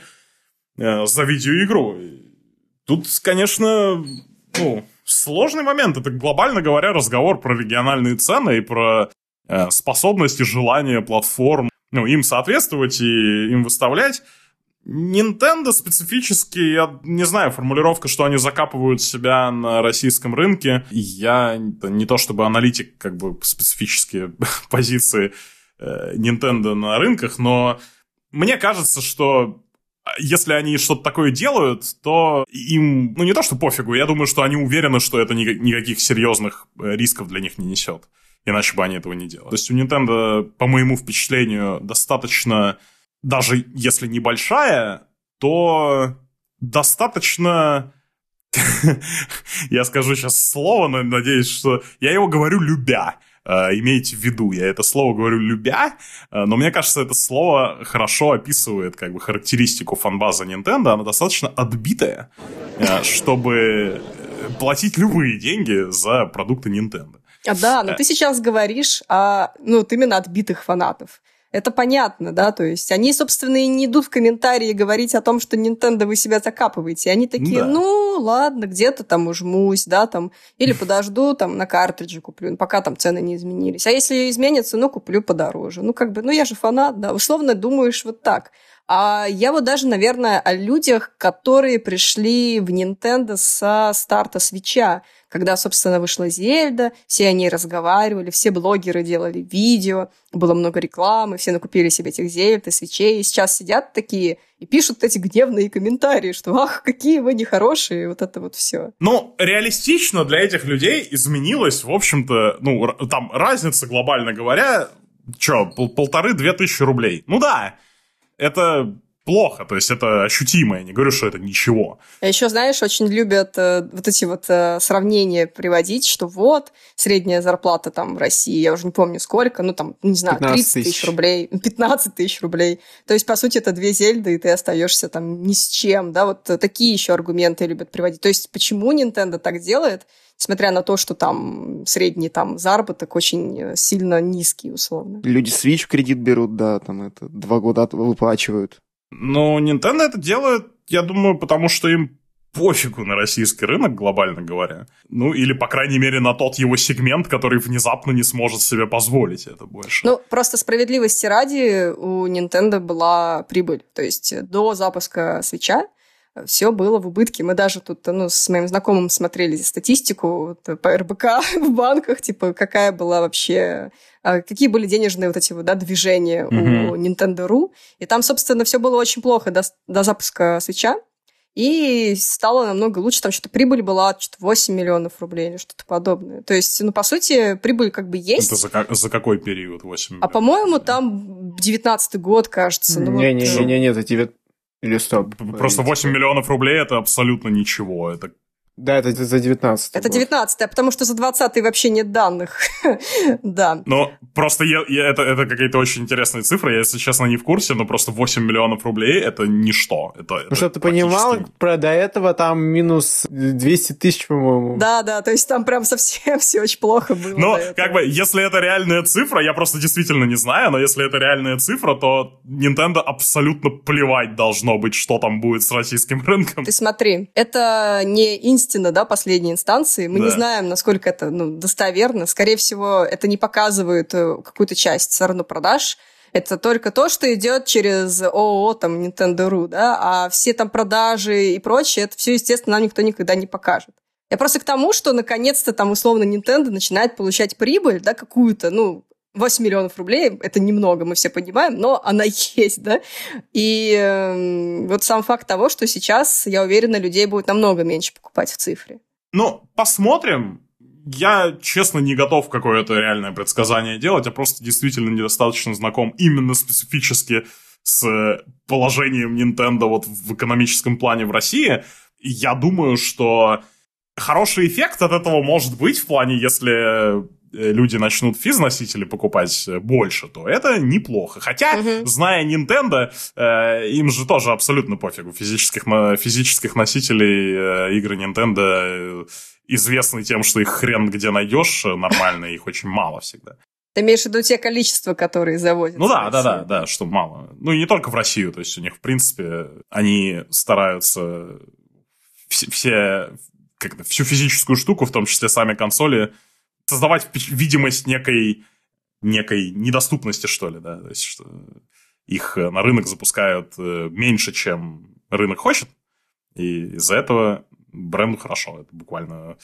э, за видеоигру. Тут, конечно, ну, сложный момент. Это, глобально говоря, разговор про региональные цены и про э, способность и желание платформ ну, им соответствовать и им выставлять. Nintendo специфически, я не знаю, формулировка, что они закапывают себя на российском рынке. Я не то чтобы аналитик как бы специфические позиции э, Nintendo на рынках, но мне кажется, что если они что-то такое делают, то им, ну не то что пофигу, я думаю, что они уверены, что это никаких серьезных э, рисков для них не несет. Иначе бы они этого не делали. То есть у Nintendo, по моему впечатлению, достаточно даже если небольшая, то достаточно я скажу сейчас слово, но надеюсь, что я его говорю любя. Uh, имейте в виду, я это слово говорю любя, uh, но мне кажется, это слово хорошо описывает как бы характеристику фанбаза Nintendo, она достаточно отбитая, uh, чтобы платить любые деньги за продукты Nintendo. А, да, но ты сейчас говоришь о, ну, вот именно отбитых фанатов. Это понятно, да, то есть они, собственно, и не идут в комментарии говорить о том, что Nintendo вы себя закапываете. Они такие, да. ну, ладно, где-то там ужмусь, да, там, или подожду, там, на картридже куплю, пока там цены не изменились. А если изменятся, ну, куплю подороже. Ну, как бы, ну, я же фанат, да, условно думаешь вот так. А я вот даже, наверное, о людях, которые пришли в Nintendo со старта свеча, когда, собственно, вышла Зельда, все о ней разговаривали, все блогеры делали видео, было много рекламы, все накупили себе этих Зельд и свечей, и сейчас сидят такие и пишут эти гневные комментарии, что «Ах, какие вы нехорошие!» Вот это вот все. Ну, реалистично для этих людей изменилось, в общем-то, ну, там разница, глобально говоря, что, полторы-две тысячи рублей. Ну да, это плохо, то есть это ощутимо, я не говорю, что это ничего. А еще, знаешь, очень любят э, вот эти вот э, сравнения приводить, что вот, средняя зарплата там в России, я уже не помню сколько, ну там, не знаю, 30 тысяч рублей, 15 тысяч рублей. То есть, по сути, это две зельды, и ты остаешься там ни с чем, да, вот такие еще аргументы любят приводить. То есть, почему Nintendo так делает? Несмотря на то, что там средний там заработок очень э, сильно низкий, условно. Люди Switch в кредит берут, да, там это два года выплачивают. Ну, Nintendo это делает, я думаю, потому что им пофигу на российский рынок, глобально говоря. Ну, или, по крайней мере, на тот его сегмент, который внезапно не сможет себе позволить это больше. Ну, просто справедливости ради у Nintendo была прибыль. То есть до запуска свеча все было в убытке. Мы даже тут ну, с моим знакомым смотрели статистику по РБК в банках, типа, какая была вообще а, какие были денежные вот эти вот, да, движения mm-hmm. у Nintendo.ru. И там, собственно, все было очень плохо до, до запуска свеча. И стало намного лучше, там что-то прибыль была что-то 8 миллионов рублей или что-то подобное. То есть, ну, по сути, прибыль как бы есть. Это за, за какой период 8 миллионов? А, по-моему, там 19 год, кажется. Не-не-не, ну, вот... это 9... Или стоп. Просто 8 миллионов рублей это абсолютно ничего. Это да, это за 19 Это 19 потому что за 20 вообще нет данных. да. Ну, просто я, я, это, это какие-то очень интересные цифры. Я, если честно, не в курсе, но просто 8 миллионов рублей — это ничто. Это, ну, чтобы ты понимал, про, до этого там минус 200 тысяч, по-моему. Да, да, то есть там прям совсем все очень плохо было. Ну, как бы, если это реальная цифра, я просто действительно не знаю, но если это реальная цифра, то Nintendo абсолютно плевать должно быть, что там будет с российским рынком. Ты смотри, это не истина, да, последней инстанции. Мы да. не знаем, насколько это ну, достоверно. Скорее всего, это не показывает э, какую-то часть все равно продаж. Это только то, что идет через ООО, там, Nintendo.ru, да, а все там продажи и прочее, это все, естественно, нам никто никогда не покажет. Я просто к тому, что наконец-то там условно Nintendo начинает получать прибыль, да, какую-то, ну, 8 миллионов рублей, это немного, мы все понимаем, но она есть, да. И э, вот сам факт того, что сейчас, я уверена, людей будет намного меньше покупать в цифре. Ну, посмотрим. Я, честно, не готов какое-то реальное предсказание делать, я просто действительно недостаточно знаком именно специфически с положением Nintendo вот в экономическом плане в России. Я думаю, что хороший эффект от этого может быть в плане, если Э, люди начнут физ-носители покупать э, больше, то это неплохо. Хотя, угу. зная Nintendo, э, им же тоже абсолютно пофигу. Физических, физических носителей э, игры Nintendo э, известны тем, что их хрен где найдешь нормально, их очень мало всегда. Ты имеешь в виду те количества, которые завозят? Ну да, да, да, да, что мало. Ну и не только в Россию, то есть у них, в принципе, они стараются все, все как всю физическую штуку, в том числе сами консоли, создавать видимость некой, некой недоступности, что ли, да, то есть, что их э, на рынок запускают э, меньше, чем рынок хочет, и из-за этого бренду хорошо. Это буквально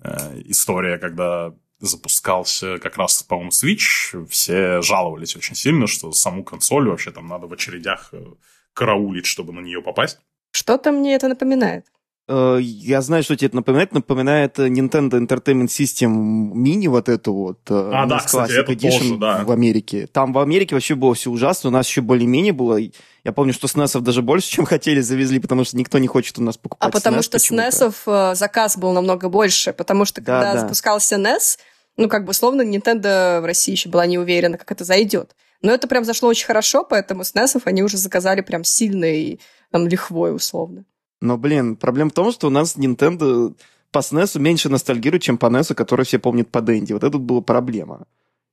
э, история, когда запускался как раз, по-моему, Switch, все жаловались очень сильно, что саму консоль вообще там надо в очередях э, караулить, чтобы на нее попасть. Что-то мне это напоминает. Э, Я знаю, что тебе это напоминает. Напоминает э, Nintendo Entertainment System Mini, вот эту вот. э, А, да, кстати, Classic это Edition тоже, да. в Америке. Там в Америке вообще было все ужасно. У нас еще более-менее было. Я помню, что SNES даже больше, чем хотели, завезли, потому что никто не хочет у нас покупать А потому SNES что с почему-то. NES э, заказ был намного больше, потому что Да, когда да. запускался NES, ну, как бы, словно Nintendo в России еще была не уверена, как это зайдет. Но это прям зашло очень хорошо, поэтому с NES они уже заказали прям сильно и там лихвой условно. Но, блин, проблема в том, что у нас Nintendo по SNES меньше ностальгирует, чем по NES, который все помнят по Дэнди. Вот это была проблема.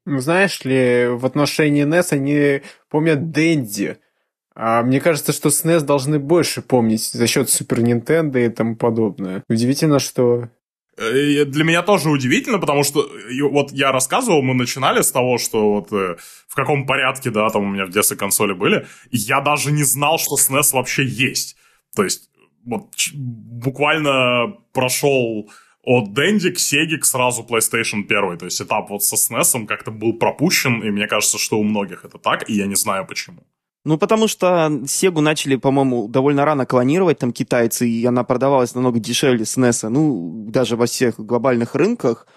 Ну, знаешь ли, в отношении NES они помнят Дэнди. А мне кажется, что SNES должны больше помнить за счет Супер Nintendo и тому подобное. Удивительно, что... Э, Для меня тоже удивительно, потому что вот я рассказывал, мы начинали с того, что вот э, в каком порядке, да, там у меня в детстве консоли были, и я даже не знал, что SNES вообще есть. То есть вот буквально прошел от Денди к Сеге к сразу PlayStation 1. То есть этап вот со SNES как-то был пропущен, и мне кажется, что у многих это так, и я не знаю почему. Ну, потому что Сегу начали, по-моему, довольно рано клонировать, там, китайцы, и она продавалась намного дешевле SNES, ну, даже во всех глобальных рынках.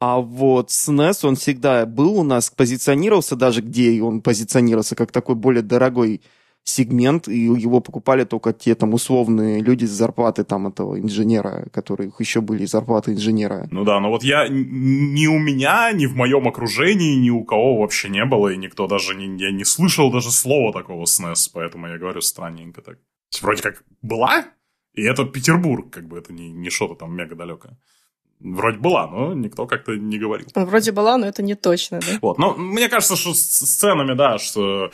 А вот SNES, он всегда был у нас, позиционировался даже, где он позиционировался, как такой более дорогой сегмент, и его покупали только те там условные люди с зарплаты там этого инженера, которых еще были зарплаты инженера. Ну да, но вот я ни у меня, ни в моем окружении, ни у кого вообще не было, и никто даже не, я не слышал даже слова такого SNES, поэтому я говорю странненько так. Вроде как была, и это Петербург, как бы это не, не что-то там мега далекое. Вроде была, но никто как-то не говорил. Вроде была, но это не точно, да? Вот, ну, мне кажется, что с с ценами, да, что...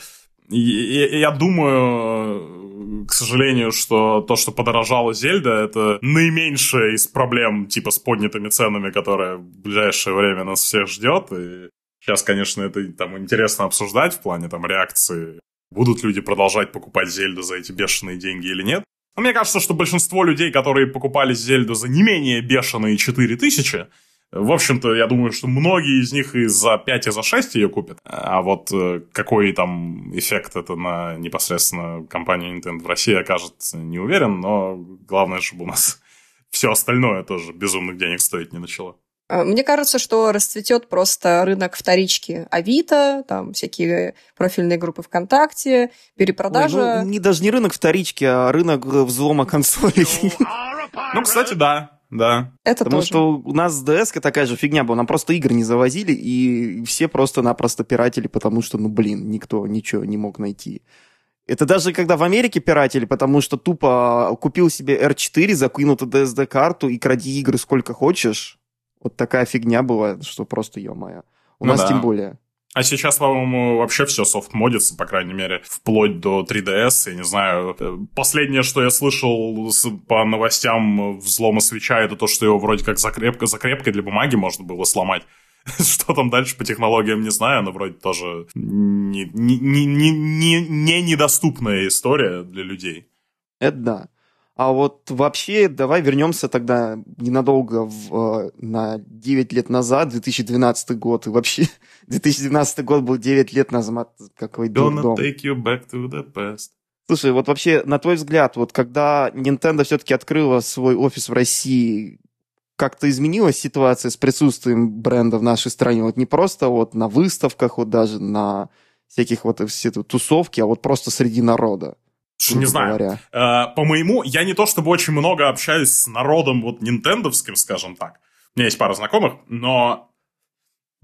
и- Я думаю, к сожалению, что то, что подорожала Зельда, это наименьшая из проблем, типа, с поднятыми ценами, которая в ближайшее время нас всех ждет. И сейчас, конечно, это там интересно обсуждать в плане там реакции. Будут люди продолжать покупать Зельду за эти бешеные деньги или нет? Но мне кажется, что большинство людей, которые покупали Зельду за не менее бешеные 4000, в общем-то, я думаю, что многие из них и за 5, и за 6 ее купят. А вот э, какой там эффект это на непосредственно компанию Nintendo в России окажет, не уверен, но главное, чтобы у нас все остальное тоже безумных денег стоить не начало. А, Мне кажется, что расцветет просто рынок вторички Авито, там всякие профильные группы ВКонтакте, перепродажа. Ой, ну, не, даже не рынок вторички, а рынок э, взлома консолей. Ну, кстати, да, да. это Потому тоже. что у нас с DS такая же фигня была. Нам просто игр не завозили, и все просто-напросто пиратели, потому что, ну, блин, никто ничего не мог найти. Это даже когда в Америке пиратели, потому что тупо купил себе R4, закинул туда SD-карту и кради игры сколько хочешь. Вот такая фигня была, что просто, ё-моё. У Ну нас да. тем более. А сейчас, по-моему, вообще все софт модится, по крайней мере, вплоть до 3DS. Я не знаю. э, Последнее, что я слышал по новостям взлома свеча, это то, что его вроде как закрепка, закрепкой для бумаги можно было сломать. Что там дальше по технологиям, не знаю, но вроде тоже не, не, не, не- не недоступная история для людей. Это да. А вот вообще, давай вернемся тогда ненадолго в, э, на 9 лет назад, 2012 год. И вообще, 2012 год был 9 лет назад. Какой дурдом. take you back to the past. Слушай, вот вообще, на твой взгляд, вот когда Nintendo все-таки открыла свой офис в России, как-то изменилась ситуация с присутствием бренда в нашей стране? Вот не просто вот на выставках, вот даже на всяких вот все эти тусовки, а вот просто среди народа. Не знаю. Э, по-моему, я не то чтобы очень много общаюсь с народом вот нинтендовским, скажем так. У меня есть пара знакомых, но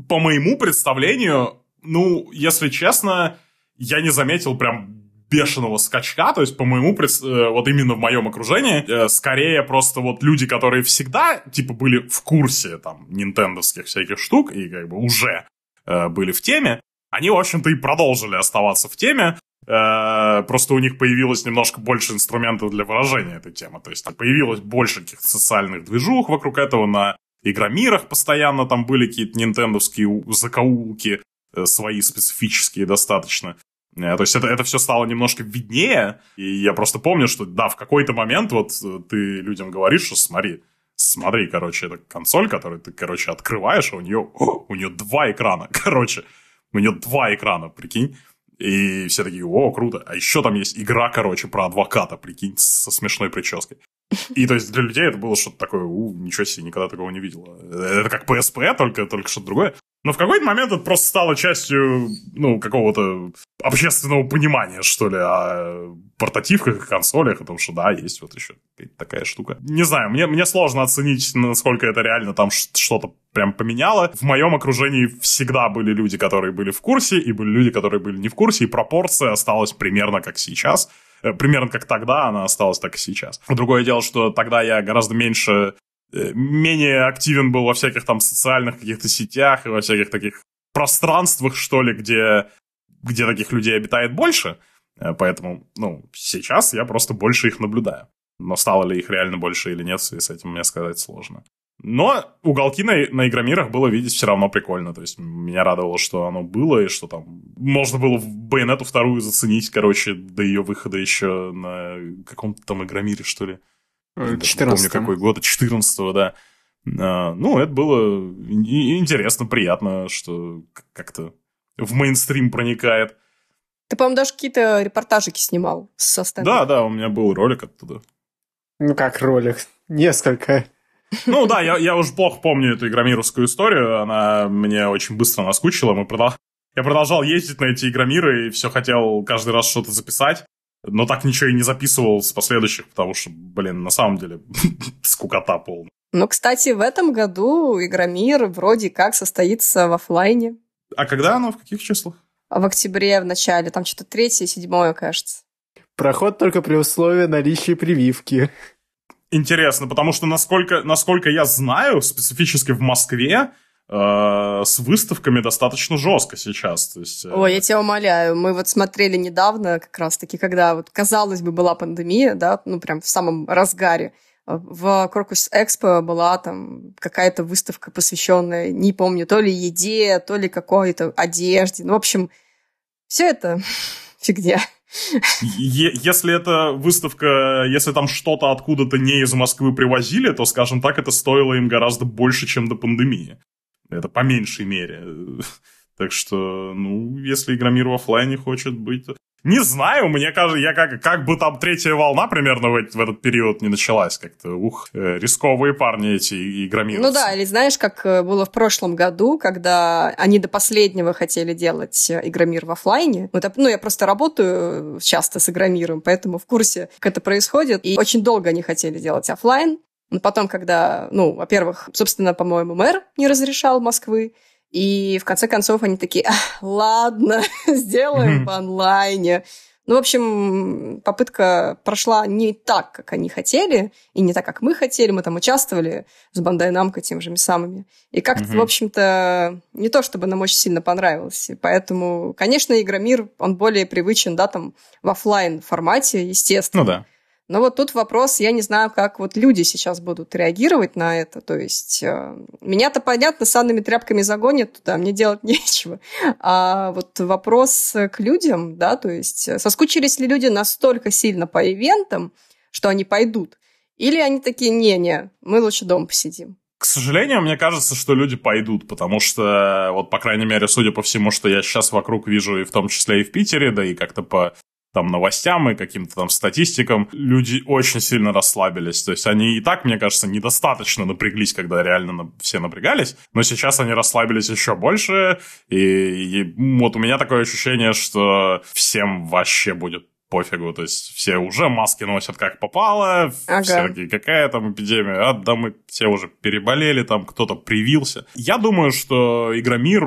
по моему представлению, ну, если честно, я не заметил прям бешеного скачка, то есть, по моему, э, вот именно в моем окружении, э, скорее просто вот люди, которые всегда, типа, были в курсе, там, нинтендовских всяких штук, и как бы уже э, были в теме, они, в общем-то, и продолжили оставаться в теме, Просто у них появилось немножко больше инструментов для выражения этой темы. То есть появилось больше каких-то социальных движух вокруг этого. На игромирах постоянно там были какие-то нинтендовские закоулки, э, свои специфические достаточно. Э, То есть это, это все стало немножко виднее. И я просто помню, что да, в какой-то момент вот э, ты людям говоришь, что смотри, смотри, короче, это консоль, которую ты, короче, открываешь, а у нее, у нее два экрана, короче. У нее два экрана, прикинь. И все такие, о, круто. А еще там есть игра, короче, про адвоката, прикинь, со смешной прической. И то есть для людей это было что-то такое, у, ничего себе, никогда такого не видела. Это как PSP, только, только что-то другое. Но в какой-то момент это просто стало частью, ну, какого-то общественного понимания, что ли, о портативках и консолях, о том, что да, есть вот еще такая штука. Не знаю, мне, мне сложно оценить, насколько это реально там что-то прям поменяло. В моем окружении всегда были люди, которые были в курсе, и были люди, которые были не в курсе, и пропорция осталась примерно как сейчас э, примерно как тогда, она осталась так и сейчас. Другое дело, что тогда я гораздо меньше менее активен был во всяких там социальных каких-то сетях и во всяких таких пространствах, что ли, где, где таких людей обитает больше. Э, поэтому, ну, сейчас я просто больше их наблюдаю. Но стало ли их реально больше или нет, с этим мне сказать сложно. Но уголки на, на Игромирах было видеть все равно прикольно. То есть меня радовало, что оно было, и что там можно было в Байонету вторую заценить, короче, до ее выхода еще на каком-то там Игромире, что ли. 14 помню, какой год, 14 да. А, ну, это было интересно, приятно, что как-то в мейнстрим проникает. Ты, по-моему, даже какие-то репортажики снимал со стенда. Да, да, у меня был ролик оттуда. Ну, как ролик? Несколько. Ну да, я, я уже плохо помню эту игромировскую историю, она мне очень быстро наскучила, мы продол... я продолжал ездить на эти игромиры и все хотел каждый раз что-то записать но так ничего и не записывал с последующих, потому что, блин, на самом деле скукота полная. Ну, кстати, в этом году Игромир вроде как состоится в офлайне. А когда оно? В каких числах? В октябре в начале, там что-то третье, седьмое, кажется. Проход только при условии наличия прививки. Интересно, потому что, насколько, насколько я знаю, специфически в Москве, Э, с выставками достаточно жестко сейчас. То есть, э, Ой, я тебя умоляю, мы вот смотрели недавно, как раз-таки, когда вот, казалось бы, была пандемия, да, ну, прям в самом разгаре, в Крокус Экспо была там какая-то выставка, посвященная, не помню, то ли еде, то ли какой-то одежде. Ну, в общем, все это фигня. Если это выставка, если там что-то откуда-то не из Москвы привозили, то, скажем так, это стоило им гораздо больше, чем до пандемии. Это по меньшей мере. Так что, ну, если Игромир в офлайне хочет быть... Не знаю, мне кажется, я как, как бы там третья волна примерно в, в этот период не началась. Как-то, ух, э, рисковые парни эти игромировцы. Ну да, или знаешь, как э, было в прошлом году, когда они до последнего хотели делать э, Игромир в офлайне. Ну, ну я просто работаю часто с Игромиром, поэтому в курсе, как это происходит. И очень долго они хотели делать офлайн. Но потом, когда, ну, во-первых, собственно, по-моему, мэр не разрешал Москвы, и в конце концов они такие, ладно, сделаем в онлайне. Ну, в общем, попытка прошла не так, как они хотели, и не так, как мы хотели. Мы там участвовали с Бандай Намко тем же самыми. И как-то, в общем-то, не то, чтобы нам очень сильно понравилось. И поэтому, конечно, Игромир, он более привычен, да, там, в офлайн формате, естественно. Ну да. Но вот тут вопрос, я не знаю, как вот люди сейчас будут реагировать на это. То есть э, меня-то, понятно, санными тряпками загонят туда, мне делать нечего. А вот вопрос к людям, да, то есть э, соскучились ли люди настолько сильно по ивентам, что они пойдут? Или они такие, не-не, мы лучше дома посидим? К сожалению, мне кажется, что люди пойдут, потому что, вот, по крайней мере, судя по всему, что я сейчас вокруг вижу, и в том числе и в Питере, да и как-то по там новостям и каким-то там статистикам, люди очень сильно расслабились. То есть они и так, мне кажется, недостаточно напряглись, когда реально все напрягались, но сейчас они расслабились еще больше, и, и вот у меня такое ощущение, что всем вообще будет пофигу, то есть все уже маски носят как попало, ага. все такие, какая там эпидемия, а да мы все уже переболели, там кто-то привился. Я думаю, что Игромир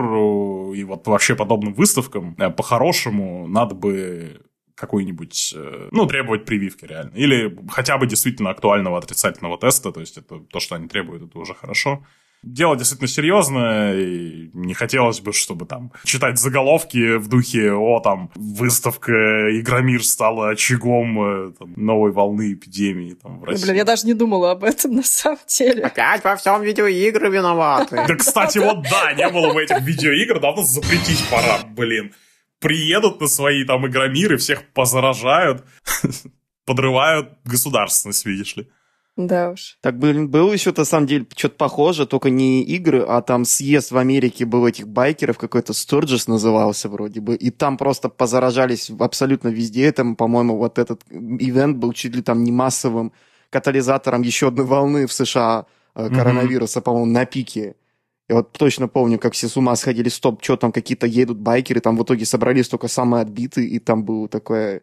и вот вообще подобным выставкам э, по-хорошему надо бы какой-нибудь, э, ну, требовать прививки реально. Или хотя бы действительно актуального отрицательного теста, то есть это то, что они требуют, это уже хорошо. Дело действительно серьезное, и не хотелось бы, чтобы там читать заголовки в духе «О, там, выставка Игромир стала очагом э, там, новой волны эпидемии там, в России». Блин, я даже не думала об этом на самом деле. Опять во всем видеоигры виноваты. Да, кстати, вот да, не было бы этих видеоигр, давно запретить пора, блин приедут на свои там игромиры, всех позаражают, подрывают государственность, видишь ли. Да уж. Так, блин, было еще, на самом деле, что-то похоже, только не игры, а там съезд в Америке был этих байкеров, какой-то Сторджес назывался вроде бы, и там просто позаражались абсолютно везде. Там, по-моему, вот этот ивент был чуть ли там не массовым катализатором еще одной волны в США э, коронавируса, по-моему, на пике. Я вот точно помню, как все с ума сходили, стоп, что там какие-то едут байкеры, там в итоге собрались только самые отбитые, и там был такой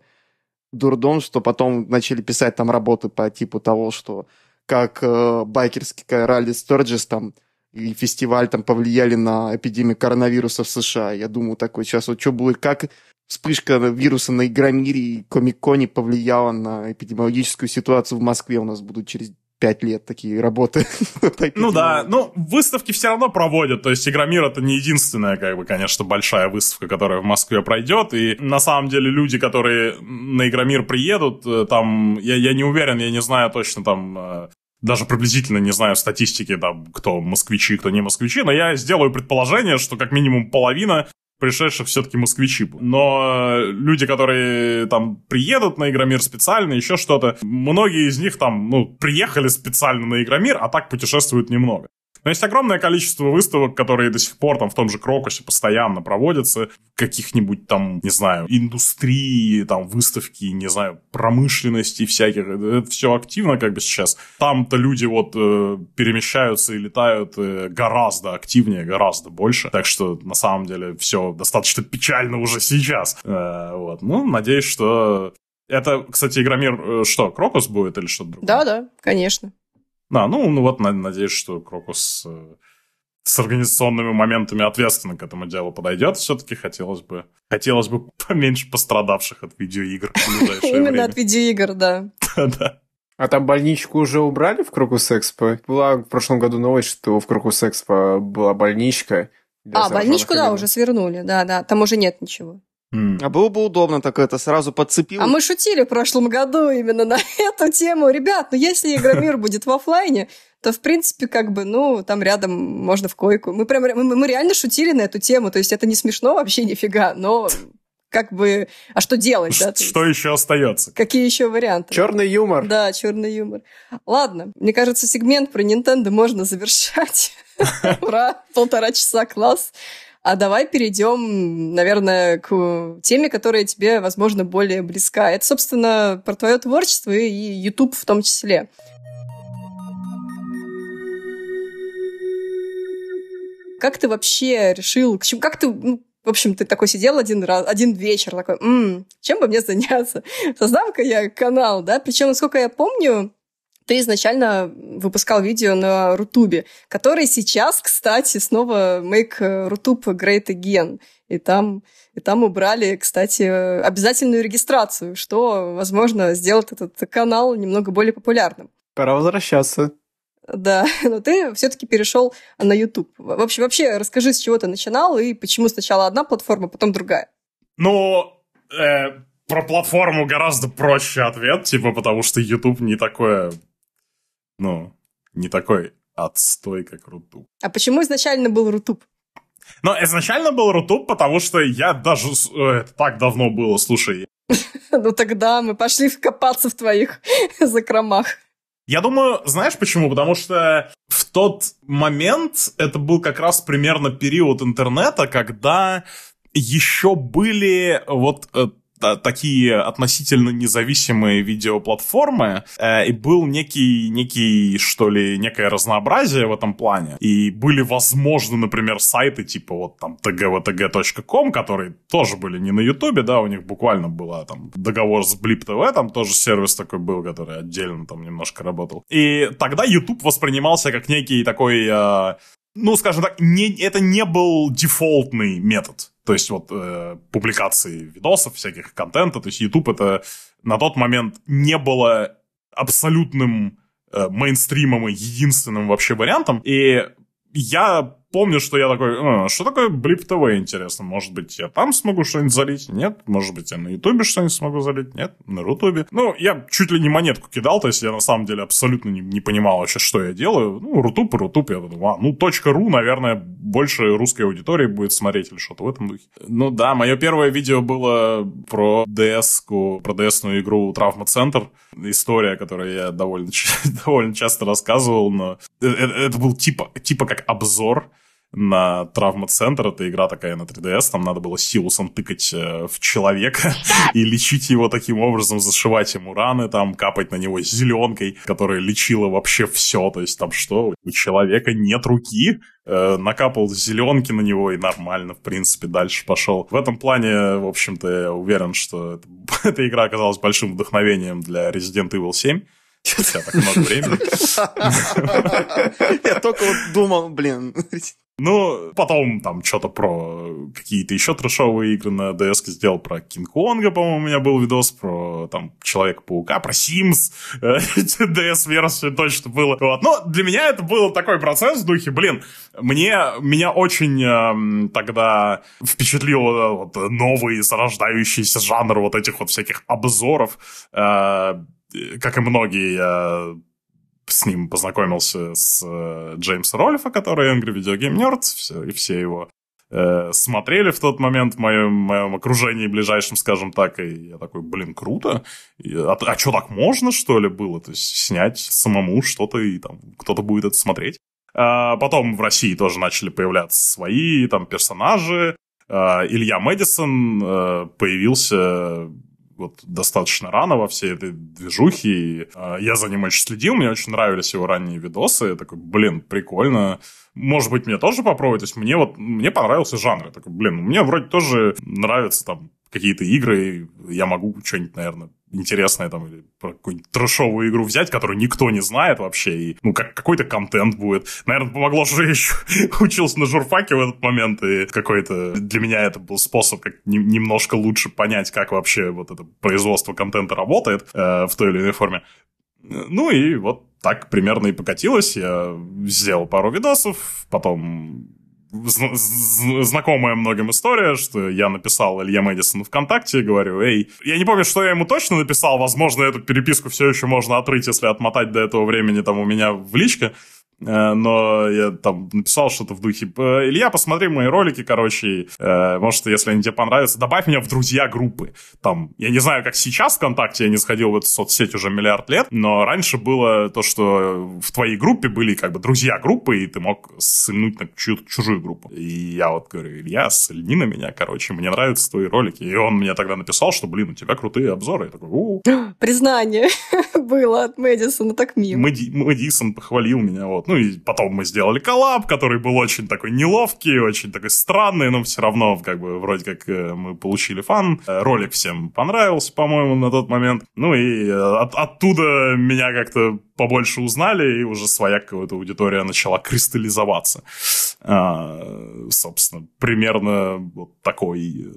дурдом, что потом начали писать там работы по типу того, что как э, байкерский ралли Сторджес там и фестиваль там повлияли на эпидемию коронавируса в США. Я думаю, такой сейчас вот что будет, как вспышка вируса на Игромире и Комик-Коне повлияла на эпидемиологическую ситуацию в Москве. У нас будут через пять лет такие работы. Ну да, ну выставки все равно проводят, то есть Игромир это не единственная, как бы, конечно, большая выставка, которая в Москве пройдет, и на самом деле люди, которые на Игромир приедут, э, там, я, я не уверен, я не знаю точно там э, даже приблизительно не знаю статистики, там, кто москвичи, кто не москвичи, но я сделаю предположение, что как минимум половина пришедших все-таки москвичи. Но э, люди, которые там приедут на Игромир специально, еще что-то, многие из них там, ну, приехали специально на Игромир, а так путешествуют немного. Но есть огромное количество выставок, которые до сих пор там в том же Крокусе постоянно проводятся, каких-нибудь там, не знаю, индустрии, там выставки, не знаю, промышленности всяких. Это все активно как бы сейчас. Там-то люди вот э, перемещаются и летают э, гораздо активнее, гораздо больше. Так что на самом деле все достаточно печально уже сейчас. Э, вот. Ну, надеюсь, что это, кстати, Игромир, э, что, Крокус будет или что-то другое? Да, да, конечно. Да, ну, ну вот надеюсь, что Крокус э, с организационными моментами ответственно к этому делу подойдет. Все-таки хотелось бы, хотелось бы поменьше пострадавших от видеоигр Именно от видеоигр, да. Да. А там больничку уже убрали в Крокус Экспо? Была в прошлом году новость, что в Крокус Экспо была больничка. А, больничку, да, уже свернули, да, да, там уже нет ничего. А было бы удобно так это, сразу подцепил. А мы шутили в прошлом году именно на эту тему. Ребят, ну если Игромир будет в оффлайне, то, в принципе, как бы, ну, там рядом можно в койку. Мы прям, мы, мы реально шутили на эту тему, то есть это не смешно вообще нифига, но как бы, а что делать, да? Ш- то есть Что еще остается? Какие еще варианты? Черный юмор. Да, черный юмор. Ладно, мне кажется, сегмент про Nintendo можно завершать. Про полтора часа класс. А давай перейдем, наверное, к теме, которая тебе, возможно, более близка. Это, собственно, про твое творчество и YouTube в том числе. Как ты вообще решил, к чему, как ты, ну, в общем, ты такой сидел один раз, один вечер, такой, «М, чем бы мне заняться? Создам-ка я канал, да? Причем, насколько я помню, ты изначально выпускал видео на Рутубе, который сейчас, кстати, снова make Рутуб great again. И там, и там убрали, кстати, обязательную регистрацию, что, возможно, сделает этот канал немного более популярным. Пора возвращаться. Да, но ты все-таки перешел на YouTube. Вообще, вообще, расскажи, с чего ты начинал и почему сначала одна платформа, потом другая. Ну, э, про платформу гораздо проще ответ, типа, потому что YouTube не такое, ну, не такой отстой, как Рутуб. А почему изначально был Рутуб? Но изначально был Рутуб, потому что я даже... э, Это так давно было, слушай. Ну тогда мы пошли копаться в твоих закромах. Я думаю, знаешь почему? Потому что в тот момент это был как раз примерно период интернета, когда еще были вот э, такие относительно независимые видеоплатформы, э, и был некий, некий, что ли, некое разнообразие в этом плане. И были возможны, например, сайты типа вот там tgvtg.com, которые тоже были не на Ютубе, да, у них буквально была там договор с Blip TV, там тоже сервис такой был, который отдельно там немножко работал. И тогда YouTube воспринимался как некий такой э, ну, скажем так, не, это не был дефолтный метод. То есть вот э, публикации видосов, всяких контента. То есть YouTube это на тот момент не было абсолютным э, мейнстримом и единственным вообще вариантом. И я помню, что я такой, «А, что такое Blip TV, интересно? Может быть, я там смогу что-нибудь залить? Нет. Может быть, я на Ютубе что-нибудь смогу залить? Нет. На Рутубе. Ну, я чуть ли не монетку кидал, то есть я на самом деле абсолютно не, не понимал вообще, что я делаю. Ну, Рутуб Рутуб, я думаю, а, ну, .ру, наверное, больше русской аудитории будет смотреть или что-то в этом духе. Ну да, мое первое видео было про DS-ку, про DS-ную игру Травма Центр. История, которую я довольно, довольно часто рассказывал, но э- э- это был типа, типа как обзор на травмоцентр. Это игра такая на 3DS, там надо было силусом тыкать э, в человека и лечить его таким образом, зашивать ему раны, там капать на него зеленкой, которая лечила вообще все. То есть там что, у человека нет руки, э, накапал зеленки на него и нормально, в принципе, дальше пошел. В этом плане, в общем-то, я уверен, что это, эта игра оказалась большим вдохновением для Resident Evil 7 спустя так много времени. Я только вот думал, блин. Ну, потом там что-то про какие-то еще трешовые игры на DS сделал, про Кинг-Конга, по-моему, у меня был видос, про там Человека-паука, про Sims, DS-версию точно было. Вот. Но для меня это был такой процесс в духе, блин, мне, меня очень э, тогда впечатлил вот, новый зарождающийся жанр вот этих вот всяких обзоров, э, как и многие, я с ним познакомился с э, Джеймса Рольфа, который Angry Video Game Nerd, все, и все его э, смотрели в тот момент в моем, моем окружении ближайшем, скажем так, и я такой, блин, круто. И, а, а что, так можно, что ли, было? То есть снять самому что-то, и там кто-то будет это смотреть. А потом в России тоже начали появляться свои там персонажи. А, Илья Мэдисон э, появился вот достаточно рано во всей этой движухе. И, э, я за ним очень следил, мне очень нравились его ранние видосы. Я такой, блин, прикольно. Может быть, мне тоже попробовать. То есть мне вот, мне понравился жанр. Я такой, блин, мне вроде тоже нравятся там какие-то игры, я могу что-нибудь, наверное, интересное там, или про какую-нибудь трешовую игру взять, которую никто не знает вообще, и, ну, как, какой-то контент будет. Наверное, помогло, что я еще учился на журфаке в этот момент, и какой-то для меня это был способ как не, немножко лучше понять, как вообще вот это производство контента работает э, в той или иной форме. Ну и вот так примерно и покатилось. Я сделал пару видосов, потом знакомая многим история, что я написал Илье Мэдисону ВКонтакте, говорю, эй, я не помню, что я ему точно написал, возможно, эту переписку все еще можно отрыть, если отмотать до этого времени там у меня в личке, но я там написал что-то в духе «Илья, посмотри мои ролики, короче, э, может, если они тебе понравятся, добавь меня в друзья группы». Там, я не знаю, как сейчас ВКонтакте, я не сходил в эту соцсеть уже миллиард лет, но раньше было то, что в твоей группе были как бы друзья группы, и ты мог ссыльнуть на чью-то чужую группу. И я вот говорю, Илья, ссыльни на меня, короче, мне нравятся твои ролики. И он мне тогда написал, что, блин, у тебя крутые обзоры. Я такой, у Признание было от Мэдисона, так мило. Мэдисон похвалил меня, вот. Ну и потом мы сделали коллаб, который был очень такой неловкий, очень такой странный, но все равно как бы вроде как э, мы получили фан. Э, ролик всем понравился, по-моему, на тот момент. Ну и э, от, оттуда меня как-то побольше узнали, и уже своя какая-то аудитория начала кристаллизоваться. А, собственно, примерно вот такой...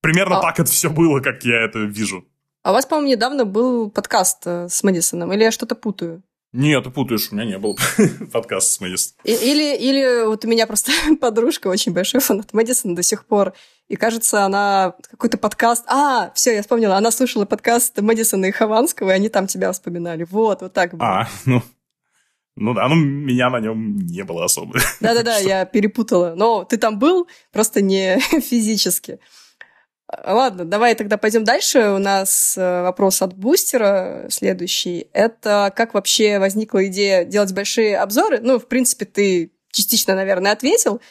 Примерно а... так это все было, как я это вижу. А у вас, по-моему, недавно был подкаст с Мэдисоном, или я что-то путаю? Нет, ты путаешь, у меня не было подкаста с Мэдисоном. Или, или вот у меня просто подружка очень большой фанат Мэдисона до сих пор. И кажется, она какой-то подкаст... А, все, я вспомнила. Она слушала подкаст Мэдисона и Хованского, и они там тебя вспоминали. Вот, вот так было. А, ну... Ну да, ну меня на нем не было особо. Да-да-да, я перепутала. Но ты там был, просто не физически. Ладно, давай тогда пойдем дальше. У нас э, вопрос от бустера следующий. Это как вообще возникла идея делать большие обзоры? Ну, в принципе, ты частично, наверное, ответил.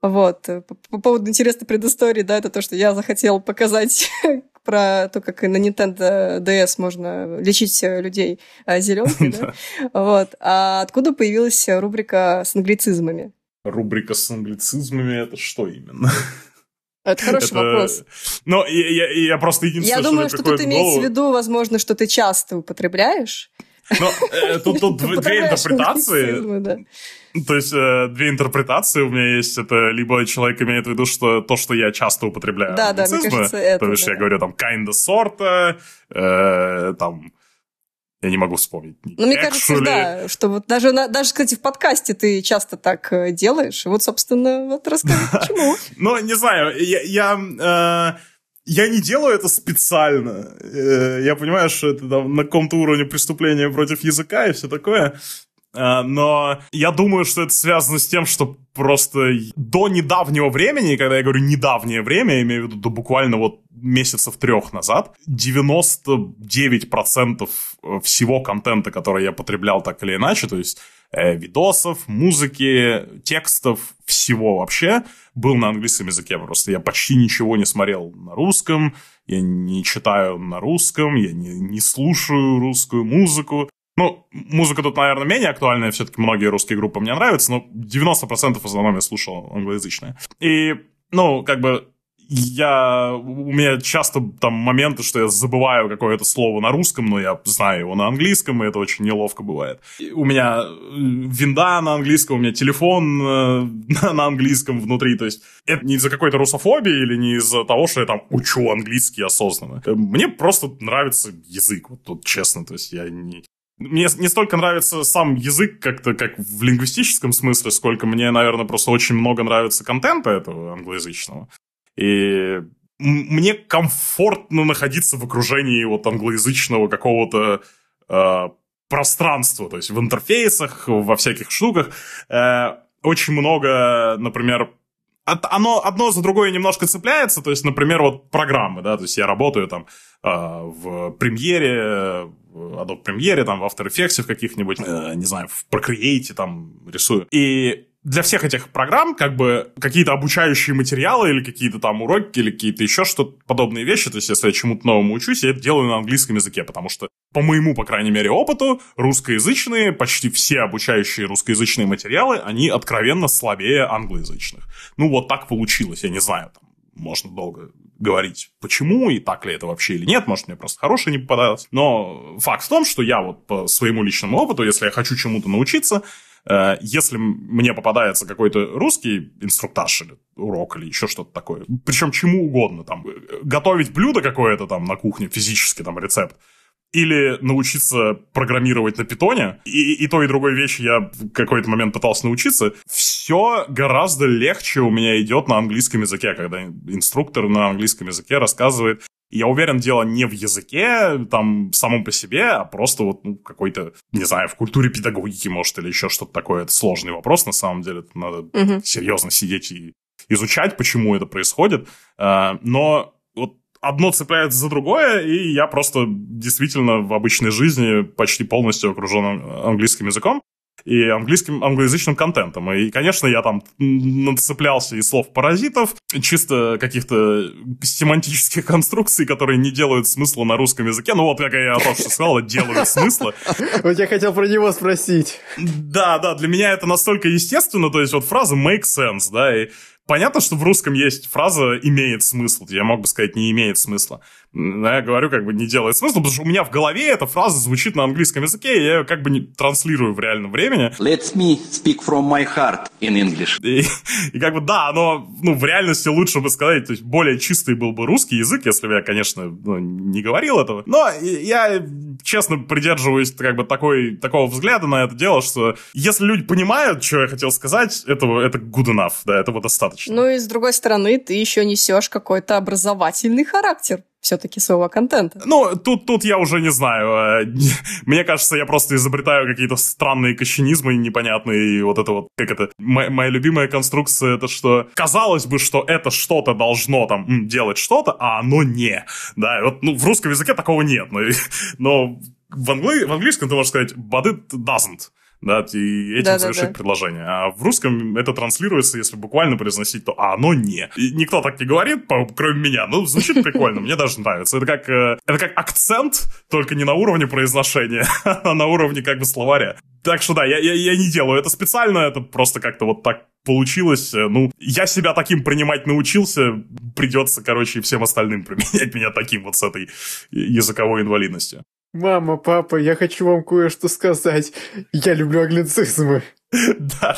Вот. По, по поводу интересной предыстории, да, это то, что я захотел показать про то, как на Nintendo DS можно лечить людей э, зеленкой, да? Вот. А откуда появилась рубрика с англицизмами? Рубрика с англицизмами это что именно? Это хороший это... вопрос. Но я, я, я просто единственное, Я думаю, что, что тут имеется в виду, возможно, что ты часто употребляешь. Но э, тут, тут две интерпретации. Да. То есть э, две интерпретации у меня есть. Это либо человек имеет в виду, что то, что я часто употребляю. Да, да, мне кажется, это. То есть да. я говорю там kinda сорта, э, там я не могу вспомнить. Ну, мне кажется, да, что вот даже, даже, кстати, в подкасте ты часто так э, делаешь. Вот, собственно, вот расскажи, почему. Ну, не знаю, я... я э, не делаю это специально. Э, я понимаю, что это там, на каком-то уровне преступления против языка и все такое. Но я думаю, что это связано с тем, что просто до недавнего времени, когда я говорю недавнее время, я имею в виду до буквально вот месяцев трех назад, 99% всего контента, который я потреблял так или иначе, то есть э, видосов, музыки, текстов, всего вообще был на английском языке. Просто я почти ничего не смотрел на русском, я не читаю на русском, я не, не слушаю русскую музыку. Ну, музыка тут, наверное, менее актуальная, все-таки многие русские группы мне нравятся, но 90% в основном я слушал англоязычные. И, ну, как бы я, у меня часто там моменты, что я забываю какое-то слово на русском, но я знаю его на английском, и это очень неловко бывает. И у меня э, винда на английском, у меня телефон э, на английском внутри, то есть это не из-за какой-то русофобии или не из-за того, что я там учу английский осознанно. Мне просто нравится язык, вот тут честно, то есть я не, мне не столько нравится сам язык как-то как в лингвистическом смысле, сколько мне, наверное, просто очень много нравится контента этого англоязычного. И мне комфортно находиться в окружении вот англоязычного какого-то э, пространства, то есть в интерфейсах, во всяких штуках. Э, очень много, например, оно одно за другое немножко цепляется, то есть, например, вот программы, да, то есть я работаю там э, в премьере, в Adobe Premiere, там, в After Effects в каких-нибудь, э, не знаю, в Procreate там рисую. И для всех этих программ как бы какие-то обучающие материалы или какие-то там уроки или какие-то еще что-то подобные вещи, то есть если я чему-то новому учусь, я это делаю на английском языке, потому что по моему, по крайней мере, опыту, русскоязычные, почти все обучающие русскоязычные материалы, они откровенно слабее англоязычных. Ну вот так получилось, я не знаю, там, можно долго говорить, почему и так ли это вообще или нет, может, мне просто хорошее не попадалось. Но факт в том, что я вот по своему личному опыту, если я хочу чему-то научиться, если мне попадается какой-то русский инструктаж или урок или еще что-то такое, причем чему угодно, там, готовить блюдо какое-то там на кухне, физически там рецепт, или научиться программировать на питоне, и, и той, и другой вещи я в какой-то момент пытался научиться, все гораздо легче у меня идет на английском языке, когда инструктор на английском языке рассказывает я уверен, дело не в языке, там, самом по себе, а просто вот ну, какой-то, не знаю, в культуре педагогики, может, или еще что-то такое. Это сложный вопрос, на самом деле. Это надо угу. серьезно сидеть и изучать, почему это происходит. А, но вот одно цепляется за другое, и я просто действительно в обычной жизни почти полностью окружен английским языком и английским, англоязычным контентом. И, конечно, я там нацеплялся из слов паразитов, чисто каких-то семантических конструкций, которые не делают смысла на русском языке. Ну вот, как я только что сказал, делают смысла. Вот я хотел про него спросить. Да, да, для меня это настолько естественно, то есть вот фраза make sense, да, и Понятно, что в русском есть фраза «имеет смысл». Я мог бы сказать «не имеет смысла». Но я говорю, как бы не делает смысла, потому что у меня в голове эта фраза звучит на английском языке, и я ее как бы не транслирую в реальном времени. Let me speak from my heart in English. И, и как бы да, но ну, в реальности лучше бы сказать, то есть более чистый был бы русский язык, если бы я, конечно, ну, не говорил этого. Но я честно придерживаюсь как бы такой, такого взгляда на это дело, что если люди понимают, что я хотел сказать, этого, это good enough, да, этого достаточно достаточно. Ну и с другой стороны, ты еще несешь какой-то образовательный характер все-таки своего контента. Ну, тут, тут я уже не знаю. Э, мне кажется, я просто изобретаю какие-то странные кощенизмы непонятные. И вот это вот, как это, моя, моя любимая конструкция, это что, казалось бы, что это что-то должно там делать что-то, а оно не. Да, вот ну, в русском языке такого нет. Но, но в, англи... в английском ты можешь сказать, but it doesn't да, и этим да, завершить да, да. предложение. А в русском это транслируется, если буквально произносить, то а оно не. И никто так не говорит, кроме меня. Ну, звучит прикольно, мне даже нравится. Это как, э, это как акцент, только не на уровне произношения, а на уровне как бы словаря. Так что да, я, я, я не делаю это специально, это просто как-то вот так получилось. Ну, я себя таким принимать научился, придется, короче, всем остальным применять меня таким вот с этой языковой инвалидностью. Мама, папа, я хочу вам кое-что сказать. Я люблю англицизмы. Да.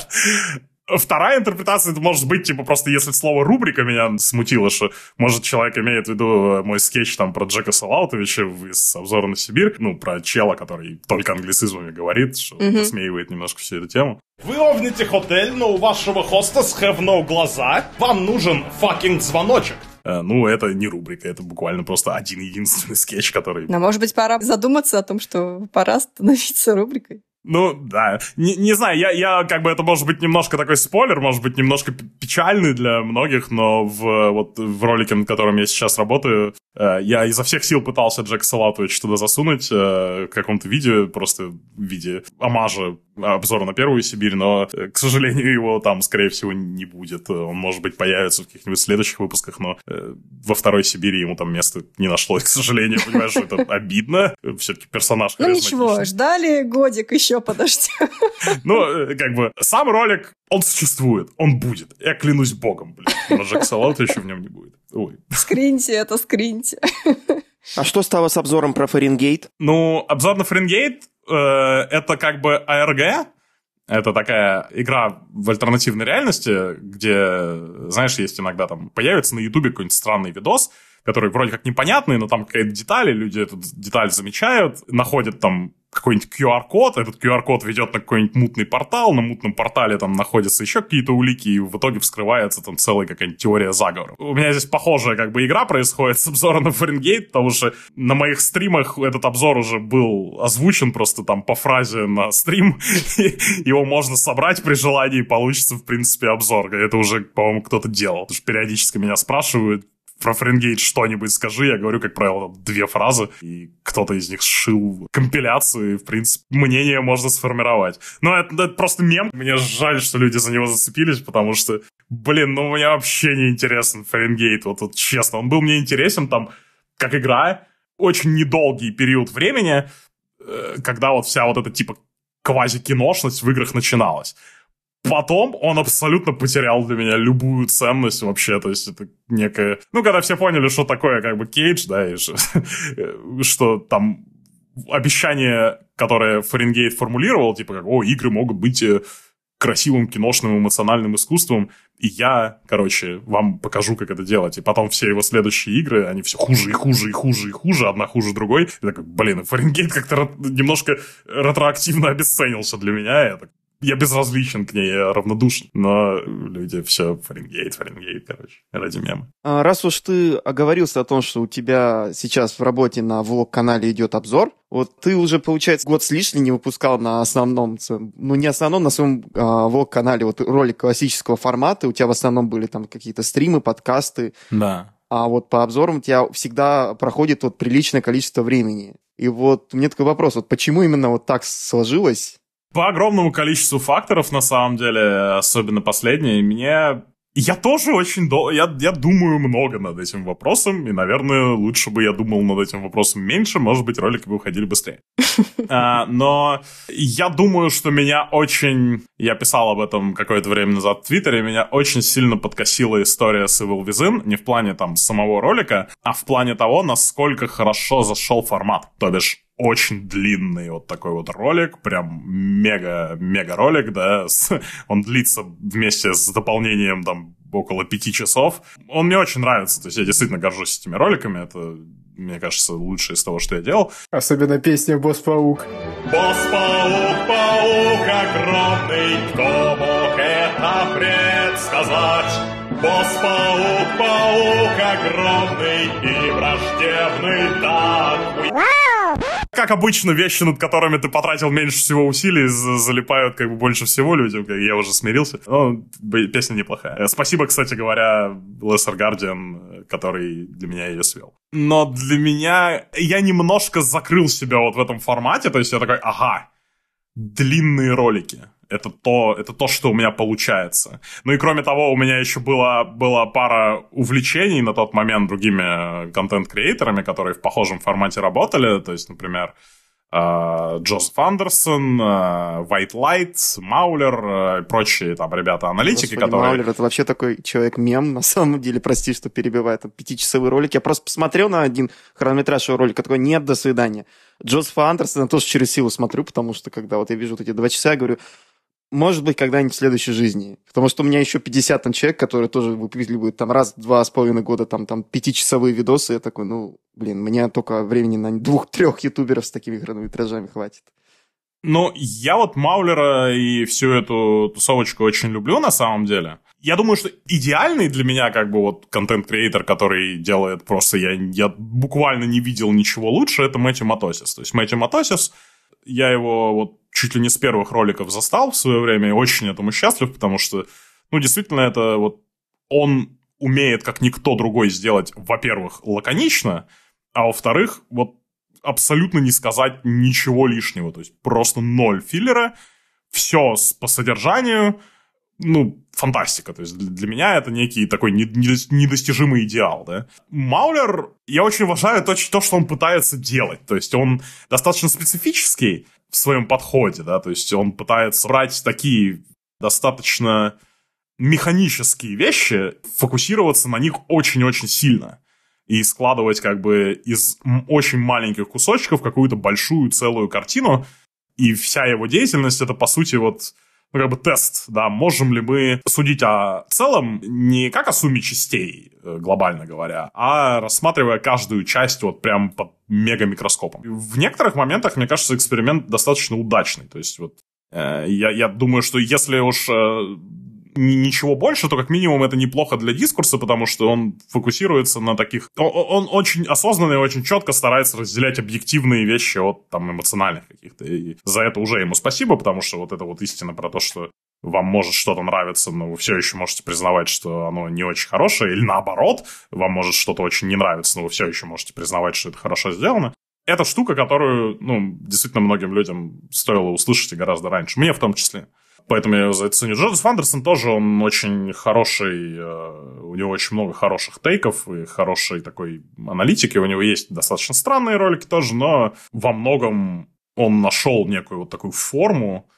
Вторая интерпретация это может быть, типа, просто если слово рубрика меня смутило, что, может, человек имеет в виду мой скетч там про Джека Салаутовича из «Обзора на Сибирь», ну, про чела, который только англицизмами говорит, что mm-hmm. посмеивает немножко всю эту тему. Вы own ите hotel, но у вашего хоста have no глаза. Вам нужен fucking звоночек. Э, ну, это не рубрика, это буквально просто один единственный скетч, который... Но, может быть, пора задуматься о том, что пора становиться рубрикой. Ну, да. Не, не знаю, я, я как бы это может быть немножко такой спойлер, может быть немножко печальный для многих, но в, вот, в ролике, над которым я сейчас работаю, э, я изо всех сил пытался Джек Салатович туда засунуть э, в каком-то видео, просто в виде омажа обзора на Первую Сибирь, но, э, к сожалению, его там, скорее всего, не будет. Он, может быть, появится в каких-нибудь следующих выпусках, но э, во Второй Сибири ему там места не нашлось, к сожалению, понимаешь, что это обидно. Все-таки персонаж Ну ничего, ждали годик еще, подожди. Ну, э, как бы, сам ролик, он существует, он будет. Я клянусь богом, блин. Но Джек Салата еще в нем не будет. Ой. Скриньте это, скриньте. А что стало с обзором про Фаренгейт? Ну, обзор на Фаренгейт э, это как бы АРГ, это такая игра в альтернативной реальности, где, знаешь, есть иногда там появится на Ютубе какой-нибудь странный видос, который вроде как непонятный, но там какая-то деталь, и люди эту деталь замечают, находят там какой-нибудь QR-код, этот QR-код ведет на какой-нибудь мутный портал, на мутном портале там находятся еще какие-то улики, и в итоге вскрывается там целая какая-нибудь теория заговора. У меня здесь похожая как бы игра происходит с обзором на Фаренгейт, потому что на моих стримах этот обзор уже был озвучен просто там по фразе на стрим, его можно собрать при желании, получится в принципе обзор. Это уже, по-моему, кто-то делал. Потому что периодически меня спрашивают, про Фаренгейт что-нибудь скажи, я говорю, как правило, две фразы, и кто-то из них сшил компиляцию, и, в принципе, мнение можно сформировать. Но это, это просто мем. Мне жаль, что люди за него зацепились, потому что, блин, ну мне вообще не интересен Фаренгейт, вот, вот честно. Он был мне интересен там, как игра, очень недолгий период времени, э, когда вот вся вот эта, типа, квази-киношность в играх начиналась. Потом он абсолютно потерял для меня любую ценность вообще, то есть это некое... Ну, когда все поняли, что такое как бы Кейдж, да, и что, что там обещание, которое Фаренгейт формулировал, типа как, о, игры могут быть э, красивым киношным эмоциональным искусством, и я, короче, вам покажу, как это делать. И потом все его следующие игры, они все хуже и хуже и хуже и хуже, одна хуже другой. И такой, блин, Фаренгейт как-то немножко ретроактивно обесценился для меня. Я так, я безразличен к ней, я равнодушен. Но люди все Фаренгейт, Фаренгейт, короче, ради мема. А, раз уж ты оговорился о том, что у тебя сейчас в работе на влог-канале идет обзор, вот ты уже, получается, год с лишним не выпускал на основном, ну не основном, на своем а, влог-канале вот ролик классического формата, у тебя в основном были там какие-то стримы, подкасты. Да. А вот по обзорам у тебя всегда проходит вот приличное количество времени. И вот мне такой вопрос, вот почему именно вот так сложилось, по огромному количеству факторов, на самом деле, особенно последние, мне... Я тоже очень долго... Я, я думаю много над этим вопросом, и, наверное, лучше бы я думал над этим вопросом меньше, может быть, ролики бы уходили быстрее. А, но я думаю, что меня очень... Я писал об этом какое-то время назад в Твиттере, меня очень сильно подкосила история с Evil Within, не в плане там самого ролика, а в плане того, насколько хорошо зашел формат. То бишь, очень длинный вот такой вот ролик, прям мега-мега ролик, да, с, он длится вместе с дополнением там около пяти часов. Он мне очень нравится, то есть я действительно горжусь этими роликами, это, мне кажется, лучшее из того, что я делал. Особенно песня «Босс-паук». Босс-паук, паук огромный, кто мог это предсказать? Босс-паук, паук огромный и враждебный так как обычно, вещи, над которыми ты потратил меньше всего усилий, залипают как бы больше всего людям. Я уже смирился. Но песня неплохая. Спасибо, кстати говоря, Lesser Guardian, который для меня ее свел. Но для меня... Я немножко закрыл себя вот в этом формате, то есть я такой, ага, длинные ролики это то, это то, что у меня получается. Ну и кроме того, у меня еще была, была пара увлечений на тот момент другими контент-креаторами, которые в похожем формате работали. То есть, например, э, Джозеф Андерсон, э, White Light, Маулер э, и прочие там ребята-аналитики, Господи, которые... Маулер это вообще такой человек-мем, на самом деле, прости, что перебиваю, там пятичасовой ролик. Я просто посмотрел на один хронометраж его ролика, такой, нет, до свидания. Джозефа Андерсона тоже через силу смотрю, потому что когда вот я вижу вот эти два часа, я говорю, может быть, когда-нибудь в следующей жизни. Потому что у меня еще 50 там человек, которые тоже выпиливают там раз два с половиной года там, там пятичасовые видосы. Я такой, ну, блин, мне только времени на двух-трех ютуберов с такими хронометражами хватит. Ну, я вот Маулера и всю эту тусовочку очень люблю на самом деле. Я думаю, что идеальный для меня как бы вот контент-креатор, который делает просто... Я, я буквально не видел ничего лучше, это Мэтью Матосис. То есть Мэтью Матосис я его вот чуть ли не с первых роликов застал в свое время и очень этому счастлив, потому что, ну, действительно, это вот он умеет, как никто другой, сделать, во-первых, лаконично, а во-вторых, вот абсолютно не сказать ничего лишнего. То есть просто ноль филлера, все по содержанию, ну, фантастика. То есть для меня это некий такой недостижимый идеал, да. Маулер, я очень уважаю то, то, что он пытается делать. То есть он достаточно специфический в своем подходе, да, то есть он пытается брать такие достаточно механические вещи, фокусироваться на них очень-очень сильно и складывать как бы из очень маленьких кусочков какую-то большую целую картину. И вся его деятельность это, по сути, вот как бы тест, да, можем ли мы судить о целом не как о сумме частей, э, глобально говоря, а рассматривая каждую часть вот прям под мегамикроскопом. В некоторых моментах, мне кажется, эксперимент достаточно удачный. То есть вот э, я, я думаю, что если уж э, ничего больше, то как минимум это неплохо для дискурса, потому что он фокусируется на таких... Он, он очень осознанно и очень четко старается разделять объективные вещи от там эмоциональных каких-то. И за это уже ему спасибо, потому что вот это вот истина про то, что вам может что-то нравиться, но вы все еще можете признавать, что оно не очень хорошее, или наоборот, вам может что-то очень не нравиться, но вы все еще можете признавать, что это хорошо сделано. Это штука, которую, ну, действительно многим людям стоило услышать и гораздо раньше. Мне в том числе. Поэтому я за это ценю. Джозеф Андерсон тоже, он очень хороший, э, у него очень много хороших тейков и хорошей такой аналитики. У него есть достаточно странные ролики тоже, но во многом он нашел некую вот такую форму,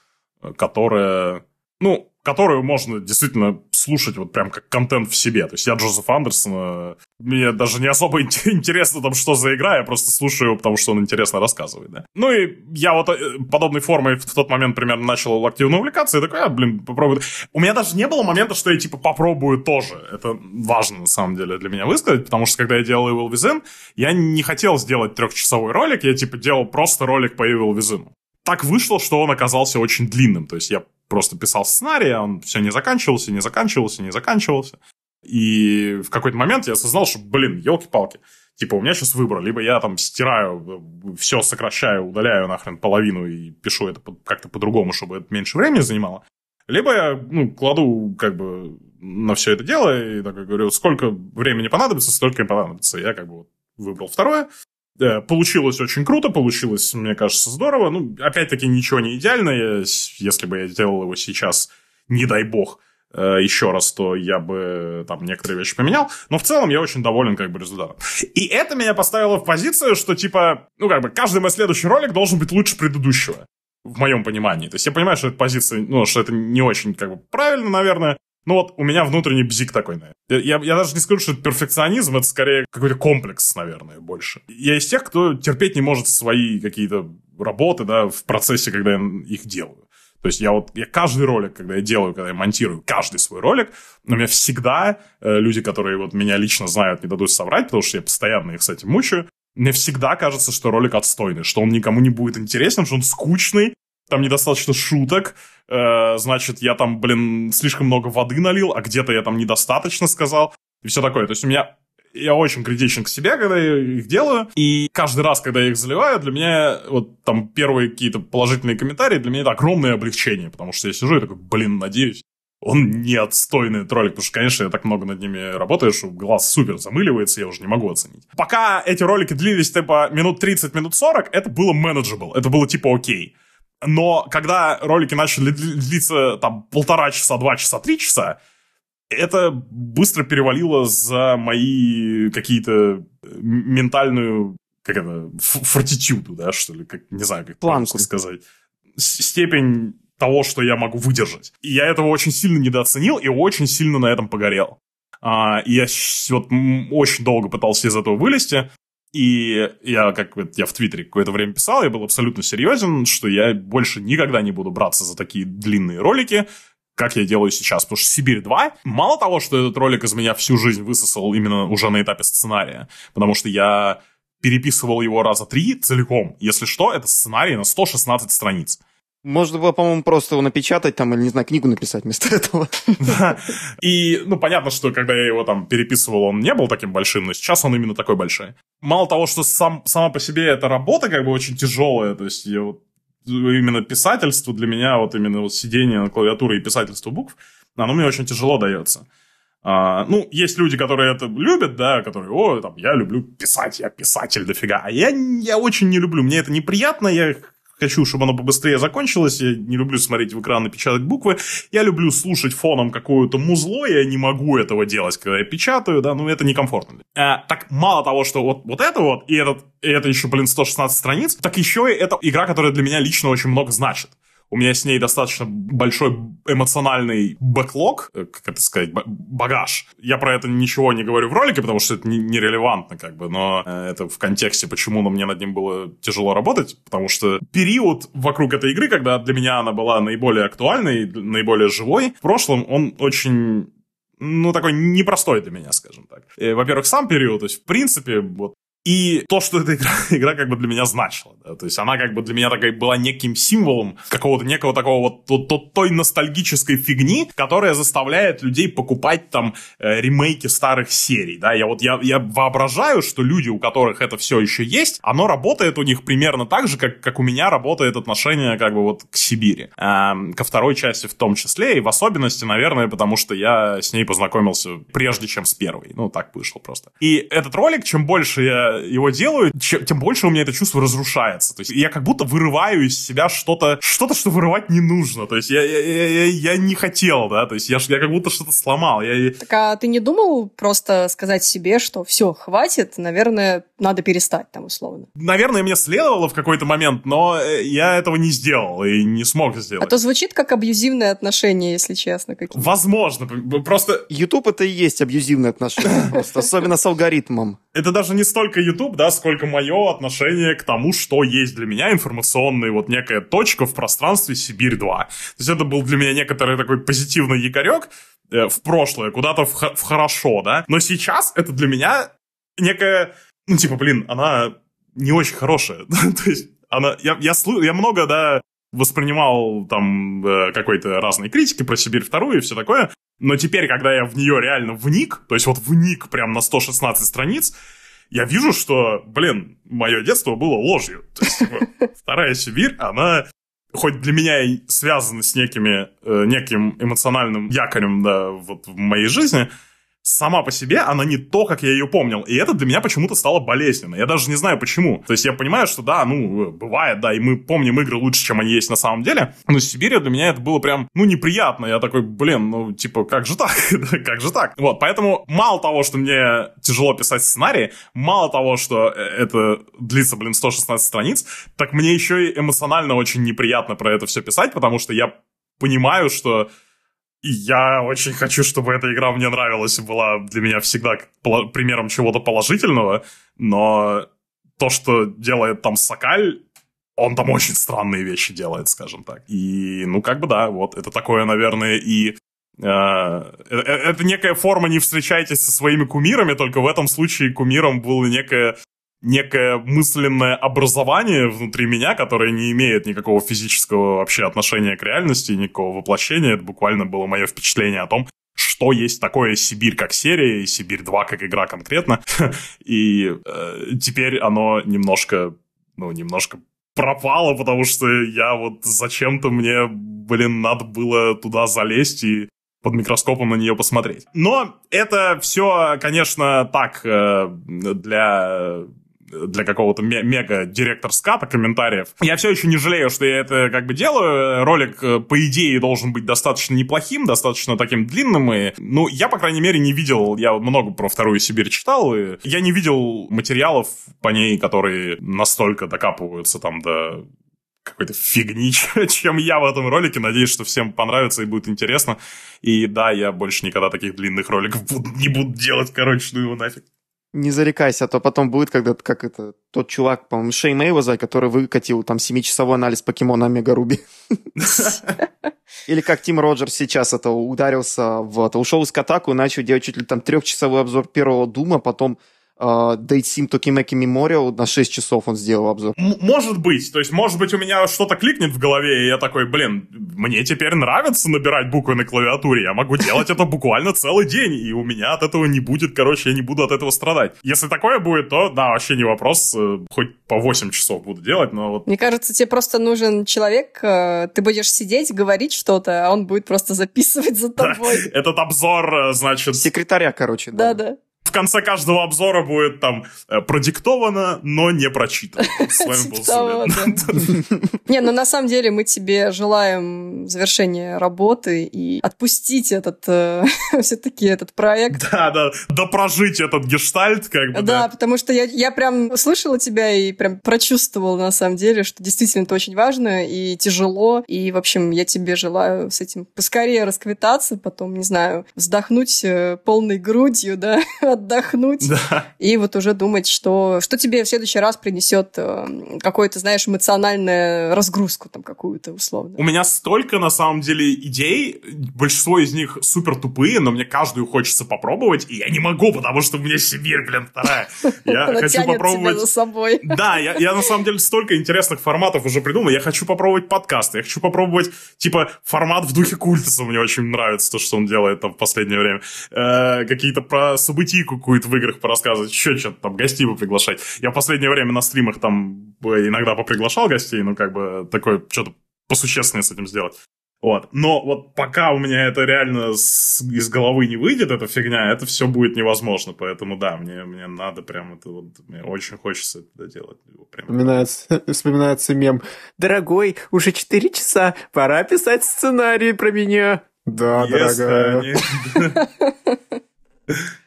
э, которая, ну, которую можно действительно слушать вот прям как контент в себе. То есть я Джозеф Андерсон, мне даже не особо интересно там, что за игра, я просто слушаю его, потому что он интересно рассказывает, да. Ну и я вот э, подобной формой в тот момент примерно начал активно увлекаться, и такой, а, блин, попробую. У меня даже не было момента, что я типа попробую тоже. Это важно на самом деле для меня высказать, потому что когда я делал Evil Within, я не хотел сделать трехчасовой ролик, я типа делал просто ролик по Evil Within так вышло, что он оказался очень длинным. То есть я просто писал сценарий, а он все не заканчивался, не заканчивался, не заканчивался. И в какой-то момент я осознал, что, блин, елки-палки, типа у меня сейчас выбор, либо я там стираю, все сокращаю, удаляю нахрен половину и пишу это как-то по-другому, чтобы это меньше времени занимало, либо я, ну, кладу как бы на все это дело и так говорю, сколько времени понадобится, столько и понадобится. Я как бы вот выбрал второе. Э, получилось очень круто, получилось, мне кажется, здорово. Ну, опять-таки, ничего не идеальное. Если бы я делал его сейчас, не дай бог, э, еще раз, то я бы там некоторые вещи поменял. Но в целом я очень доволен как бы результатом. И это меня поставило в позицию, что типа, ну как бы каждый мой следующий ролик должен быть лучше предыдущего. В моем понимании. То есть я понимаю, что эта позиция, ну, что это не очень как бы правильно, наверное. Ну вот у меня внутренний бзик такой, наверное. Я, я даже не скажу, что это перфекционизм, это скорее какой-то комплекс, наверное, больше. Я из тех, кто терпеть не может свои какие-то работы, да, в процессе, когда я их делаю. То есть я вот, я каждый ролик, когда я делаю, когда я монтирую каждый свой ролик, у меня всегда э, люди, которые вот меня лично знают, не дадут соврать, потому что я постоянно их с этим мучаю, мне всегда кажется, что ролик отстойный, что он никому не будет интересен, что он скучный, там недостаточно шуток, э, значит, я там, блин, слишком много воды налил, а где-то я там недостаточно сказал, и все такое. То есть у меня я очень критичен к себе, когда я их делаю, и каждый раз, когда я их заливаю, для меня вот там первые какие-то положительные комментарии, для меня это огромное облегчение, потому что я сижу и такой, блин, надеюсь, он не отстойный троллик, потому что, конечно, я так много над ними работаю, что глаз супер замыливается, я уже не могу оценить. Пока эти ролики длились типа минут 30, минут 40, это было manageable, это было типа окей. Но когда ролики начали длиться там полтора часа, два часа, три часа, это быстро перевалило за мои какие-то э, ментальную, как это, фортитюду, да, что ли, как, не знаю, как Планку сказать. Степень того, что я могу выдержать. И я этого очень сильно недооценил и очень сильно на этом погорел. А, и я вот очень долго пытался из этого вылезти. И я, как я в Твиттере какое-то время писал, я был абсолютно серьезен, что я больше никогда не буду браться за такие длинные ролики, как я делаю сейчас. Потому что «Сибирь 2», мало того, что этот ролик из меня всю жизнь высосал именно уже на этапе сценария, потому что я переписывал его раза три целиком. Если что, это сценарий на 116 страниц. Можно было, по-моему, просто его напечатать там, или, не знаю, книгу написать вместо этого. Да. И, ну, понятно, что когда я его там переписывал, он не был таким большим, но сейчас он именно такой большой. Мало того, что сам, сама по себе эта работа как бы очень тяжелая, то есть я вот именно писательство для меня, вот именно вот сидение на клавиатуре и писательство букв, оно мне очень тяжело дается. А, ну, есть люди, которые это любят, да, которые, о, там, я люблю писать, я писатель дофига. А я, я очень не люблю, мне это неприятно, я хочу, чтобы оно побыстрее закончилось, я не люблю смотреть в экран и печатать буквы, я люблю слушать фоном какое-то музло, я не могу этого делать, когда я печатаю, да, ну это некомфортно. А, так мало того, что вот, вот это вот, и, этот, и это еще, блин, 116 страниц, так еще и это игра, которая для меня лично очень много значит у меня с ней достаточно большой эмоциональный бэклог, э, как это сказать, багаж. Я про это ничего не говорю в ролике, потому что это нерелевантно, как бы, но э, это в контексте, почему мне над ним было тяжело работать, потому что период вокруг этой игры, когда для меня она была наиболее актуальной, наиболее живой, в прошлом он очень ну, такой непростой для меня, скажем так. Э, во-первых, сам период, то есть, в принципе, вот и то, что эта игра, игра как бы для меня значила, да, то есть она как бы для меня такая была неким символом какого-то некого такого вот, вот, вот той ностальгической фигни, которая заставляет людей покупать там э, ремейки старых серий, да, я вот, я, я воображаю, что люди, у которых это все еще есть, оно работает у них примерно так же, как, как у меня работает отношение как бы вот к Сибири, эм, ко второй части в том числе, и в особенности, наверное, потому что я с ней познакомился прежде, чем с первой, ну, так вышло просто. И этот ролик, чем больше я его делаю, чем, тем больше у меня это чувство разрушается. То есть я как будто вырываю из себя что-то, что-то, что вырывать не нужно. То есть я, я, я, я не хотел, да, то есть я, я как будто что-то сломал. Я... Так а ты не думал просто сказать себе, что все, хватит, наверное, надо перестать там условно? Наверное, мне следовало в какой-то момент, но э, я этого не сделал и не смог сделать. А то звучит как абьюзивное отношение, если честно. Какие. Возможно, просто... YouTube это и есть абьюзивное отношение, просто особенно с алгоритмом. Это даже не столько столько YouTube, да, сколько мое отношение к тому, что есть для меня информационный вот некая точка в пространстве Сибирь-2. То есть это был для меня некоторый такой позитивный якорек э, в прошлое, куда-то в, в хорошо, да. Но сейчас это для меня некая, ну, типа, блин, она не очень хорошая. То есть она, я, я, я много, да, воспринимал там э, какой-то разной критики про Сибирь вторую и все такое, но теперь, когда я в нее реально вник, то есть вот вник прям на 116 страниц, я вижу, что, блин, мое детство было ложью. То есть, типа, вторая Сибирь, она хоть для меня и связана с некими, э, неким эмоциональным якорем, да, вот в моей жизни, сама по себе она не то, как я ее помнил. И это для меня почему-то стало болезненно. Я даже не знаю почему. То есть я понимаю, что да, ну, бывает, да, и мы помним игры лучше, чем они есть на самом деле. Но Сибирь для меня это было прям, ну, неприятно. Я такой, блин, ну, типа, как же так? как же так? Вот, поэтому мало того, что мне тяжело писать сценарий, мало того, что э, это длится, блин, 116 страниц, так мне еще и эмоционально очень неприятно про это все писать, потому что я понимаю, что я очень хочу, чтобы эта игра мне нравилась и была для меня всегда примером чего-то положительного, но то, что делает там Сакаль, он там очень странные вещи делает, скажем так. И, ну, как бы да, вот, это такое, наверное, и э, э, это некая форма «не встречайтесь со своими кумирами», только в этом случае кумиром было некое некое мысленное образование внутри меня, которое не имеет никакого физического вообще отношения к реальности, никакого воплощения. Это буквально было мое впечатление о том, что есть такое Сибирь как серия и Сибирь 2 как игра конкретно. И э, теперь оно немножко, ну, немножко пропало, потому что я вот зачем-то мне, блин, надо было туда залезть и под микроскопом на нее посмотреть. Но это все, конечно, так э, для для какого-то мега директор ската комментариев. Я все еще не жалею, что я это как бы делаю. Ролик, э, по идее, должен быть достаточно неплохим, достаточно таким длинным. И, ну, я, по крайней мере, не видел, я много про Вторую Сибирь читал, и я не видел материалов по ней, которые настолько докапываются там до какой-то фигни, чем я в этом ролике. Надеюсь, что всем понравится и будет интересно. И да, я больше никогда таких длинных роликов не буду делать, короче, ну его нафиг. Не зарекайся, а то потом будет, когда как это, тот чувак, по-моему, Шей Мейвоза, который выкатил там 7-часовой анализ покемона Омега Руби. Или как Тим Роджерс сейчас это ударился в ушел из Катаку и начал делать чуть ли там трехчасовой обзор первого Дума, потом Date Sim Tokimeki Memorial на 6 часов он сделал обзор. М- может быть. То есть, может быть, у меня что-то кликнет в голове, и я такой, блин, мне теперь нравится набирать буквы на клавиатуре. Я могу делать это буквально целый день, и у меня от этого не будет, короче, я не буду от этого страдать. Если такое будет, то, да, вообще не вопрос. э, Хоть по 8 часов буду делать, но вот Мне кажется, тебе просто нужен человек, э, ты будешь сидеть, говорить что-то, а он будет просто записывать за тобой. этот обзор, э, значит, Секретаря, короче. да. Да-да. В конце каждого обзора будет там э, продиктовано, но не прочитано. С вами был Зулин. да. Не, ну на самом деле мы тебе желаем завершения работы и отпустить этот все-таки этот проект. Да, да, допрожить этот гештальт, как бы, Да, да. потому что я, я прям слышала тебя и прям прочувствовала на самом деле, что действительно это очень важно и тяжело. И, в общем, я тебе желаю с этим поскорее расквитаться, потом, не знаю, вздохнуть э, полной грудью, да, отдохнуть. Да. И вот уже думать, что, что тебе в следующий раз принесет э, какую-то, знаешь, эмоциональную разгрузку там какую-то условно. У меня столько, на самом деле, идей, большинство из них супер тупые, но мне каждую хочется попробовать, и я не могу, потому что у меня Сибирь, блин, вторая. Я Она хочу попробовать... за собой. Да, я, я на самом деле столько интересных форматов уже придумал. Я хочу попробовать подкасты, я хочу попробовать, типа, формат в духе культуса. Мне очень нравится то, что он делает там в последнее время. Э, какие-то про событийку какую-то в играх порассказывать, еще что-то там, гостей бы приглашать. Я в последнее время на стримах там иногда поприглашал гостей, ну, как бы, такое, что-то посущественнее с этим сделать. Вот. Но вот пока у меня это реально с- из головы не выйдет, эта фигня, это все будет невозможно. Поэтому да, мне, мне надо прям это вот, мне очень хочется это делать. Прям. Вспоминается, вспоминается мем. Дорогой, уже 4 часа, пора писать сценарий про меня. Да, Yes, дорогая.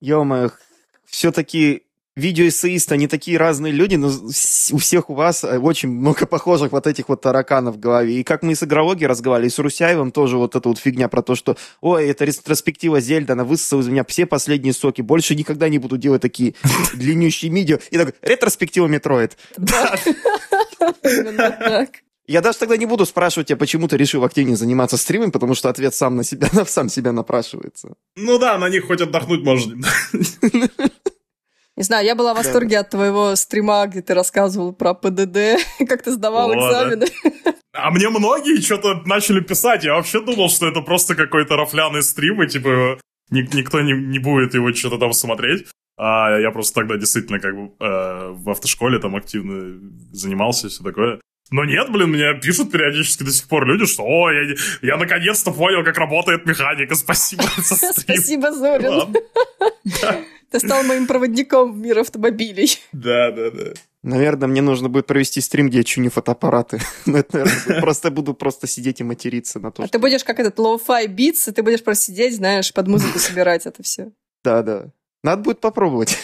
Ё-моё, все-таки видеоэссеисты, они такие разные люди, но у всех у вас э, очень много похожих вот этих вот тараканов в голове. И как мы с игрологи разговаривали, и с Русяевым тоже вот эта вот фигня про то, что ой, это ретроспектива Зельда, она высосала из меня все последние соки, больше никогда не буду делать такие длиннющие видео. И так, ретроспектива Metroid. Именно так. Я даже тогда не буду спрашивать тебя, почему ты решил активнее заниматься стримом, потому что ответ сам на себя, сам себя напрашивается. Ну да, на них хоть отдохнуть можно. Не знаю, я была в восторге от твоего стрима, где ты рассказывал про ПДД, как ты сдавал О, да. экзамены. А мне многие что-то начали писать. Я вообще думал, что это просто какой-то рофляный стрим, и типа ни- никто не, не будет его что-то там смотреть. А я просто тогда действительно как бы э, в автошколе там активно занимался и все такое. Но нет, блин, мне пишут периодически до сих пор люди, что «О, я, я наконец-то понял, как работает механика, спасибо за стрим». Спасибо, Зорин. Ты стал моим проводником в мир автомобилей. Да, да, да. Наверное, мне нужно будет провести стрим, где я чуню фотоаппараты. Ну, просто буду просто сидеть и материться на то, А ты будешь как этот lo-fi beats, и ты будешь просто сидеть, знаешь, под музыку собирать это все. Да, да. Надо будет попробовать.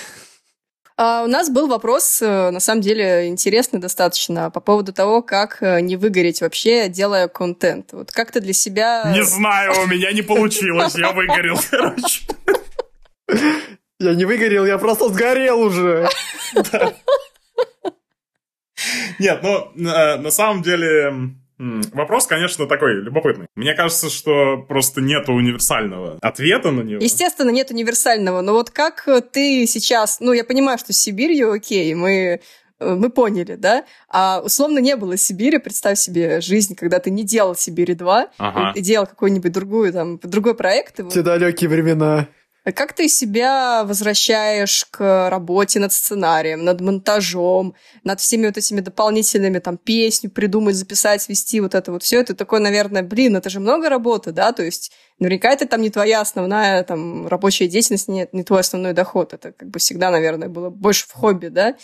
А у нас был вопрос, э, на самом деле, интересный достаточно, по поводу того, как э, не выгореть вообще, делая контент. Вот как ты для себя... Не знаю, у меня не получилось, я выгорел, короче. Я не выгорел, я просто сгорел уже. Нет, ну, э, на самом деле, вопрос, конечно, такой любопытный. Мне кажется, что просто нет универсального ответа на него. Естественно, нет универсального, но вот как э, ты сейчас... Ну, я понимаю, что с Сибирью окей, мы э, мы поняли, да? А условно не было Сибири, представь себе жизнь, когда ты не делал Сибири 2, Ага. ты делал какой-нибудь другую, там, другой проект. и вот Те далекие времена. Как ты себя возвращаешь к работе над сценарием, над монтажом, над всеми вот этими дополнительными, там, песню придумать, записать, свести, вот это вот все. Это такое, наверное, блин, это же много работы, да, то есть наверняка это там не твоя основная там рабочая деятельность, не, не твой основной доход. Это как бы всегда, наверное, было больше в хобби, да.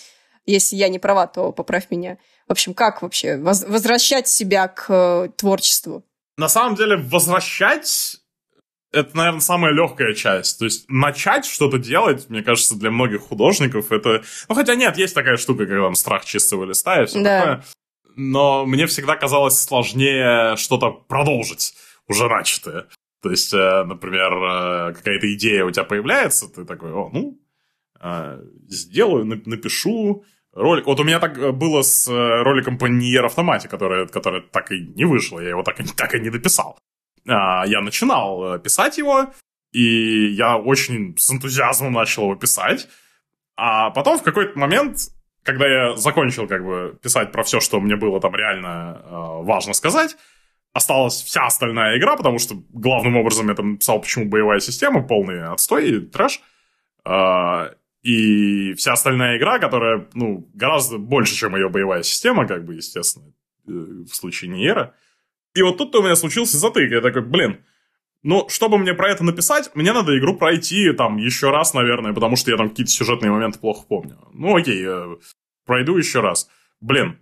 Если я не права, то поправь меня. В общем, как вообще воз- возвращать себя к э, творчеству? На самом деле, возвращать это, наверное, самая легкая часть. То есть начать что-то делать, мне кажется, для многих художников это... Ну, хотя нет, есть такая штука, как там страх чистого листа и все Да. такое. Но мне всегда казалось сложнее что-то продолжить уже начатое. То есть, э, например, э, какая-то идея у тебя появляется, ты такой, о, ну, э, сделаю, нап- напишу ролик. Вот у меня так было с роликом по Nier Автомате, который, который так и не вышло, я его так и, так и не дописал. А, Я начинал э, писать его, и я очень с энтузиазмом начал его писать. А потом в какой-то момент, когда я закончил как бы писать про все, что мне было там реально э, важно сказать, осталась вся остальная игра, потому что главным образом я там писал, почему боевая система, полный отстой и трэш. Э, и вся остальная игра, которая, ну, гораздо больше, чем ее боевая система, как бы, естественно, э, в случае Ниера. И вот тут у меня случился затык. Я такой, блин, ну, чтобы мне про это написать, мне надо игру пройти там еще раз, наверное, потому что я там какие-то сюжетные моменты плохо помню. Ну, окей, э, пройду еще раз. Блин,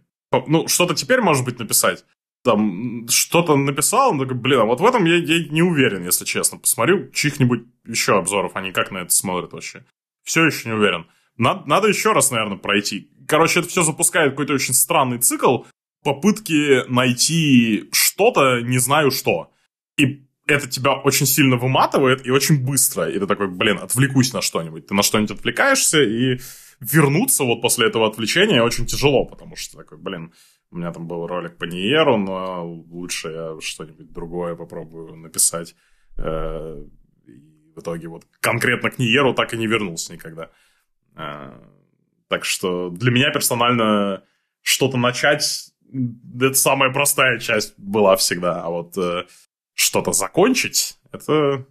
ну, что-то теперь, может быть, написать. Там что-то написал, ну, блин, а вот в этом я, я не уверен, если честно. Посмотрю чьих-нибудь еще обзоров, они как на это смотрят вообще. Все еще не уверен. Надо, надо еще раз, наверное, пройти. Короче, это все запускает какой-то очень странный цикл попытки найти что-то, не знаю что. И это тебя очень сильно выматывает и очень быстро. И ты такой, блин, отвлекусь на что-нибудь. Ты на что-нибудь отвлекаешься, и вернуться вот после этого отвлечения очень тяжело, потому что такой, блин, у меня там был ролик по Ниеру, но лучше я что-нибудь другое попробую написать. Э, в итоге вот конкретно к Ниеру так и не вернулся никогда. А, так что для меня персонально что-то начать это самая простая часть была всегда, а вот э, что-то закончить это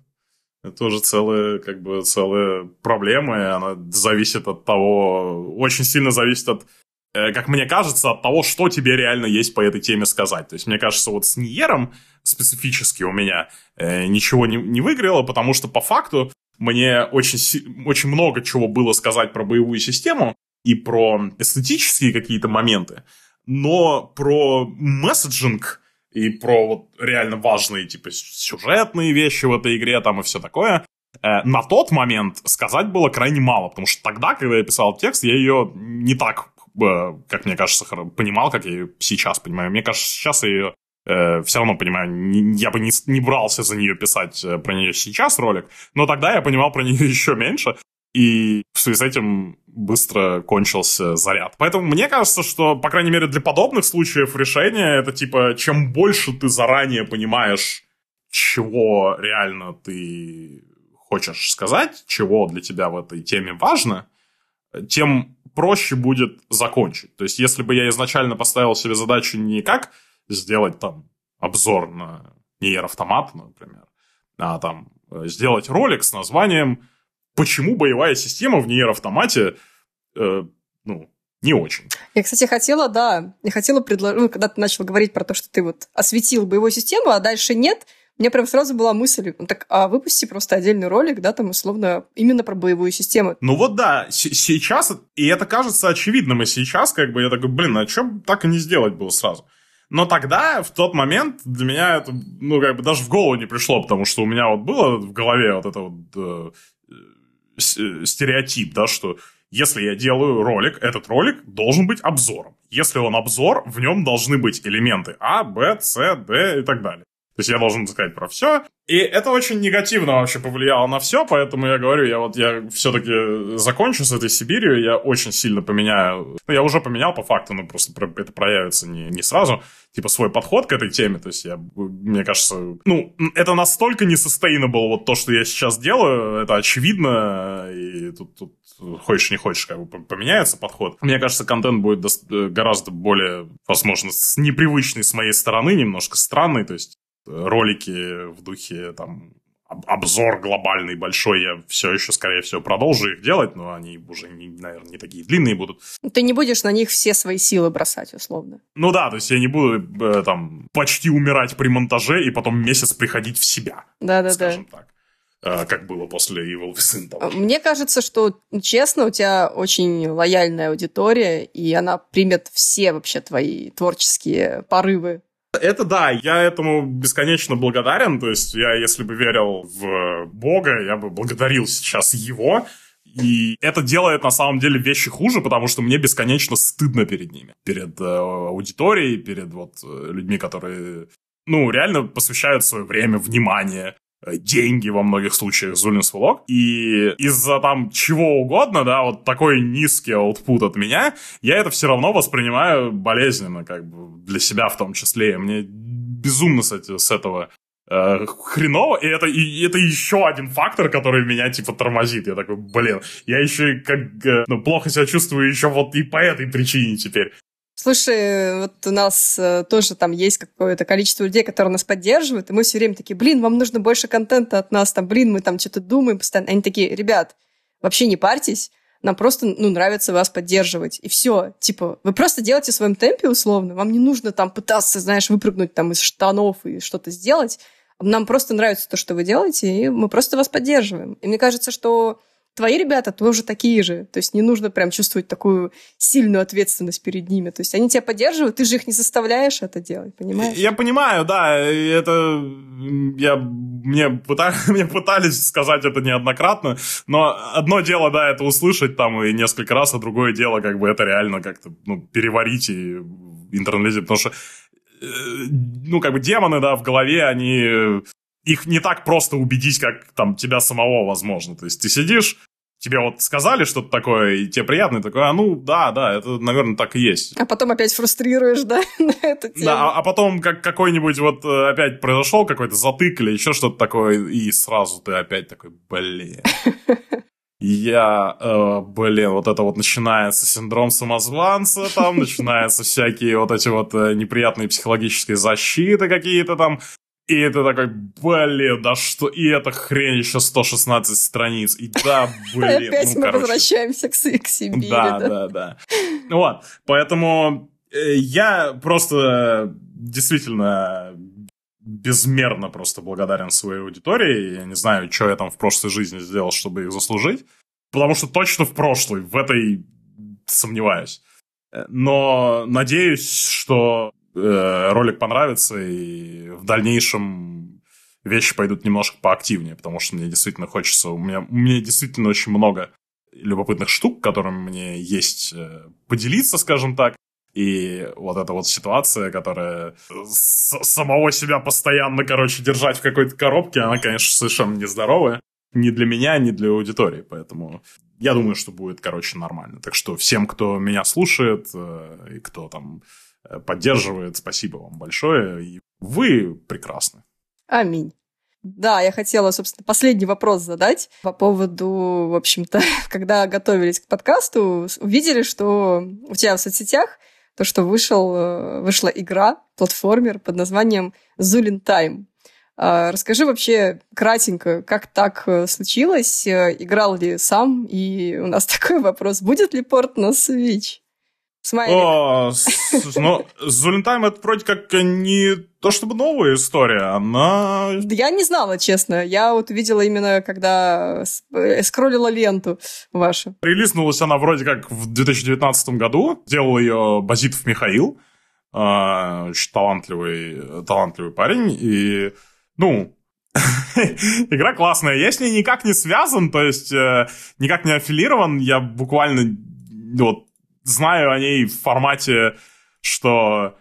это уже целая, как бы, целая проблема, и она зависит от того, очень сильно зависит от, э, как мне кажется, от того, что тебе реально есть по этой теме сказать. То есть, мне кажется, вот с Ниером специфически у меня э, ничего не, не выиграло, потому что по факту мне очень, очень много чего было сказать про боевую систему и про эстетические какие-то моменты, но про месседжинг и про вот реально важные, типа, сюжетные вещи в этой игре там и все такое, э, на тот момент сказать было крайне мало, потому что тогда, когда я писал текст, я ее не так, э, как мне кажется, понимал, как я ее сейчас понимаю. Мне кажется, сейчас я ее э, все равно понимаю, не, я бы не, не брался за нее писать э, про нее сейчас ролик, но тогда я понимал про нее еще меньше, и в связи с этим быстро кончился заряд. Поэтому мне кажется, что, по крайней мере, для подобных случаев решение это типа, чем больше ты заранее понимаешь, чего реально ты хочешь сказать, чего для тебя в этой теме важно, тем проще будет закончить. То есть, если бы я изначально поставил себе задачу не как сделать там обзор на Nier Автомат, например, а там э, сделать ролик с названием «Почему боевая система в Nier Автомате э, ну, не очень. Я, кстати, хотела, да, я хотела предложить, ну, когда ты начал говорить про то, что ты вот осветил боевую систему, а дальше нет, мне прям сразу была мысль, ну, так, а выпусти просто отдельный ролик, да, там, условно, именно про боевую систему. Ну вот да, сейчас, и это кажется очевидным, и сейчас, как бы, я такой, блин, а что так и не сделать было сразу? Но тогда, в тот момент, для меня это, ну, как бы даже в голову не пришло, потому что у меня вот было в голове вот это вот э, стереотип, да, что если я делаю ролик, этот ролик должен быть обзором. Если он обзор, в нем должны быть элементы А, Б, С, Д и так далее. То есть я должен сказать про все. И это очень негативно вообще повлияло на все, поэтому я говорю, я вот я все-таки закончу с этой Сибирью, я очень сильно поменяю. Ну, я уже поменял по факту, но просто это проявится не, не сразу. Типа свой подход к этой теме. То есть я, мне кажется, ну, это настолько не sustainable, вот то, что я сейчас делаю, это очевидно, и тут, тут хочешь не хочешь, как бы поменяется подход. Мне кажется, контент будет гораздо более, возможно, непривычный с моей стороны, немножко странный, то есть ролики в духе там обзор глобальный, большой, я все еще, скорее всего, продолжу их делать, но они уже, не, наверное, не такие длинные будут. Ты не будешь на них все свои силы бросать, условно. Ну да, то есть я не буду э, там почти умирать при монтаже и потом месяц приходить в себя. Да-да-да. так э, как было после Evil Within. Того. Мне кажется, что, честно, у тебя очень лояльная аудитория, и она примет все вообще твои творческие порывы это да, я этому бесконечно благодарен. То есть я, если бы верил в Бога, я бы благодарил сейчас его. И это делает на самом деле вещи хуже, потому что мне бесконечно стыдно перед ними. Перед э, аудиторией, перед вот э, людьми, которые, ну, реально посвящают свое время, внимание деньги во многих случаях Зулинс влог. И из-за там чего угодно, да, вот такой низкий аутпут от меня, я это все равно воспринимаю болезненно, как бы для себя в том числе. И мне безумно с, с этого э, хреново, и это, и это еще один фактор, который меня, типа, тормозит. Я такой, блин, я еще как, э, ну, плохо себя чувствую еще вот и по этой причине теперь. Слушай, вот у нас э, тоже там есть какое-то количество людей, которые нас поддерживают, и мы все время такие, блин, вам нужно больше контента от нас, там, блин, мы там что-то думаем постоянно. Они такие, ребят, вообще не парьтесь, нам просто, ну, нравится вас поддерживать. И все. Типа, вы просто делаете в своем темпе условно. Вам не нужно там пытаться, знаешь, выпрыгнуть там из штанов и что-то сделать. Нам просто нравится то, что вы делаете, и мы просто вас поддерживаем. И мне кажется, что твои ребята тоже такие же. То есть не нужно прям чувствовать такую сильную ответственность перед ними. То есть они тебя поддерживают, ты же их не заставляешь это делать, понимаешь? Я понимаю, да, это я мне, пытали, мне пытались сказать это неоднократно, но одно дело, да, это услышать там и несколько раз, а другое дело, как бы это реально как-то ну, переварить и интернализировать, потому что э, ну, как бы демоны, да, в голове, они их не так просто убедить, как там тебя самого, возможно. То есть ты сидишь, тебе вот сказали что-то такое, и тебе приятно, и такое, а ну да, да, это, наверное, так и есть. А потом опять фрустрируешь, да, на эту тему. Да, а, а потом как какой-нибудь вот э, опять произошел какой-то затык или еще что-то такое, и сразу ты опять такой, блин. Я, э, блин, вот это вот начинается синдром самозванца, там начинаются всякие вот эти вот э, неприятные психологические защиты какие-то там, и это такой, блин, да что, и эта хрень еще 116 страниц, и да, блин. Опять ну, мы короче. возвращаемся к, к Сибири, Да, да? да, да. Вот, поэтому э, я просто действительно безмерно просто благодарен своей аудитории. Я не знаю, что я там в прошлой жизни сделал, чтобы их заслужить. Потому что точно в прошлой, в этой сомневаюсь. Э, Но надеюсь, что э, ролик понравится, и в дальнейшем вещи пойдут немножко поактивнее, потому что мне действительно хочется, у меня, у меня действительно очень много любопытных штук, которыми мне есть э, поделиться, скажем так. И вот эта вот ситуация, которая самого себя постоянно, короче, держать в какой-то коробке, она, конечно, совершенно нездоровая. Ни для меня, ни для аудитории. Поэтому я думаю, что будет, короче, нормально. Так что всем, кто меня слушает э, и кто там э, поддерживает, спасибо вам большое. И вы прекрасны. Аминь. Да, я хотела, собственно, последний вопрос задать по поводу, в общем-то, когда готовились к подкасту, увидели, что у тебя в соцсетях то, что вышел, э, вышла игра, платформер под названием Zulin Time. А, Расскажи вообще кратенько, как так э, случилось, э, играл ли сам, и у нас такой вопрос, будет ли порт на Switch? Смайлик. О, ну, Зулентайм это вроде как не то чтобы новая история, она... Я не знала, честно. Я вот увидела именно, когда э, скроллила ленту вашу. Релизнулась она вроде как в 2019 году. Делал ее Базитов Михаил. а, Очень талантливый, талантливый парень. И, ну, игра классная. Я с ней никак не связан, то есть э, никак не аффилирован. Я буквально вот знаю о ней в формате, что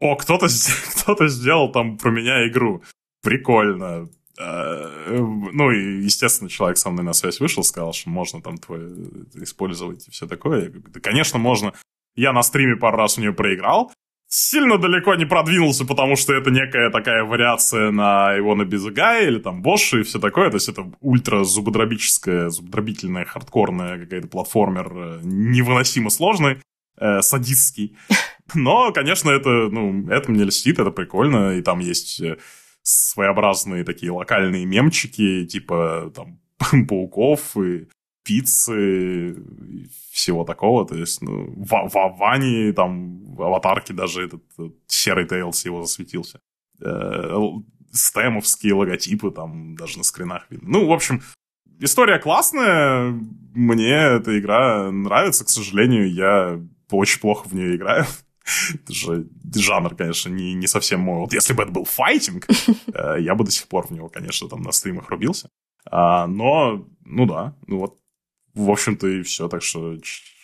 о, кто-то кто сделал там про меня игру. Прикольно. Э, Ну, и, естественно, человек со мной на связь вышел, сказал, что можно там твое использовать и все такое. Я говорю, да, конечно, можно. Я на стриме пару раз в нее проиграл. Сильно далеко не продвинулся, потому что это некая такая вариация на Ивона Безыгая или там Боши и все такое. То есть это ультра зубодробическая, зубодробительная, хардкорная какая-то платформер, э, невыносимо сложный, э, садистский. Но, конечно, это, ну, это мне льстит, это прикольно, и там есть э, своеобразные такие локальные мемчики, типа там пауков и пиццы, и всего такого. То есть, ну, в, в Ване там в аватарке даже этот, э, серый Тейлс его засветился. Э, стемовские логотипы там даже на скринах видно. Ну, в общем, история классная. Мне эта игра нравится. К сожалению, я очень плохо в нее играю. Это же жанр, конечно, не, не совсем мой. Вот если бы это был файтинг, э, я бы до сих пор в него, конечно, там на стримах рубился. А, но, ну да, ну вот, в общем-то и все. Так что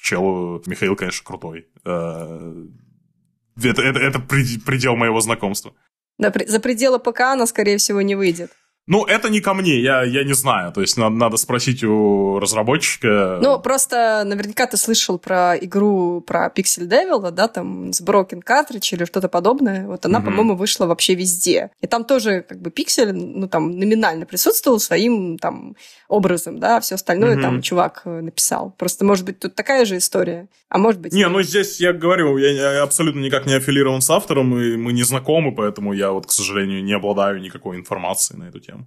чел Михаил, конечно, крутой. Э, Это, это, это пред- предел моего знакомства. За пределы ПК она, скорее всего, не выйдет. Ну, это не ко мне, я, я не знаю. То есть надо, надо спросить у разработчика. Ну, просто наверняка ты слышал про игру про Pixel Devil, да, там с Broken Cartridge или что-то подобное. Вот она, Мгм. по-моему, вышла вообще везде. И там тоже как бы пиксель, ну, там номинально присутствовал своим там образом, да, все остальное Мгм. там чувак э, написал. Просто, может быть, тут такая же история, а может быть... Не, нет. ну здесь я говорю, я, я абсолютно никак не аффилирован с автором, и мы не знакомы, поэтому я вот, к сожалению, не обладаю никакой информацией на эту тему.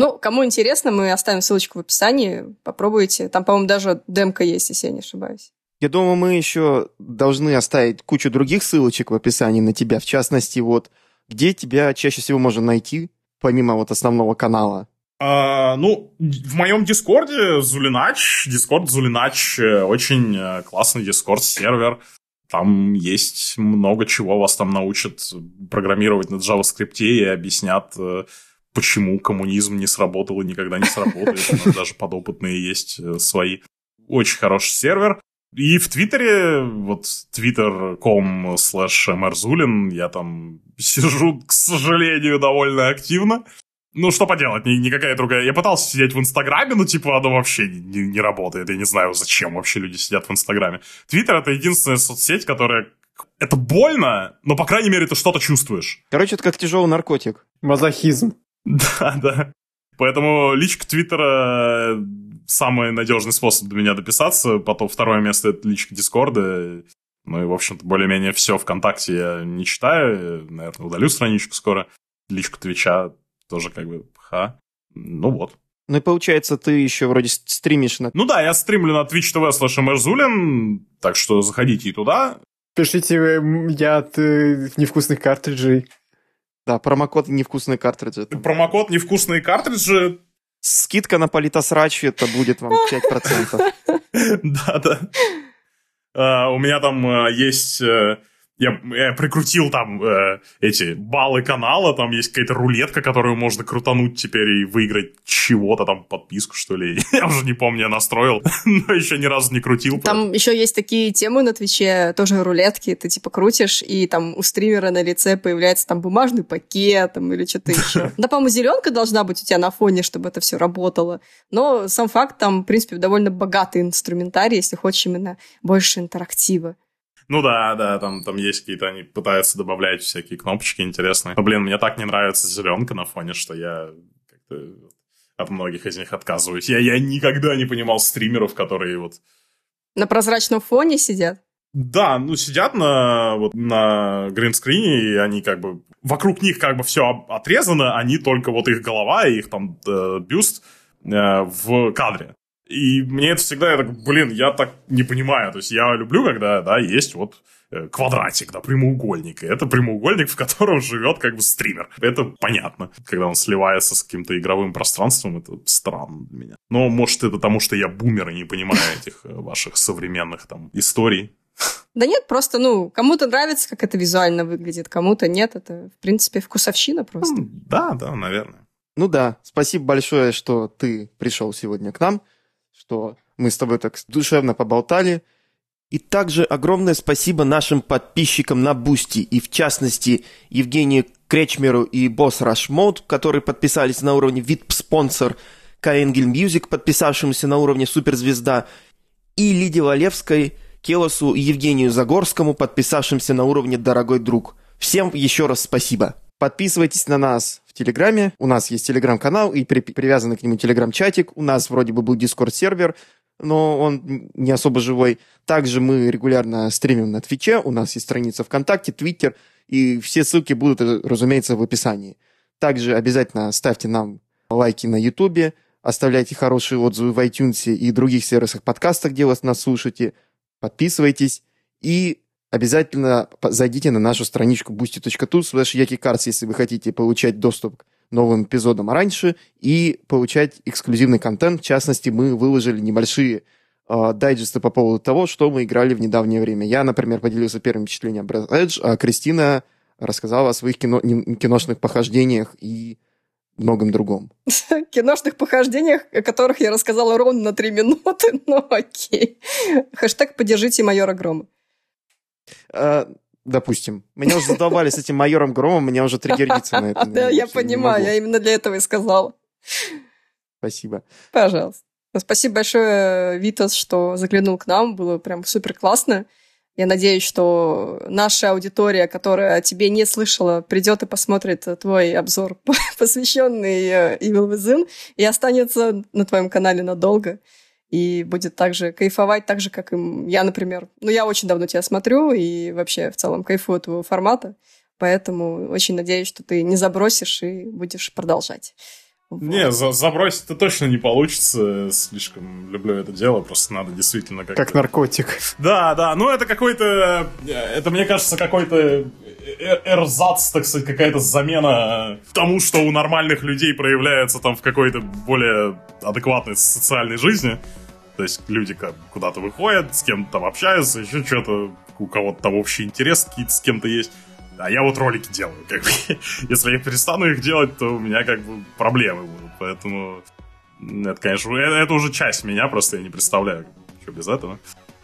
Ну, кому интересно, мы оставим ссылочку в описании, попробуйте. Там, по-моему, даже демка есть, если я не ошибаюсь. Я думаю, мы еще должны оставить кучу других ссылочек в описании на тебя. В частности, вот, где тебя чаще всего можно найти, помимо вот основного канала. А, ну, в моем дискорде Зулинач, дискорд Зулинач э, очень э, классный дискорд-сервер. Там есть много чего, вас там научат программировать на JavaScript и объяснят, э, почему коммунизм не сработал и никогда не сработает. У нас даже подопытные есть э, свои. Очень хороший сервер. И в Твиттере, вот twitter.com slash mrzulin, я там сижу, к сожалению, довольно активно. Ну, что поделать, ни- никакая другая. Я пытался сидеть в Инстаграме, но, типа, оно вообще не, не- не работает. Я не знаю, зачем вообще люди сидят в Инстаграме. Твиттер — это единственная соцсеть, которая... Это больно, но, по крайней мере, ты что-то чувствуешь. Короче, это как тяжелый наркотик. Мазохизм. Да, да. Поэтому личка Твиттера э, самый надежный способ для меня дописаться. Потом второе место — это личка Дискорда. Ну и, в общем-то, более-менее все ВКонтакте я не читаю. Наверное, удалю страничку скоро. Личку Твича тоже как бы ха. Ну вот. Ну и получается, ты еще вроде стримишь на... Ну да, я стримлю на Twitch TV слэш Мерзулин, так что заходите и туда. Пишите м, я от э, невкусных картриджей. Да, промокод «Невкусные картриджи». Промокод «Невкусные картриджи». Скидка на политосрач, это будет вам 5%. Да-да. А, У меня там э, есть... Я, я прикрутил там э, эти баллы канала, там есть какая-то рулетка, которую можно крутануть теперь и выиграть чего-то там, подписку, что ли. Я уже не помню, я настроил, но еще ни разу не крутил. Там еще есть такие темы на Твиче, тоже рулетки, ты типа крутишь, и там у стримера на лице появляется там бумажный пакет там, или что-то еще. Да, по-моему, зеленка должна быть у тебя на фоне, чтобы это все работало. Но сам факт, там, в принципе, довольно богатый инструментарий, если хочешь именно больше интерактива. Ну да, да, там, там есть какие-то, они пытаются добавлять всякие кнопочки интересные. Но, блин, мне так не нравится зеленка на фоне, что я как-то от многих из них отказываюсь. Я, я никогда не понимал стримеров, которые вот... На прозрачном фоне сидят. Да, ну сидят на, вот, на гринскрине, и они как бы... Вокруг них как бы все отрезано, они только вот их голова и их там э, бюст э, в кадре. И мне это всегда, я так, блин, я так не понимаю. То есть я люблю, когда, да, есть вот э, квадратик, да, прямоугольник. И это прямоугольник, в котором живет как бы стример. Это понятно. Когда он сливается с каким-то игровым пространством, это странно для меня. Но может это потому, что я бумер и не понимаю этих э, ваших современных там историй. Да нет, просто, ну, кому-то нравится, как это визуально выглядит, кому-то нет. Это, в принципе, вкусовщина просто. Ну, Да, да, наверное. Ну да, спасибо большое, что ты пришел сегодня к нам, что мы с тобой так душевно поболтали. И также огромное спасибо нашим подписчикам на Бусти, и в частности Евгению Кречмеру и Boss Rush Mode, которые подписались на уровне VIP-спонсор, Каэнгель Music, подписавшимся на уровне суперзвезда, и Лидии Валевской, Келосу и Евгению Загорскому, подписавшимся на уровне «Дорогой друг». Всем еще раз спасибо. Подписывайтесь на нас в Телеграме. У нас есть Телеграм-канал и при- привязанный к нему Телеграм-чатик. У нас вроде бы был Дискорд-сервер, но он не особо живой. Также мы регулярно стримим на Твиче. У нас есть страница ВКонтакте, Твиттер. И все ссылки будут, разумеется, в описании. Также обязательно ставьте нам лайки на Ютубе, оставляйте хорошие отзывы в iTunes и других сервисах подкаста, где вы нас слушаете. Подписывайтесь и обязательно зайдите на нашу страничку boosty.tu slash yakicards, если вы хотите получать доступ к новым эпизодам раньше и получать эксклюзивный контент. В частности, мы выложили небольшие э, дайджесты по поводу того, что мы играли в недавнее время. Я, например, поделился первым впечатлением Breath Edge, а Кристина рассказала о своих кино, киношных похождениях и многом другом. киношных похождениях, о которых я рассказала ровно на три минуты, но окей. Хэштег «Поддержите майора Грома». Э, допустим. Меня уже задолбали с этим майором Громом, меня уже триггерится на это. Да, я понимаю, я именно для этого и сказала. Спасибо. Пожалуйста. Спасибо большое, Витас, что заглянул к нам. Было прям супер классно. Я надеюсь, что наша аудитория, которая о тебе не слышала, придет и посмотрит твой обзор, посвященный э, Evil Within, и останется на твоем канале надолго. И будет также кайфовать, так же, как и я, например. Ну, я очень давно тебя смотрю и вообще в целом кайфую от твоего формата. Поэтому очень надеюсь, что ты не забросишь и будешь продолжать. Вот. Не, за- забросить-то точно не получится. Слишком люблю это дело. Просто надо действительно как Как наркотик. Да, да, ну это какой-то, э, это мне кажется какой-то эрзац, так сказать, какая-то замена тому, что у нормальных людей проявляется там в какой-то более адекватной социальной жизни. То есть люди куда-то выходят, с кем-то там общаются, еще что-то, у кого-то там общий интерес какие-то с кем-то есть. А я вот ролики делаю, как бы. Если я перестану их делать, то у меня как бы проблемы будут. Поэтому это, конечно, э- это уже часть меня, просто я не представляю, что без этого.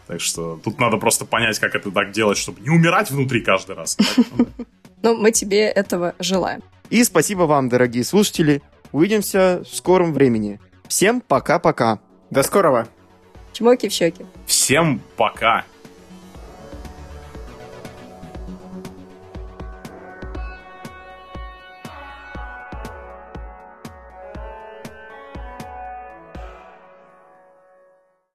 Так что тут надо просто понять, как это так делать, чтобы не умирать внутри каждый раз. Ну. Ну, мы тебе этого желаем. И спасибо вам, дорогие слушатели. Увидимся в скором времени. Всем пока-пока. До скорого. Чмоки в щеки. Всем пока!